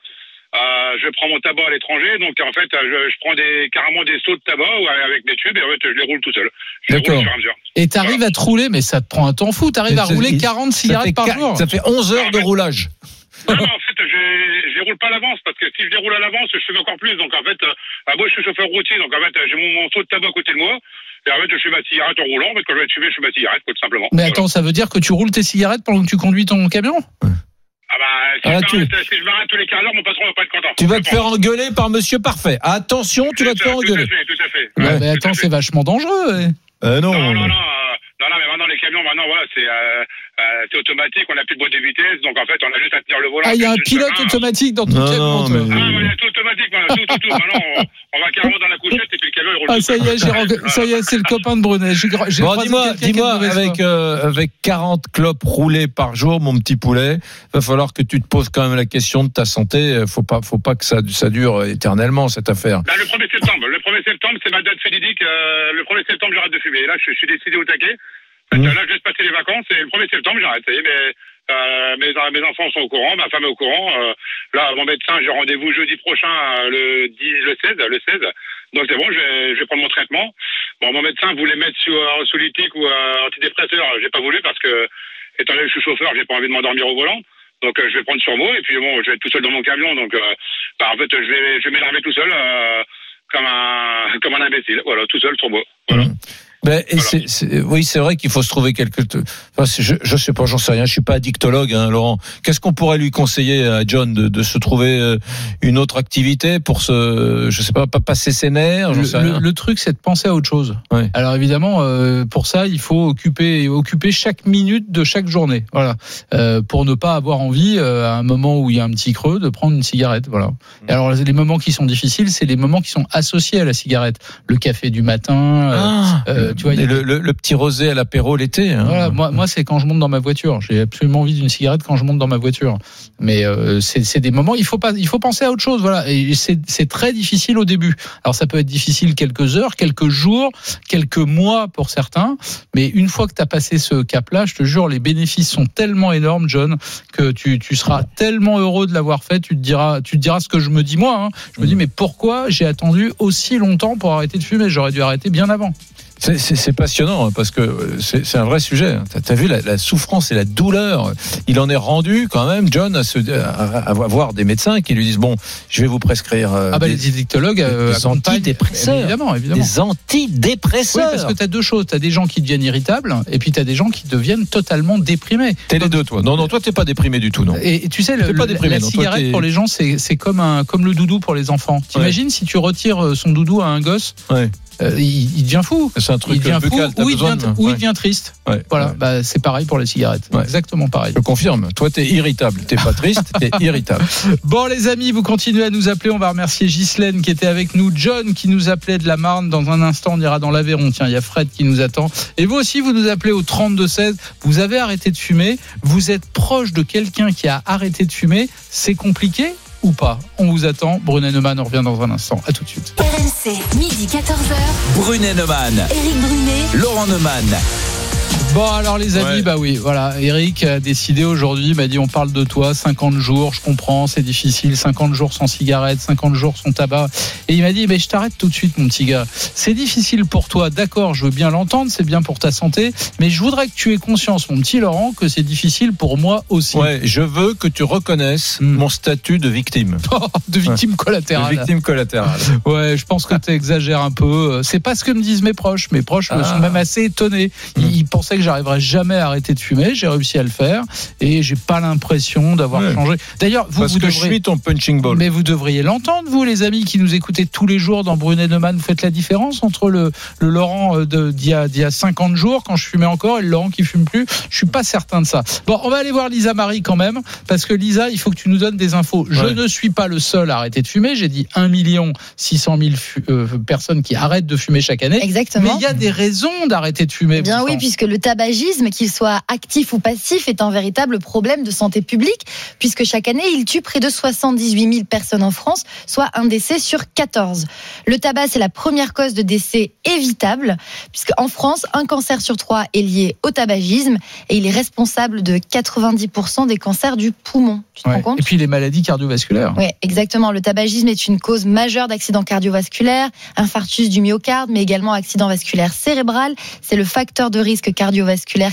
euh, je prends mon tabac à l'étranger, donc en fait, euh, je, je prends des carrément des seaux de tabac ouais, avec mes tubes et en fait, je les roule tout seul. D'accord. et t'arrives à te rouler, mais ça te prend un temps fou. T'arrives à rouler il- 40 ça cigarettes par jour. Ça fait 11 heures de roulage. Non, mais en fait, je, je les roule pas à l'avance parce que si je les roule à l'avance, je fume encore plus. Donc en fait, euh, ah, moi, je suis chauffeur routier, donc en fait, j'ai mon, seau de tabac à côté de moi. Et en fait, je fume ma cigarette en roulant. Fait, quand je vais fumer, je fume ma cigarette, tout simplement. Mais Voilà. attends, ça veut dire que tu roules tes cigarettes pendant que tu conduis ton camion? Ah bah, si, Ah, je tu- m'arrête, si je m'arrête tous les quarts d'heure, mon patron va pas être content. Tu vas te faire engueuler par Monsieur Parfait. Attention, tu vas te faire Tout à engueuler. fait, tout à fait. Ouais, Ouais, mais tout attends, à fait. c'est vachement dangereux. ouais. Euh, non. Non, non, non, euh, non, non, mais maintenant les camions, maintenant voilà, c'est euh, euh, c'est automatique, on n'a plus de boîte de vitesse, donc en fait on a juste à tenir le volant. Ah, il y a un pilote automatique dans ton Non, camion. non, mais- Ah, il y a tout automatique, voilà, tout, tout, tout. Maintenant on, on va carrément dans la couchette et puis le camion il roule. Ah, tout ça y est, j'ai renco- ça y est, c'est le copain de Brunet. Bon, dis-moi, dis-moi, avec, euh, avec 40 clopes roulées par jour, mon petit poulet, va falloir que tu te poses quand même la question de ta santé. Faut pas, faut pas que ça, ça dure éternellement, cette affaire. Là, le 1er septembre, le 1er septembre, c'est ma date fatidique. Euh, le 1er septembre, j'arrête de fumer. Et là, je, je suis décidé au taquet. Mmh. Là, je laisse passer les vacances et le 1er septembre, j'arrête. Ça y est, mais, euh, mes, mes enfants sont au courant, ma femme est au courant. Euh, là, mon médecin, j'ai rendez-vous jeudi prochain, euh, le 10, le 16, le 16. Donc c'est bon, je vais, je vais prendre mon traitement. Bon, mon médecin voulait mettre sous euh, anxiolytique ou euh, antidépresseur. J'ai pas voulu parce que, étant donné que je suis chauffeur, j'ai pas envie de m'endormir au volant. Donc euh, je vais prendre sur moi et puis bon, je vais être tout seul dans mon camion. Donc euh, bah, en fait, je vais, je vais m'énerver tout seul. euh, comme un, comme un imbécile. Voilà, tout seul sur moi. Voilà. Ben, et oui, c'est vrai qu'il faut se trouver quelque. Enfin, je, je sais pas, j'en sais rien. Je suis pas addictologue, hein, Laurent. Qu'est-ce qu'on pourrait lui conseiller à John de, de se trouver euh, une autre activité pour se, je sais pas, pas passer ses nerfs, j'en sais Le, rien. le- le truc, c'est de penser à autre chose. Ouais. Alors évidemment, euh, pour ça, il faut occuper, occuper chaque minute de chaque journée. Voilà, Euh, pour ne pas avoir envie, euh, à un moment où il y a un petit creux, de prendre une cigarette. Voilà. Mmh. Et alors les moments qui sont difficiles, c'est les moments qui sont associés à la cigarette. Le café du matin. euh, Ah, euh, tu vois, a le, le- le petit rosé à l'apéro l'été. hein. Voilà, moi, moi c'est quand je monte dans ma voiture. J'ai absolument envie d'une cigarette quand je monte dans ma voiture. Mais euh, c'est des moments, il faut pas, il faut penser à autre chose. Voilà, et c'est c'est très difficile au début. Alors ça peut être difficile quelques heures, quelques jours, quelques mois pour certains. Mais une fois que tu as passé ce cap-là, je te jure, les bénéfices sont tellement énormes, John, que tu, tu seras tellement heureux de l'avoir fait. Tu te diras, tu te diras ce que je me dis moi. hein. Je me dis, mais pourquoi j'ai attendu aussi longtemps pour arrêter de fumer? J'aurais dû arrêter bien avant. C'est- passionnant hein, parce que euh, c'est un vrai sujet. T'as as vu la, la souffrance et la douleur. Il en est rendu quand même, John, à, se, à, à avoir des médecins qui lui disent bon, je vais vous prescrire euh, Ah bah des, les addictologues euh, des antidépresseurs. évidemment, évidemment. des antidépresseurs. Oui, parce que tu as deux choses. Tu as des gens qui deviennent irritables et puis tu as des gens qui deviennent totalement déprimés. T'es les deux, toi. Non, non, toi, t'es pas déprimé du tout, non. Et, et tu sais, le- pas déprimé, la non. Cigarette pour les gens, c'est comme, un, comme le doudou pour les enfants. T'imagines si tu retires euh, son doudou à un gosse, Ouais. Euh, il, il devient fou. C'est un Il truc devient fou buccal. t'as ou, il devient, de- ou il devient triste. Ouais. Voilà, Ouais. bah, c'est pareil pour les cigarettes. Ouais. Exactement pareil. Je confirme. Toi, t'es irritable. T'es pas triste, t'es irritable. Bon les amis, vous continuez à nous appeler. On va remercier Ghislaine qui était avec nous, John qui nous appelait de la Marne. Dans un instant, on ira dans l'Aveyron. Tiens, il y a Fred qui nous attend. Et vous aussi, vous nous appelez au 32 16. Vous avez arrêté de fumer. Vous êtes proche de quelqu'un qui a arrêté de fumer. C'est compliqué? Ou pas On vous attend. Brunet Neumann, on revient dans un instant. À tout de suite. RMC, midi 14h. Brunet Neumann, Éric Brunet. Laurent Neumann. Bon alors les amis, Ouais. bah oui, voilà, Eric a décidé aujourd'hui, il m'a dit on parle de toi, 50 jours, je comprends, c'est difficile, 50 jours sans cigarette, 50 jours sans tabac. Et il m'a dit, mais je t'arrête tout de suite mon petit gars. C'est difficile pour toi, d'accord, je veux bien l'entendre, c'est bien pour ta santé, mais je voudrais que tu aies conscience, mon petit Laurent, que c'est difficile pour moi aussi. Ouais, je veux que tu reconnaisses Hmm. mon statut de victime. de victime De collatérale. victime collatérale. Ouais, je pense que tu exagères un peu. C'est pas ce que me disent mes proches. Mes proches Ah. sont même assez étonnés. Ils, Mm. ils pensaient que j'arriverais jamais à arrêter de fumer. J'ai réussi à le faire et j'ai pas l'impression d'avoir Ouais. changé. D'ailleurs, vous, Parce vous que je suis ton punching ball. mais vous devriez l'entendre, vous, les amis qui nous écoutez tous les jours dans Brunet Neumann. Vous faites la différence entre le, le Laurent euh, d'il y, a- d'il y a 50 jours, quand je fumais encore, et le Laurent qui fume plus. Je suis pas certain de ça. Bon, on va aller voir Lisa Marie quand même, parce que Lisa, il faut que tu nous donnes des infos. Je Ouais. ne suis pas le seul à arrêter de fumer. J'ai dit 1 million 600 000 fu- euh, personnes qui arrêtent de fumer chaque année. Mais Exactement. il y a des raisons d'arrêter de fumer. Bien oui, puisque le tabagisme, qu'il soit actif ou passif, est un véritable problème de santé publique, puisque chaque année, il tue près de 78 000 personnes en France, soit un décès sur 14. Le tabac, c'est la première cause de décès évitable, puisque en France, un cancer sur trois est lié au tabagisme, et il est responsable de 90% des cancers du poumon. Tu te Ouais. rends compte? Et puis les maladies cardiovasculaires. oui, exactement. Le tabagisme est une cause majeure d'accidents cardiovasculaires, infarctus du myocarde, mais également accident vasculaire cérébral. C'est le facteur de risque cardiovasculaire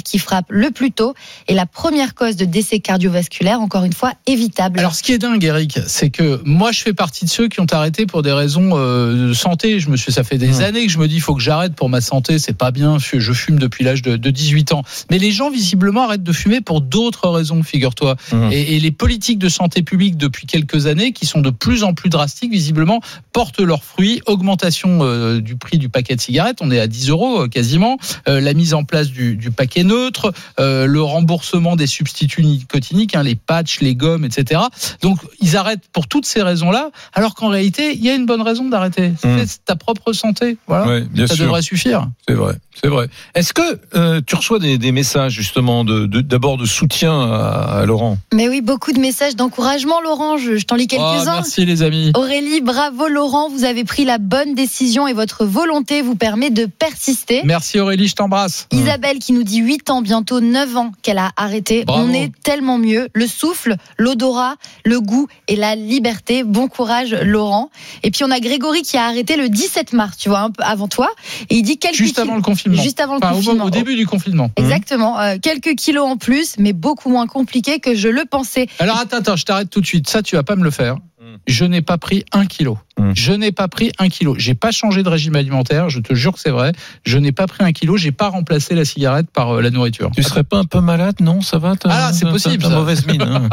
qui frappe le plus tôt et la première cause de décès cardiovasculaire, encore une fois, évitable. Alors, ce qui est dingue, Eric, c'est que moi, je fais partie de ceux qui ont arrêté pour des raisons euh, de santé. Je me suis, ça fait des Mmh. années que je me dis, il faut que j'arrête pour ma santé. C'est pas bien. Je fume depuis l'âge de, de 18 ans. Mais les gens, visiblement, arrêtent de fumer pour d'autres raisons, figure-toi. Mmh. Et, et les politiques de santé publique depuis quelques années, qui sont de plus en plus drastiques, visiblement, portent leurs fruits. Augmentation euh, du prix du paquet de cigarettes, on est à 10 euros euh, quasiment. Euh, la mise en place du, du paquet neutre, euh, le remboursement des substituts nicotiniques, hein, les patchs, les gommes, etc. Donc ils arrêtent pour toutes ces raisons-là, alors qu'en réalité, il y a une bonne raison d'arrêter. C'est Mm. ta propre santé. Voilà. Ouais, bien Ça sûr. devrait suffire. C'est vrai, c'est vrai. Est-ce que euh, tu reçois des, des messages justement de de- d'abord de, soutien à, à Laurent? Mais oui, beaucoup de messages d'encouragement, Laurent. Je, je t'en lis Oh, quelques-uns. merci les amis. Aurélie, bravo Laurent, vous avez pris la bonne décision et votre volonté vous permet de persister. Merci Aurélie, je t'embrasse. Isabelle qui nous dit 8 ans, bientôt 9 ans qu'elle a arrêté. Bravo. On est tellement mieux. Le souffle, l'odorat, le goût et la liberté. Bon courage Laurent. Et puis on a Grégory qui a arrêté le 17 mars, tu vois, un peu avant toi. Et il dit quelques Juste avant le confinement. Juste avant le Enfin, au- confinement. Au, début du confinement. Exactement. Euh, quelques kilos en plus, mais beaucoup moins compliqué que je le pensais. Alors attends, attends, je t'arrête tout de suite. Ça, tu vas pas me le faire. Je n'ai pas pris un kilo. Mm. Je n'ai pas pris un kilo. J'ai pas changé de régime alimentaire. Je te jure que c'est vrai. Je n'ai pas pris un kilo. J'ai pas remplacé la cigarette par euh, la nourriture. Tu serais pas un peu malade, non? Ça va Ah, c'est possible, t'as ça. mauvaise mine. hein.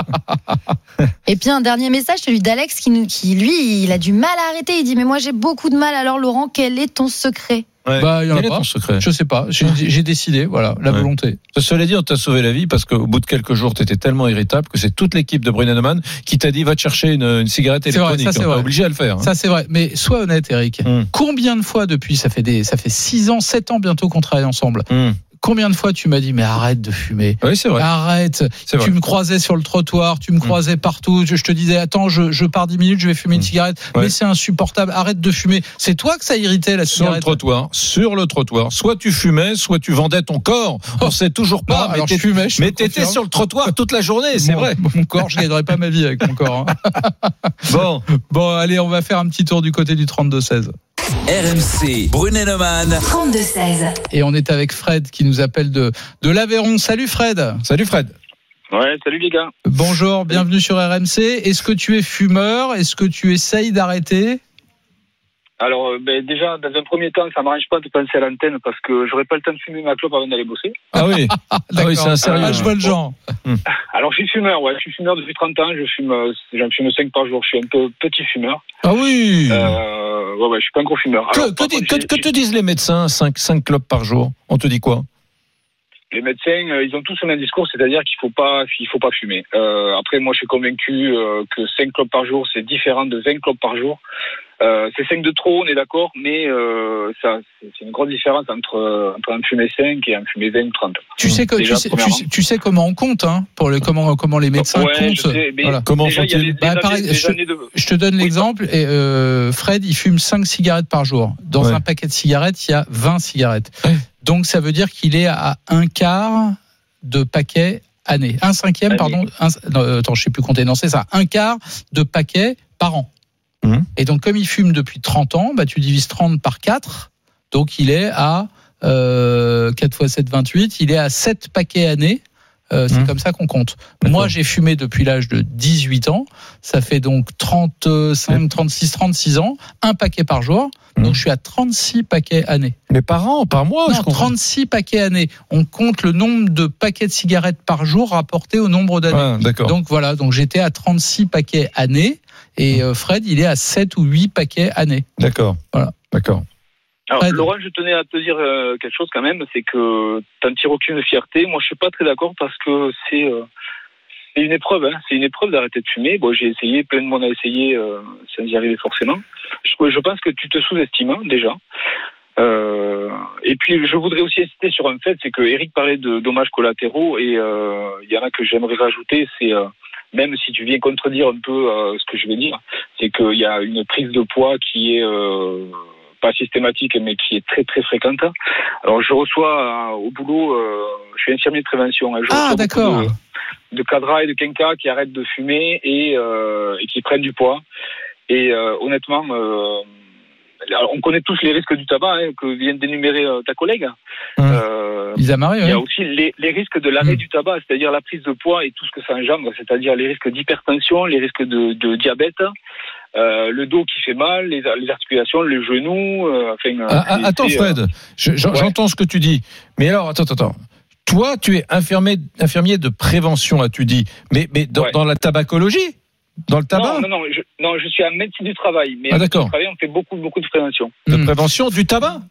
Et puis un dernier message, celui d'Alex qui, nous- qui, lui, il a du mal à arrêter. Il dit, mais moi j'ai beaucoup de mal. Alors Laurent, quel est ton secret? Ouais. Bah, il y en a Quel est pas. ton secret? Je sais pas. J'ai j'ai décidé. Voilà, la Ouais. volonté. Cela dit, on t'a sauvé la vie parce qu'au bout de quelques jours, tu étais tellement irritable que c'est toute l'équipe de Brunemann qui t'a dit va te chercher une, une cigarette électronique. ça, c'est On t'a vrai. obligé à le faire. hein. Ça c'est vrai. Mais sois honnête, Eric. Hum. Combien de fois depuis ça fait des ça fait six ans, sept ans bientôt qu'on travaille ensemble. Hum. Combien de fois tu m'as dit mais arrête de fumer. Oui, c'est vrai. Arrête. C'est vrai. Tu me croisais sur le trottoir, tu me croisais partout. Je, je te disais attends, je, je pars dix minutes, je vais fumer une cigarette. Ouais. Mais c'est insupportable. Arrête de fumer. C'est toi que ça irritait la Sur le cigarette. trottoir, sur le trottoir. Soit tu fumais, soit tu vendais ton corps. On sait toujours Non, pas. je mais te t'étais confirme. sur le trottoir toute la journée, c'est Mon- vrai. Mon corps, je gagnerais pas ma vie avec mon corps. hein. Bon, Bon, allez, on va faire un petit tour du côté du 32-16. RMC, Brunet-Neumann. 32-16. Et on est avec Fred qui nous appelle de, de l'Aveyron. Salut Fred. salut Fred. Ouais, salut les gars. Bonjour, bienvenue sur RMC. Est-ce que tu es fumeur? Est-ce que tu essayes d'arrêter? Alors, euh, ben, déjà, dans un premier temps, ça m'arrange pas de penser à l'antenne parce que j'aurais pas le temps de fumer ma clope avant d'aller bosser. Ah oui. Ah oui, c'est un sérieux. Ah, je vois le genre. Alors, je suis fumeur, ouais. Je suis fumeur depuis 30 ans. Je fume, euh, j'en fume 5 par jour. Je suis un peu petit fumeur. Ah oui. Euh, ouais, ouais, je suis pas un gros fumeur. Que, Alors, que par di- contre, que- j'ai- que te disent les médecins 5, 5 clopes par jour? On te dit quoi? Les médecins, euh, ils ont tous le même discours, c'est-à-dire qu'il faut pas, il faut pas fumer. Euh, après, moi, je suis convaincu euh, que 5 clopes par jour, c'est différent de 20 clopes par jour. Euh, c'est 5 de trop, on est d'accord, mais euh, ça, c'est une grande différence entre, euh, entre un fumé 5 et un fumé 20 ou 30. Tu sais, que, Déjà, tu, sais, tu, sais, tu sais comment on compte, hein, pour le, comment, comment les médecins Ouais, comptent. je sais, mais Voilà. Comment déjà, les, Bah, pareil, je- de... Je te donne l'exemple. Et euh, Fred, il fume 5 cigarettes par jour. Dans Ouais. un paquet de cigarettes, il y a 20 cigarettes. Donc ça veut dire qu'il est à un quart de paquet année. Un cinquième, Année. pardon. Un, non, euh, attends, je sais plus compter. Non, c'est ça. Un quart de paquet par an. Mhm. Et donc, comme il fume depuis 30 ans, bah, tu divises 30 par 4. Donc, il est à euh, 4 x 7, 28. Il est à 7 paquets année. Euh, c'est Mhm. comme ça qu'on compte. Moi, j'ai fumé depuis l'âge de 18 ans. Ça fait donc 35, 36, 36 ans. Un paquet par jour. Mhm. Donc, je suis à 36 paquets année. Mais par an, par mois, je non, comprends. 36 paquets année. On compte le nombre de paquets de cigarettes par jour rapporté au nombre d'années. D'accord. Donc voilà, donc j'étais à 36 paquets année et euh, Fred, il est à 7 ou 8 paquets année. D'accord. Voilà. D'accord. Alors. Laurent, je tenais à te dire euh, quelque chose quand même, c'est que t'en tires aucune fierté. Moi, je suis pas très d'accord parce que c'est euh, une épreuve. Hein. C'est une épreuve d'arrêter de fumer. Bon, j'ai essayé, plein de monde a essayé, euh, sans y arriver forcément. Je, je pense que tu te sous-estimes hein, déjà. Euh, et puis, je voudrais aussi insister sur un fait, c'est que Eric parlait de dommages collatéraux et euh, il y en a que j'aimerais rajouter, c'est euh, même si tu viens contredire un peu euh, ce que je vais dire, c'est qu'il y a une prise de poids qui est euh, pas systématique, mais qui est très très fréquente. Alors, je reçois euh, au boulot, euh, je suis infirmier de prévention. hein, je Ah, d'accord. De, de cadras et de quinquas qui arrêtent de fumer et, euh, et qui prennent du poids. Et honnêtement, alors, on connaît tous les risques du tabac hein, que vient d'énumérer ta collègue. Marie, il y a aussi les, les risques de l'arrêt Mm. du tabac, c'est-à-dire la prise de poids et tout ce que ça engendre, c'est-à-dire les risques d'hypertension, les risques de, de diabète, euh, le dos qui fait mal, les, les articulations, les genoux. euh, enfin, euh, Ah, ah, attends, euh, Fred, je- ouais. j'entends ce que tu dis. Mais alors, attends, attends, attends. Toi, tu es infirmier, infirmier de prévention, là, tu dis. Mais, mais dans, Ouais. dans la tabacologie? Dans le tabac? Non, non, non, je, non, je suis à médecine du travail, mais Ah, d'accord. on fait beaucoup, beaucoup de prévention. De Hmm. prévention du tabac?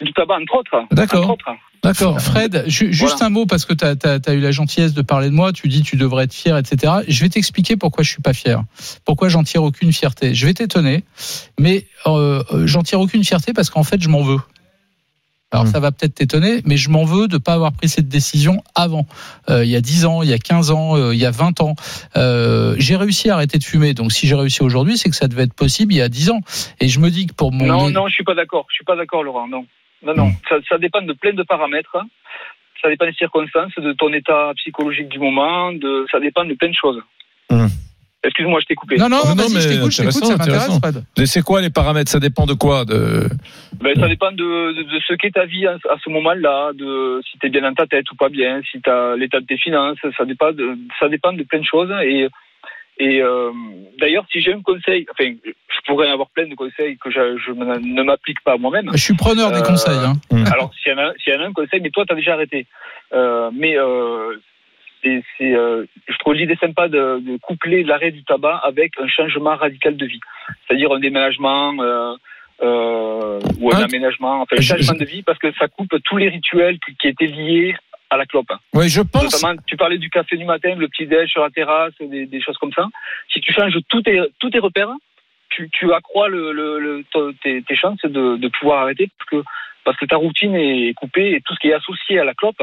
Du tabac, entre autres. D'accord. Entre autres. D'accord. Fred, ju- juste Voilà. un mot parce que tu as, eu la gentillesse de parler de moi, tu dis tu devrais être fier, etc. Je vais t'expliquer pourquoi je suis pas fier, pourquoi j'en tire aucune fierté. Je vais t'étonner, mais euh, euh, j'en tire aucune fierté parce qu'en fait je m'en veux. Alors Hmm. ça va peut-être t'étonner, mais je m'en veux de pas avoir pris cette décision avant. Euh, il y a 10 ans, il y a 15 ans, euh, il y a 20 ans. Euh, j'ai réussi à arrêter de fumer. Donc si j'ai réussi aujourd'hui, c'est que ça devait être possible il y a 10 ans. Et je me dis que pour mon... Non, non, je suis pas d'accord. Je suis pas d'accord, Laurent. Non, non, non. Ça, ça dépend de plein de paramètres. hein. Ça dépend des circonstances, de ton état psychologique du moment. De, ça dépend de plein de choses. Hum. Excuse-moi, je t'ai coupé. Non, non, Non, vas-y, mais je t'écoute, je t'écoute, ça intéressant, C'est quoi les paramètres? Ça dépend de quoi? De... Ben, ça dépend de, de, de ce qu'est ta vie à, à ce moment-là, de si tu es bien dans ta tête ou pas bien, si tu as l'état de tes finances, ça dépend de, ça dépend de plein de choses. Et, et euh, d'ailleurs, si j'ai un conseil, enfin, je pourrais avoir plein de conseils que je, je ne m'applique pas moi-même. Je suis preneur des Euh, conseils. Hein. Alors, s'il y, en a- y en a un conseil, mais toi, tu as déjà arrêté. Euh, mais euh, c'est, c'est, euh, je trouve l'idée sympa de, de coupler l'arrêt du tabac avec un changement radical de vie. C'est-à-dire un déménagement, euh, euh, ou un Hein aménagement, enfin un Je- changement de vie, parce que ça coupe tous les rituels qui, qui étaient liés à la clope. Oui, je pense. Notamment, tu parlais du café du matin, le petit déj sur la terrasse, des, des choses comme ça. Si tu changes tous tes, tous tes repères, tu, tu accrois le, le, tes, tes chances de, de pouvoir arrêter parce que, parce que ta routine est coupée et tout ce qui est associé à la clope,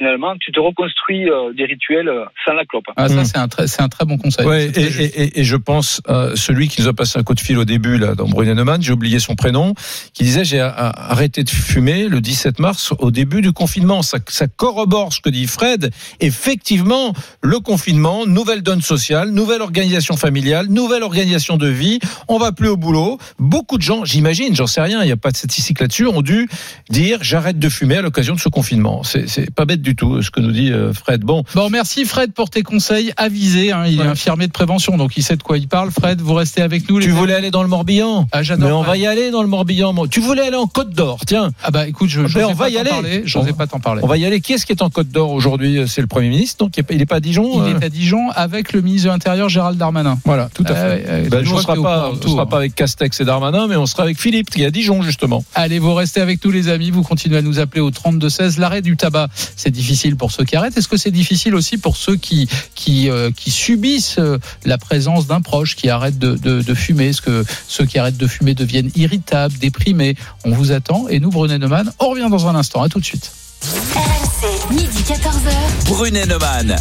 finalement, tu te reconstruis euh, des rituels euh, sans la clope. Ah, ça, Mm. c'est un très, c'est un très bon conseil. Ouais, et, juste. et, et- et je pense à celui qui nous a passé un coup de fil au début là dans Brunenemann, j'ai oublié son prénom, qui disait j'ai arrêté de fumer le 17 mars au début du confinement. Ça, ça corrobore ce que dit Fred. Effectivement, le confinement, nouvelle donne sociale, nouvelle organisation familiale, nouvelle organisation de vie. On va plus au boulot. Beaucoup de gens, j'imagine, j'en sais rien, il n'y a pas de statistique là-dessus, ont dû dire j'arrête de fumer à l'occasion de ce confinement. C'est c'est pas bête du tout ce que nous dit euh, Fred. Bon, Bon, merci Fred pour tes conseils avisés. hein. il est infirmier de prévention, donc il sait de quoi il parle. Fred, vous restez avec nous. les tu voulais aller dans le Morbihan Ah, j'adore. Mais on Fred. va y aller dans le Morbihan. moi. Tu voulais aller en Côte d'Or, tiens. Ah bah écoute, je, Ben, j'osais on va pas y t'en aller. parler, On- pas t'en parler. On va y aller. Qui est-ce qui est en Côte d'Or aujourd'hui? C'est le Premier ministre, donc il n'est pas à Dijon Il euh est à Dijon avec le ministre de l'Intérieur Gérald Darmanin. Voilà, tout à Ah fait. ouais, Ben, je vois sera pas, hein. pas avec Castex et Darmanin, mais on sera avec Philippe qui est à Dijon justement. Allez, vous restez avec nous les amis, vous continuez à nous appeler au 32-16. L'arrêt du tabac, c'est difficile pour ceux qui arrêtent. Est-ce que c'est difficile aussi pour ceux qui, qui, euh, qui subissent euh, la présence d'un proche qui arrête de, de, de fumer? Est-ce que ceux qui arrêtent de fumer deviennent irritables, déprimés? On vous attend. Et nous, Brunet Neumann, on revient dans un instant. À tout de suite. RMC, midi 14h. Brunet Neumann.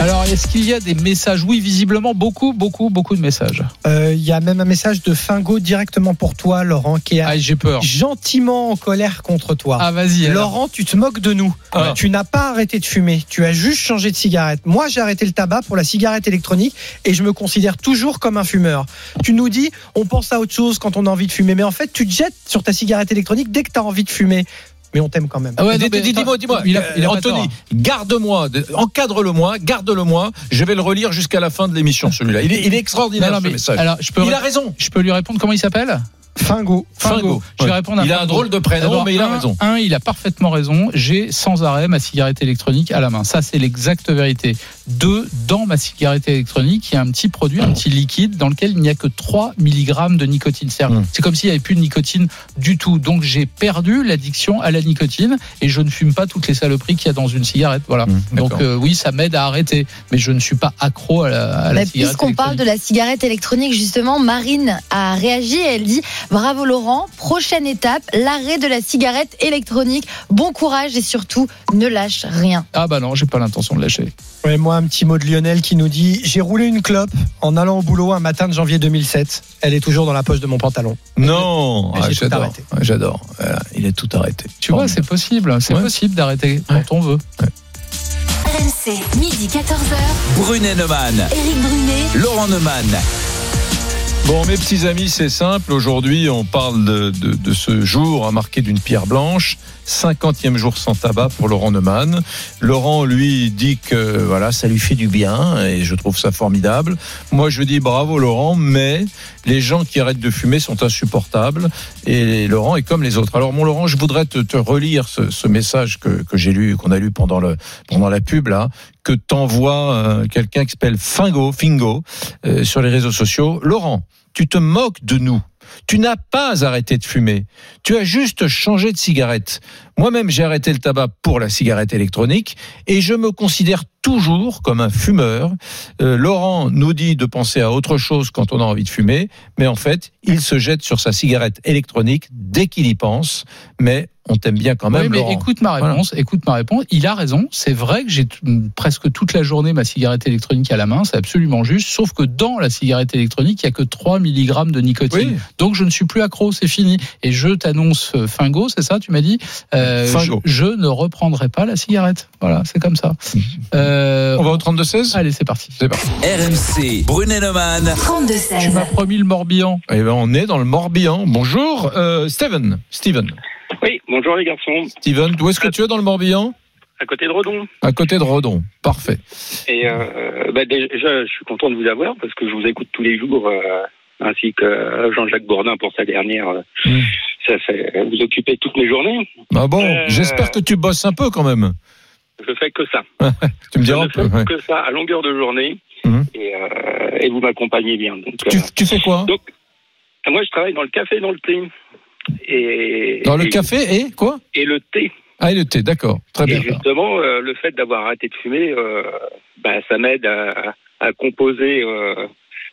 Alors, est-ce qu'il y a des messages? Oui, visiblement, beaucoup, beaucoup, beaucoup de messages. Euh, Il y a même un message de Fingo directement pour toi, Laurent, qui est Ah, j'ai peur. gentiment en colère contre toi. Ah, vas-y. alors. Laurent, tu te moques de nous. Ah. Tu n'as pas arrêté de fumer. Tu as juste changé de cigarette. Moi, j'ai arrêté le tabac pour la cigarette électronique et je me considère toujours comme un fumeur. Tu nous dis, on pense à autre chose quand on a envie de fumer. Mais en fait, tu te jettes sur ta cigarette électronique dès que tu as envie de fumer. Mais on t'aime quand même. Ah ouais, Dis-moi, dis-moi, il a- il a pas Anthony, tort. garde-moi, de- encadre-le-moi, garde-le-moi. Je vais le relire jusqu'à la fin de l'émission, celui-là. Il est, il est extraordinaire Non, non, ce mais message. alors, je peux, il a raison. je peux lui répondre comment il s'appelle? Fingo. Fingo. Je vais Ouais. répondre à Il a un drôle de prénom, mais il a un- raison. Un, il a parfaitement raison. J'ai sans arrêt ma cigarette électronique à la main. Ça, c'est l'exacte vérité. Deux, dans ma cigarette électronique, il y a un petit produit, un petit liquide dans lequel il n'y a que 3 mg de nicotine. C'est Mm. c'est comme s'il n'y avait plus de nicotine du tout. Donc, j'ai perdu l'addiction à la nicotine et je ne fume pas toutes les saloperies qu'il y a dans une cigarette. Voilà. Mm, Donc, euh, oui, ça m'aide à arrêter. Mais je ne suis pas accro à la, à la cigarette Puisqu'on parle de la cigarette électronique, justement, Marine a réagi. Elle dit Bravo Laurent, prochaine étape, l'arrêt de la cigarette électronique. Bon courage et surtout, ne lâche rien. Ah bah non, j'ai pas l'intention de lâcher. Ouais, moi, un petit mot de Lionel qui nous dit J'ai roulé une clope en allant au boulot un matin de janvier 2007. Elle est toujours dans la poche de mon pantalon. Non, Ah, j'ai tout j'adore. Voilà, il est tout arrêté. Tu vois, c'est possible. C'est Ouais. possible d'arrêter quand on veut. RMC, midi 14h. Brunet Neumann. Éric Brunet. Laurent Neumann. Bon, mes petits amis, c'est simple. Aujourd'hui, on parle de, de, de ce jour à marquer d'une pierre blanche. 50e jour sans tabac pour Laurent Neumann. Laurent, lui, dit que voilà, ça lui fait du bien et je trouve ça formidable. Moi, je dis bravo Laurent, mais les gens qui arrêtent de fumer sont insupportables et Laurent est comme les autres. Alors, mon Laurent, je voudrais te, relire ce, ce message que, que j'ai lu, qu'on a lu pendant, le, pendant la pub là, que t'envoie euh, quelqu'un qui s'appelle Fingo, Fingo, euh, sur les réseaux sociaux. Laurent, tu te moques de nous. Tu n'as pas arrêté de fumer. Tu as juste changé de cigarette. Moi-même, j'ai arrêté le tabac pour la cigarette électronique et je me considère toujours comme un fumeur. Euh, Laurent nous dit de penser à autre chose quand on a envie de fumer, mais en fait, il se jette sur sa cigarette électronique dès qu'il y pense. Mais on t'aime bien quand même, Oui, mais Laurent. écoute ma réponse. Écoute ma réponse. Il a raison. C'est vrai que j'ai presque toute la journée ma cigarette électronique à la main. C'est absolument juste. Sauf que dans la cigarette électronique, il y a que 3 mg de nicotine. Oui. Donc je ne suis plus accro. C'est fini. Et je t'annonce euh, Fingo, c'est ça, tu m'as dit? Euh, Fingo. Je, je ne reprendrai pas la cigarette. Voilà, c'est comme ça. Euh, On va au 32-16 Allez, c'est parti. C'est parti. RMC. Brunet Neumann. 32-16. Tu m'as promis le Morbihan. Eh ben, on est dans le Morbihan. Bonjour, euh, Steven. Steven. Oui, bonjour les garçons. Steven, où est-ce que tu es dans le Morbihan À côté de Redon. À côté de Redon. Parfait. Et euh, bah, déjà, je suis content de vous avoir parce que je vous écoute tous les jours, euh, ainsi que Jean-Jacques Bourdin pour sa dernière. euh, Mm. Ça fait vous occupez toutes mes journées. Ah bon, Euh, j'espère que tu bosses un peu quand même. Je fais que ça. Tu me diras un peu. fais ouais. que ça à longueur de journée. Mhm. Et, euh, et vous m'accompagnez bien. Donc, Tu, euh, tu fais quoi? donc Moi, je travaille dans le café et dans le thé. Et, Dans le et- café et quoi Et le thé. Ah, et le thé, d'accord. Très bien. Et justement, euh, le fait d'avoir arrêté de fumer, euh, bah, ça m'aide à, à composer euh,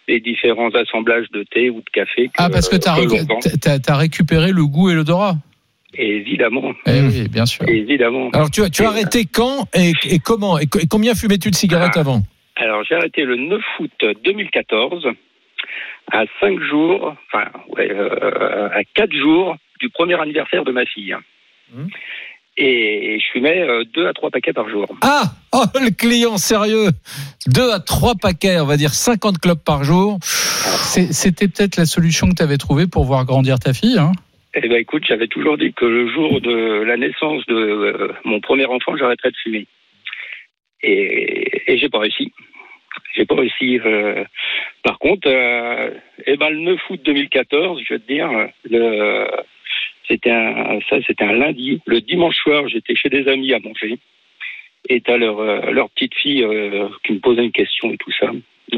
les différents assemblages de thé ou de café. Que, Ah, parce que t'as- t'as récupéré le goût et l'odorat. Évidemment. Eh oui, bien sûr. Évidemment. Alors, tu as, tu as arrêté quand et, et comment et, co- et combien fumais-tu de cigarettes Ah. avant? Alors, j'ai arrêté le 9 août 2014, à 5 jours, enfin, ouais, euh, à 4 jours du premier anniversaire de ma fille. Et je fumais 2 à 3 paquets par jour. Ah Oh, le client sérieux Deux à trois paquets, on va dire 50 clopes par jour. C'était peut-être la solution que tu avais trouvée pour voir grandir ta fille. Hein? Eh ben écoute, j'avais toujours dit que le jour de la naissance de euh, mon premier enfant, j'arrêterais de fumer. Et, et j'ai pas réussi. J'ai pas réussi. euh. Par contre, euh, eh ben le 9 août 2014, je vais te dire, le, c'était un, ça, c'était un lundi. Le dimanche soir, j'étais chez des amis à manger. Et t'as leur, euh, leur petite fille euh, qui me posait une question et tout ça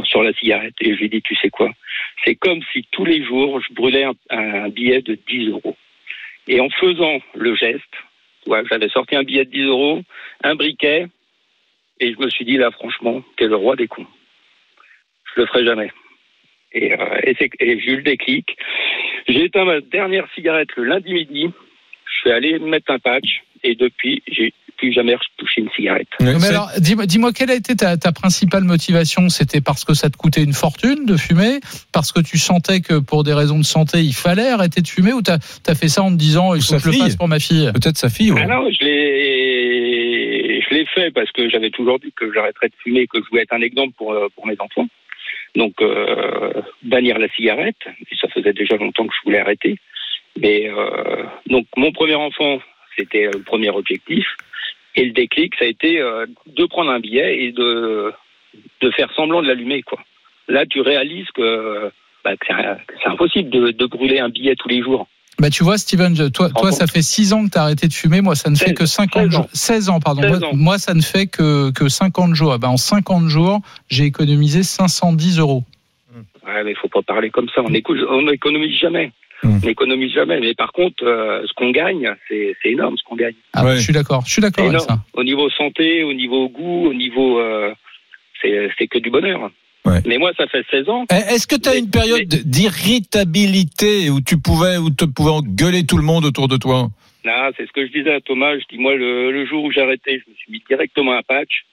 sur la cigarette. Et je lui dis, tu sais quoi? C'est comme si tous les jours, je brûlais un, billet de 10 euros. Et en faisant le geste, j'avais sorti un billet de 10 euros, un briquet, et je me suis dit, là, franchement, t'es le roi des cons. Je le ferai jamais. Et, euh, et, j'ai eu le déclic. J'ai éteint ma dernière cigarette le lundi midi. Je suis allé mettre un patch, et depuis, j'ai plus jamais touché une cigarette. Mais alors, dis-moi, dis-moi, quelle a été ta, ta principale motivation? C'était parce que ça te coûtait une fortune de fumer? Parce que tu sentais que pour des raisons de santé, il fallait arrêter de fumer? Ou t'as as fait ça en te disant, il faut que je le fasse pour ma fille? Peut-être sa fille, ouais. Ah non, je l'ai, je l'ai fait parce que j'avais toujours dit que j'arrêterais de fumer, que je voulais être un exemple pour, euh, pour mes enfants. Donc, euh, bannir la cigarette, et ça faisait déjà longtemps que je voulais arrêter. Mais euh, donc, mon premier enfant, c'était le premier objectif. Et le déclic, ça a été euh, de prendre un billet et de, de faire semblant de l'allumer, quoi. Là, tu réalises que, bah, que c'est impossible de, de brûler un billet tous les jours. Bah tu vois Steven, toi, ça fait 6 ans que tu as arrêté de fumer, moi ça ne fait 16, que 50 16 jours. ans. 16 ans, pardon. 16 Moi, ans. moi, ça ne fait que, que 50 jours. Ah bah, en 50 jours, j'ai économisé 510 euros. Ouais, mais il faut pas parler comme ça. On éco- on n'économise jamais. Hmm. On n'économise jamais. Mais par contre, euh, ce qu'on gagne, c'est c'est énorme ce qu'on gagne. Ah, bah, Je suis d'accord, je suis d'accord avec ça. Au niveau santé, au niveau goût, au niveau. euh, c'est c'est que du bonheur. Ouais. Mais moi, ça fait 16 ans. Eh, Est-ce que tu as une période d'irritabilité où tu pouvais, où tu pouvais engueuler tout le monde autour de toi? Là, c'est ce que je disais à Thomas. Je dis, moi, le, le jour où j'ai arrêté, je me suis mis directement un patch.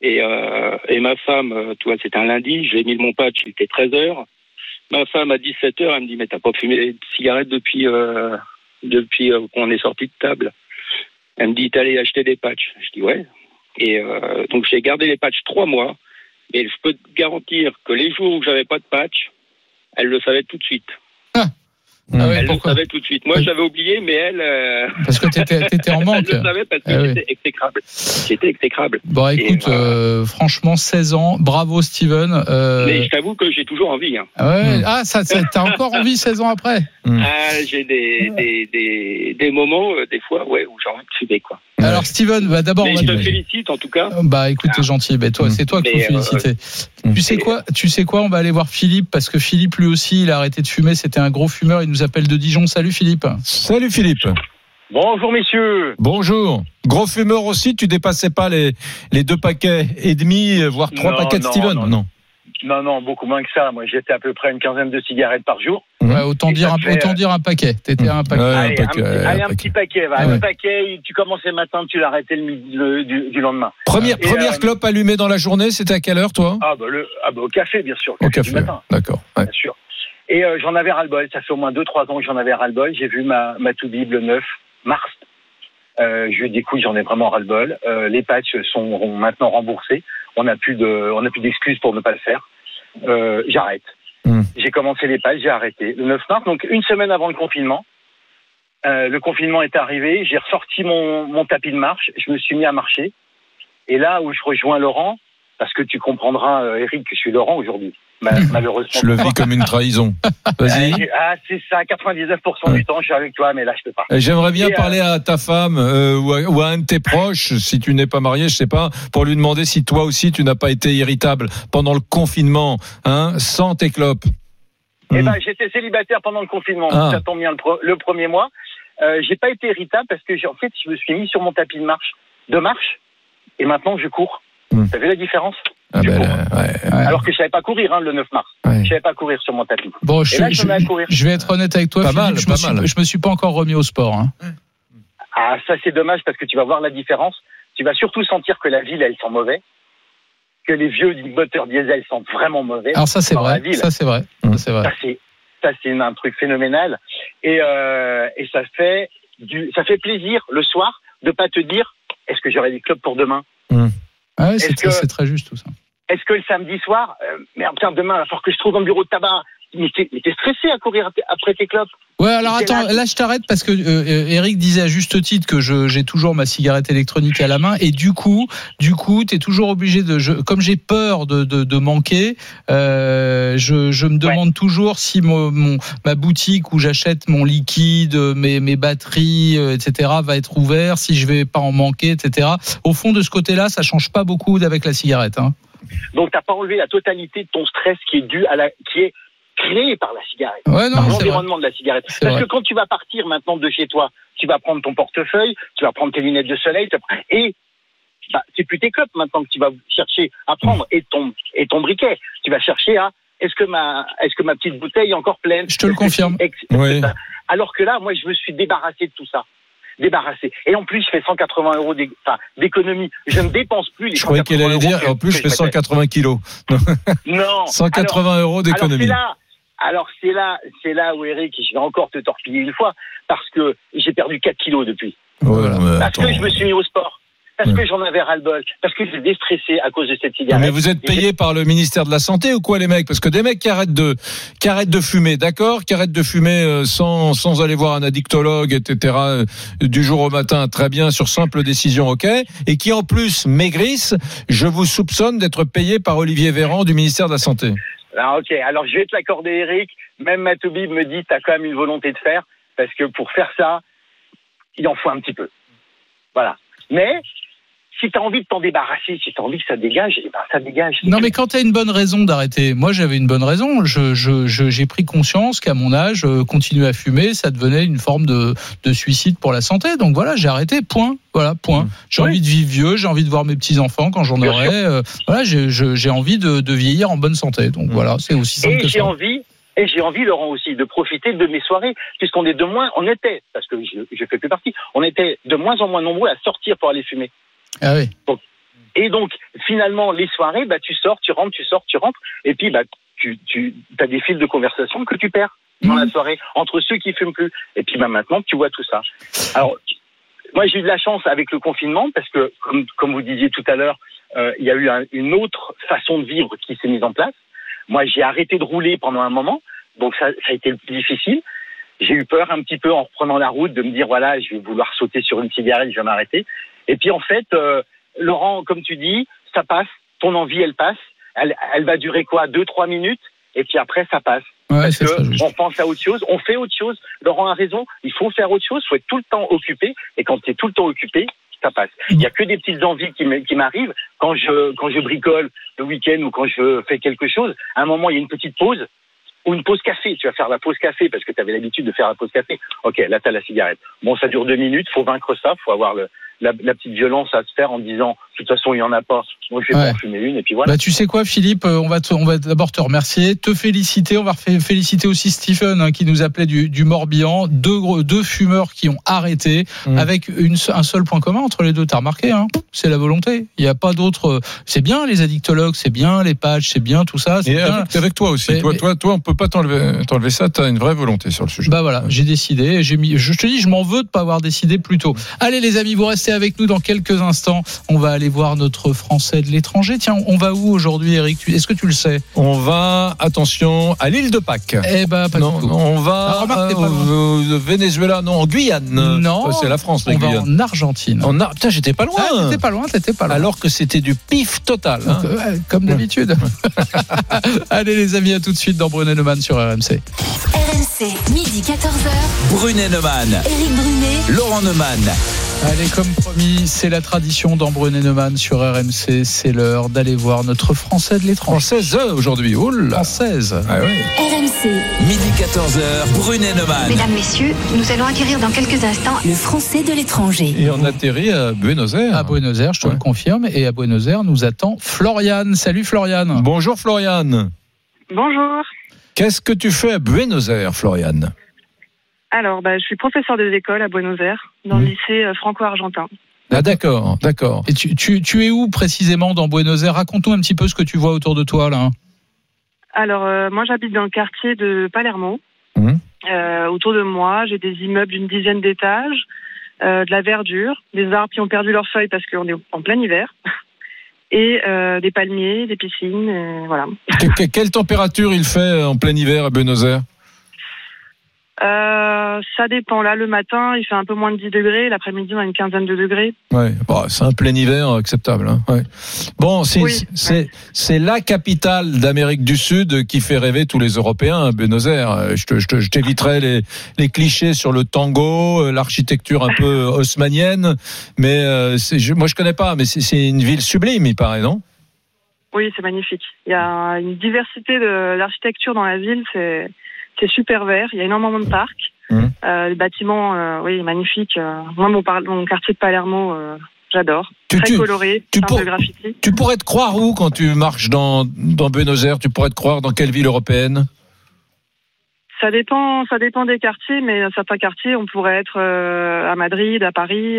Et, euh, et ma femme, euh, tu vois, c'était un lundi, j'ai mis mon patch, il était 13 heures. Ma femme, à 17 heures, elle me dit, mais t'as pas fumé de cigarette depuis, euh, depuis euh, qu'on est sorti de table? Elle me dit, t'es allé acheter des patchs. Je dis, ouais. Et euh, donc, j'ai gardé les patchs trois mois. Et je peux te garantir que les jours où j'avais pas de patch, elle le savait tout de suite. Ah ouais, elle le savait tout de suite. Moi, j'avais oublié, mais elle. euh, Parce que t'étais étais en manque. elle le savait parce que Ah oui. j'étais exécrable. J'étais exécrable. Bon, écoute, euh, euh, franchement, 16 ans, bravo Steven. Euh, Mais je t'avoue que j'ai toujours envie. Hein. ah ouais, ah, ça, ça- t'as encore envie 16 ans après Ah, j'ai des, des, des, des moments, des fois, ouais, où j'ai envie de fumer, quoi. Alors Steven, bah, d'abord, je va te te- félicite, en tout cas. Bah écoute, t'es gentil. Bah, toi, c'est toi qu'il faut euh, féliciter. Tu sais quoi Tu sais quoi On va aller voir Philippe parce que Philippe lui aussi, il a arrêté de fumer. C'était un gros fumeur. Il nous appelle de Dijon. Salut Philippe. Salut Philippe. Bonjour messieurs. Bonjour. Gros fumeur aussi, tu dépassais pas les, les deux paquets et demi, voire trois Non, paquets de non, Steven non. Non. Non, non, beaucoup moins que ça. Moi, j'étais à peu près une quinzaine de cigarettes par jour. Ouais, autant Et dire un, fait, autant euh, dire un paquet. T'étais à un paquet. Ouais, allez, un, paquet, ouais, allez, un un paquet. petit paquet. va. Ouais. Un paquet, tu commençais le matin, tu l'arrêtais le midi le- du, du lendemain. Première, Et, première euh, clope allumée dans la journée, c'était à quelle heure toi? Ah bah, le, ah bah au café, bien sûr. Au du café. matin, D'accord. ouais. bien sûr. Et euh, j'en avais ras-le-bol. Ça fait au moins 2-3 ans que j'en avais ras-le-bol. J'ai vu ma, ma to-bib le 9 mars. Euh, je lui ai dit, écoute, j'en ai vraiment ras-le-bol. Euh, les patchs sont maintenant remboursés. On n'a plus de, on n'a plus d'excuses pour ne pas le faire. Euh, J'arrête. Hmm. J'ai commencé les patchs, j'ai arrêté le 9 mars, donc une semaine avant le confinement. Euh, le confinement est arrivé, j'ai ressorti mon, mon tapis de marche, je me suis mis à marcher. Et là où je rejoins Laurent, parce que tu comprendras, euh, Eric, que je suis Laurent aujourd'hui, malheureusement. Je le vis comme une trahison. Vas-y. Euh, Ah, c'est ça, 99% du temps, je suis avec toi, mais là, je peux pas. Et J'aimerais bien Et, euh, parler à ta femme euh, ou, à, ou à un de tes proches, si tu n'es pas marié, je sais pas, pour lui demander si toi aussi tu n'as pas été irritable pendant le confinement, hein, sans tes clopes. Eh ben, j'étais célibataire pendant le confinement. Ah. Ça tombe bien le, premier mois. Euh, j'ai pas été irritable parce que en fait, je me suis mis sur mon tapis de marche, de marche, et maintenant je cours. Hmm. T'as vu la différence? Ah ben, cours. là, ouais, ouais. Alors que je savais pas courir hein, le 9 mars. Ouais. Je savais pas courir sur mon tapis. Bon, je, là, je- je je vais être honnête avec toi, Pas Philippe, mal, je, pas me suis, mal. je me suis pas encore remis au sport. hein. Ah, ça c'est dommage parce que tu vas voir la différence. Tu vas surtout sentir que la ville, elle sent mauvais, que les vieux moteurs diesel sentent vraiment mauvais. Alors ça c'est la vrai, ça c'est vrai, ça c'est vrai. Ça c'est ça c'est une- un truc phénoménal et euh, et ça fait du ça fait plaisir le soir de pas te dire est-ce que j'aurai des clubs pour demain? Ah ouais, c'est Est-ce très, que- c'est très juste tout ça. Est-ce que le samedi soir euh, merde putain demain il va falloir que je trouve un bureau de tabac mais t'es stressé à courir ap- après tes clubs Ouais, alors attends, là- je t'arrête parce que euh, Eric disait à juste titre que j'ai toujours ma cigarette électronique à la main et du coup, du coup, t'es toujours obligé de, je, comme j'ai peur de, de, de manquer, euh, je, je me demande toujours si mon, mon- ma boutique où j'achète mon liquide, mes, mes batteries, euh, etc. va être ouvert, si je vais pas en manquer, etc. Au fond de ce côté-là, ça change pas beaucoup avec la cigarette. Hein. Donc t'as pas enlevé la totalité de ton stress qui est dû à la qui est créé par la cigarette Ouais, non, par l'environnement de la cigarette. Parce vrai. que quand tu vas partir maintenant de chez toi, tu vas prendre ton portefeuille, tu vas prendre tes lunettes de soleil, tu vas- et bah, c'est plus tes clopes maintenant que tu vas chercher à prendre et ton et ton briquet. Tu vas chercher à est-ce que ma est-ce que ma petite bouteille est encore pleine? Je te le que- confirme. Oui. Alors que là, moi, je me suis débarrassé de tout ça. Débarrassé. Et en plus, je fais 180 euros d'économie. Je ne dépense plus les Je croyais qu'elle allait 180 dire, en plus, je fais mettais. 180 kilos. Non. 180 euros Alors d'économie. c'est là, alors c'est là, c'est là où Eric, je vais encore te torpiller une fois, parce que j'ai perdu 4 kilos depuis. Parce attends. que je me suis mis au sport. Parce que j'en avais ras-le-bol. Parce que j'ai déstressé à cause de cette cigarette. Mais vous êtes payé par le ministère de la Santé ou quoi les mecs? Parce que des mecs qui arrêtent de, qui arrêtent de fumer, d'accord? Qui arrêtent de fumer euh, sans, sans aller voir un addictologue, etc. euh, du jour au matin, très bien, sur simple décision, ok? Et qui en plus maigrissent, je vous soupçonne d'être payé par Olivier Véran du ministère de la Santé. Ah, ok, alors je vais te l'accorder, Eric. Même Matoubib me dit, t'as quand même une volonté de faire, parce que pour faire ça, il en faut un petit peu. Voilà. Mais, si t'as envie de t'en débarrasser, si t'as envie que ça dégage, eh ben, ça dégage. Non, mais quand tu as une bonne raison d'arrêter, moi j'avais une bonne raison. Je, je, je- j'ai pris conscience qu'à mon âge, euh, continuer à fumer, ça devenait une forme de, de suicide pour la santé. Donc voilà, j'ai arrêté. Point. Voilà, point. J'ai Oui. envie de vivre vieux, j'ai envie de voir mes petits enfants quand j'en aurai. euh, voilà, j'ai, j'ai envie de, de vieillir en bonne santé. Donc voilà, c'est aussi simple Et j'ai envie, et j'ai envie, Laurent aussi, de profiter de mes soirées, puisqu'on est de moins, on était, parce que je, je fais plus partie, on était de moins en moins nombreux à sortir pour aller fumer. Ah oui. Et donc, finalement, les soirées, bah, tu sors, tu rentres, tu sors, tu rentres, et puis, bah, tu, tu as des fils de conversation que tu perds dans la soirée entre ceux qui fument plus. Et puis, bah, maintenant, tu vois tout ça. Alors, moi, j'ai eu de la chance avec le confinement parce que, comme, comme vous disiez tout à l'heure, euh, il y a eu un- une autre façon de vivre qui s'est mise en place. Moi, j'ai arrêté de rouler pendant un moment, donc ça, ça a été le plus difficile. J'ai eu peur un petit peu en reprenant la route de me dire voilà, je vais vouloir sauter sur une cigarette, je vais m'arrêter. Et puis en fait, euh, Laurent, comme tu dis, ça passe. Ton envie, elle passe. Elle, elle va durer quoi? Deux, trois minutes? Et puis après, ça passe. Ouais, Parce que juste. on pense à autre chose, on fait autre chose. Laurent a raison. Il faut faire autre chose. Il faut être tout le temps occupé. Et quand tu es tout le temps occupé, ça passe. Il y a que des petites envies qui m'arrivent quand je quand je bricole le week-end ou quand je fais quelque chose. À un moment, il y a une petite pause ou une pause café. Tu vas faire la pause café parce que tu avais l'habitude de faire la pause café. Ok, là, tu as la cigarette. Bon, ça dure deux minutes. faut vaincre ça. faut avoir le, la, petite violence à se faire en disant, de toute façon, il n'y en a pas. Moi, je vais Ouais. pas en fumer une. Et puis voilà. Bah, tu sais quoi, Philippe, euh, on va, te- on va d'abord te remercier, te féliciter. On va fé- féliciter aussi Stephen hein, qui nous appelait du, du Morbihan. Deux, deux fumeurs qui ont arrêté Mmh. avec une, un seul point commun entre les deux. T'as remarqué, hein c'est la volonté. Il n'y a pas d'autre. euh, C'est bien les addictologues, c'est bien les patchs, c'est bien tout ça. c'est avec, avec toi aussi. Mais- toi, mais- toi, toi, on peut pas t'enlever, t'enlever ça. T'as une vraie volonté sur le sujet. Bah voilà, j'ai décidé. J'ai mis. Je te dis, je m'en veux de pas avoir décidé plus tôt. Allez les amis, vous restez avec nous dans quelques instants. On va aller voir notre Français de l'étranger. Tiens, on va où aujourd'hui, Eric Est-ce que tu le sais On va, attention, à l'île de Pâques. Eh ben, pas non, du tout. on va Ah, remarque, t'es pas euh, Venezuela, non, en Guyane. Non, c'est la France, la on va en Argentine. En Ar- Putain, j'étais pas loin. Ah, t'étais pas loin, t'étais pas loin. Alors que c'était du pif total. hein. Donc, euh, comme d'habitude. Allez les amis, à tout de suite dans Brunet Neumann sur RMC. RMC, midi 14h. Brunet Neumann, Éric Brunet. Laurent Neumann. Allez, comme promis, c'est la tradition d'Ambrun Neumann sur RMC. C'est l'heure d'aller voir notre Français de l'étranger. Française aujourd'hui, oh là. Française. Ah ouais. RMC. Midi 14h, Brunet Neumann. Mesdames, Messieurs, nous allons acquérir dans quelques instants le Français de l'étranger. Et on atterrit à Buenos Aires. À Buenos Aires, je te Ouais. le confirme. Et à Buenos Aires, nous attend Floriane. Salut Floriane. Bonjour Floriane. Bonjour. Qu'est-ce que tu fais à Buenos Aires, Floriane Alors, bah, je suis professeur des écoles à Buenos Aires, dans le lycée euh, franco-argentin. Ah d'accord, d'accord. Et tu, tu, tu es où précisément dans Buenos Aires? Raconte-nous un petit peu ce que tu vois autour de toi là. Alors, euh, moi, j'habite dans le quartier de Palermo. Mhm. Euh, autour de moi, j'ai des immeubles d'une dizaine d'étages, euh, de la verdure, des arbres qui ont perdu leurs feuilles parce qu'on est en plein hiver, et des palmiers, des piscines, voilà. Que- que- quelle température il fait en plein hiver à Buenos Aires? Euh, ça dépend. Là, le matin, il fait un peu moins de 10 degrés. L'après-midi, on a une quinzaine de degrés. Ouais, bon, c'est un plein hiver acceptable. Hein, ouais. Bon, c'est Oui, la capitale d'Amérique du Sud qui fait rêver tous les Européens, Buenos Aires. Euh, Je te- je te- je t'éviterai les les clichés sur le tango, euh, l'architecture un peu haussmanienne, mais euh, je, moi je connais pas, mais c'est- une ville sublime, il paraît, non? Oui, c'est magnifique. Il y a une diversité de- d'architecture dans la ville. C'est c'est super vert. Il y a énormément de parcs. Mhm. Euh, les bâtiments, euh, oui, magnifiques. Euh, moi, mon, mon quartier de Palermo, euh, j'adore. Très tu- coloré, tu pour- de graffiti. Tu pourrais te croire où quand tu marches dans dans Buenos Aires? Tu pourrais te croire dans quelle ville européenne? Ça dépend, ça dépend des quartiers, mais certains quartiers, on pourrait être à Madrid, à Paris.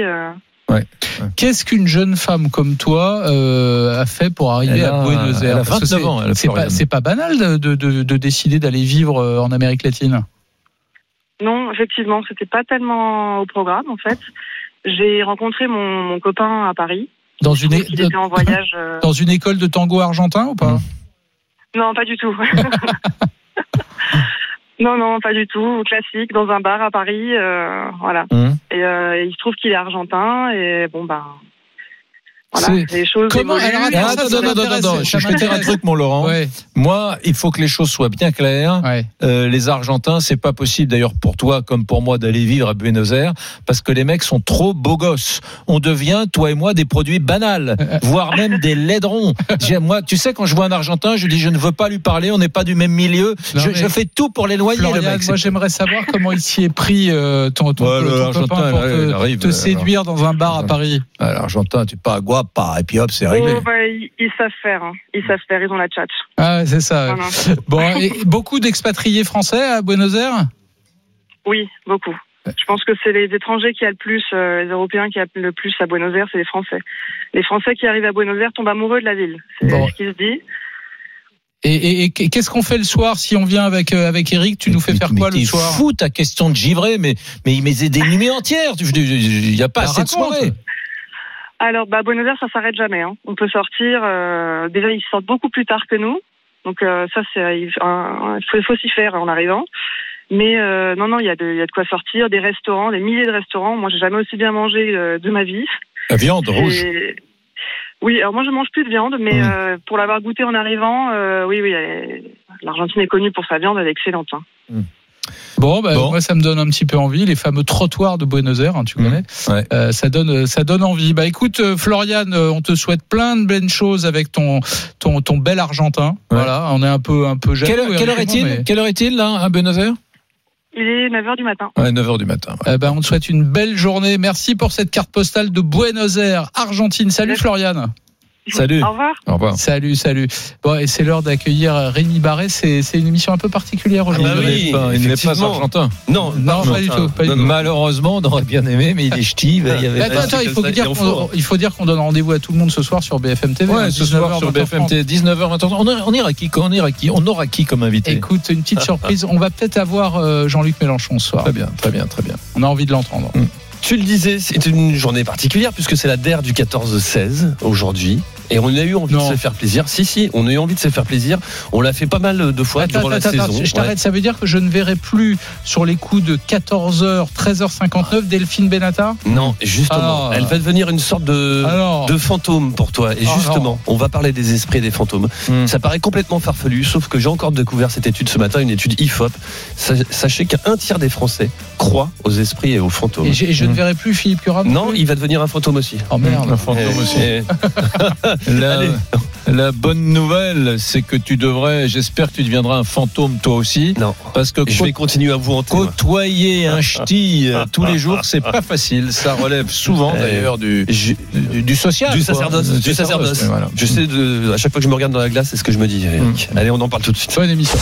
Qu'est-ce qu'une jeune femme comme toi euh, a fait pour arriver Elle a- à Buenos elle a Aires Parce que 29 c'est- ans, elle, C'est pas, Floriane. c'est pas banal de, de, de- de décider d'aller vivre euh, en Amérique latine. Non, effectivement, c'était pas tellement au programme, en fait. J'ai rencontré mon, mon copain à Paris. Dans une, é- Il était en voyage. euh, dans une école de tango argentin ou pas? Non, pas du tout. non, non, pas du tout. Classique, dans un bar à Paris, euh, voilà. Hum. Et euh, il se trouve qu'il est argentin, et bon, ben. Voilà, les choses Comment- évoluent. alors, attends, ça, ça je vais te dire un truc, mon Laurent. Ouais. Moi, il faut que les choses soient bien claires. Ouais. Euh, les Argentins, c'est pas possible d'ailleurs pour toi comme pour moi d'aller vivre à Buenos Aires parce que les mecs sont trop beaux gosses. On devient toi et moi des produits banals, voire même des laidrons. J'ai- Moi, tu sais quand je vois un Argentin, je dis je ne veux pas lui parler, on n'est pas du même milieu. Non, je, fais tout pour l'éloigner le mec. moi j'aimerais savoir comment il s'y est pris euh, ton, ton, Ouais, le ton Argentin, copain pour te, il arrive, te séduire dans un bar à Paris. L'Argentin, tu pas guapa et puis hop, c'est réglé. Oh, bah, ils, ils savent faire, hein. ils savent faire, ils ont la tchatch. Ah c'est ça. Bon, et beaucoup d'expatriés français à Buenos Aires Oui, beaucoup. Je pense que c'est les étrangers qui a le plus, euh, les Européens qui a le plus à Buenos Aires, c'est les Français. Les Français qui arrivent à Buenos Aires tombent amoureux de la ville. C'est Bon. ce qui se dit. Et, et- et qu'est-ce qu'on fait le soir si on vient avec, euh, avec Eric? Tu nous fais faire quoi le T'es soir? fou ta question de givré, mais mais il met des nuits entières. Il n'y a pas Bah, assez de raconte. Alors, bah, Buenos Aires, ça s'arrête jamais. Hein. On peut sortir. euh, déjà, ils sortent beaucoup plus tard que nous. Donc euh, ça, c'est il faut, faut s'y faire en arrivant. Mais euh, non, non, il y, a de- il y a de quoi sortir. Des restaurants, des milliers de restaurants. Moi, j'ai jamais aussi bien mangé de ma vie. La viande rouge. Oui, alors moi je mange plus de viande, mais Mm. euh, pour l'avoir goûté en arrivant, euh, oui, oui, l'Argentine est connue pour sa viande, elle est excellente. hein. Bon, bah, Bon. moi ça me donne un petit peu envie. Les fameux trottoirs de Buenos Aires, hein, tu Mmh. connais. Ouais. Euh, ça donne, ça donne envie. Bah écoute, euh, Florian, euh, on te souhaite plein de belles choses avec ton, ton, ton bel Argentin. Ouais. Voilà, on est un peu, un peu jaloux. Quelle, heure- quelle heure évidemment, est-il mais- Quelle heure est-il là à Buenos Aires Il est 9h du matin. Ouais, 9h du matin. ouais. Eh ben, on te souhaite une belle journée. Merci pour cette carte postale de Buenos Aires, Argentine. Salut Merci. Salut. Au revoir. Au revoir. Salut, salut. Bon, et c'est l'heure d'accueillir Rémi Barret. C'est, c'est une émission un peu particulière aujourd'hui. Il bah oui, n'est pas- il n'est pas effectivement. argentin. Non, Non, pas du tout. Pas du tout. Malheureusement, on aurait bien aimé, mais il est ch'ti. il y avait Mais pas- attends, attends, il faut, dire qu'on, faut. il faut dire qu'on donne rendez-vous à tout le monde ce soir sur BFM TV. Ouais, hein, ce soir 19h, sur 20h30. BFM TV, 19h, 20h. On, ira- on ira qui On ira qui On aura qui comme invité Écoute, une petite surprise. On va peut-être avoir euh, Jean-Luc Mélenchon ce soir. Très bien, très bien, très bien. On a envie de l'entendre. Tu le disais, c'est une journée particulière puisque c'est la DER du 14-16 aujourd'hui. Et on a eu envie Non. de se faire plaisir. Si, si, on a eu envie de se faire plaisir. On l'a fait pas mal de fois Attends, durant attends, la attends, saison. je t'arrête. Ouais. Ça veut dire que je ne verrai plus sur les coups de 14h, 13h59 Delphine Benatar Non, justement, Alors, elle va devenir une sorte de, Alors. de fantôme pour toi. Et Ah, justement, on va parler des esprits et des fantômes. Hmm. Ça paraît complètement farfelu, sauf que j'ai encore découvert cette étude ce matin, une étude IFOP. Sa- Sachez qu'un tiers des Français croient aux esprits et aux fantômes. Et, je ne verrai plus Philippe Curat Non, il va devenir un fantôme aussi. Oh merde. Un fantôme Et- aussi. et- La, bonne nouvelle, c'est que tu devrais, j'espère que tu deviendras un fantôme toi aussi. Non. Parce que Je vais continuer à vous hanter. côtoyer un ch'ti euh, tous les jours, c'est pas facile. Ça relève souvent Eh, d'ailleurs du, du, du social. Du quoi. sacerdoce, du sacerdoce. voilà. Je sais, de, à chaque fois que je me regarde dans la glace, c'est ce que je me dis. Eric. Allez, on en parle tout de suite. Bonne émission.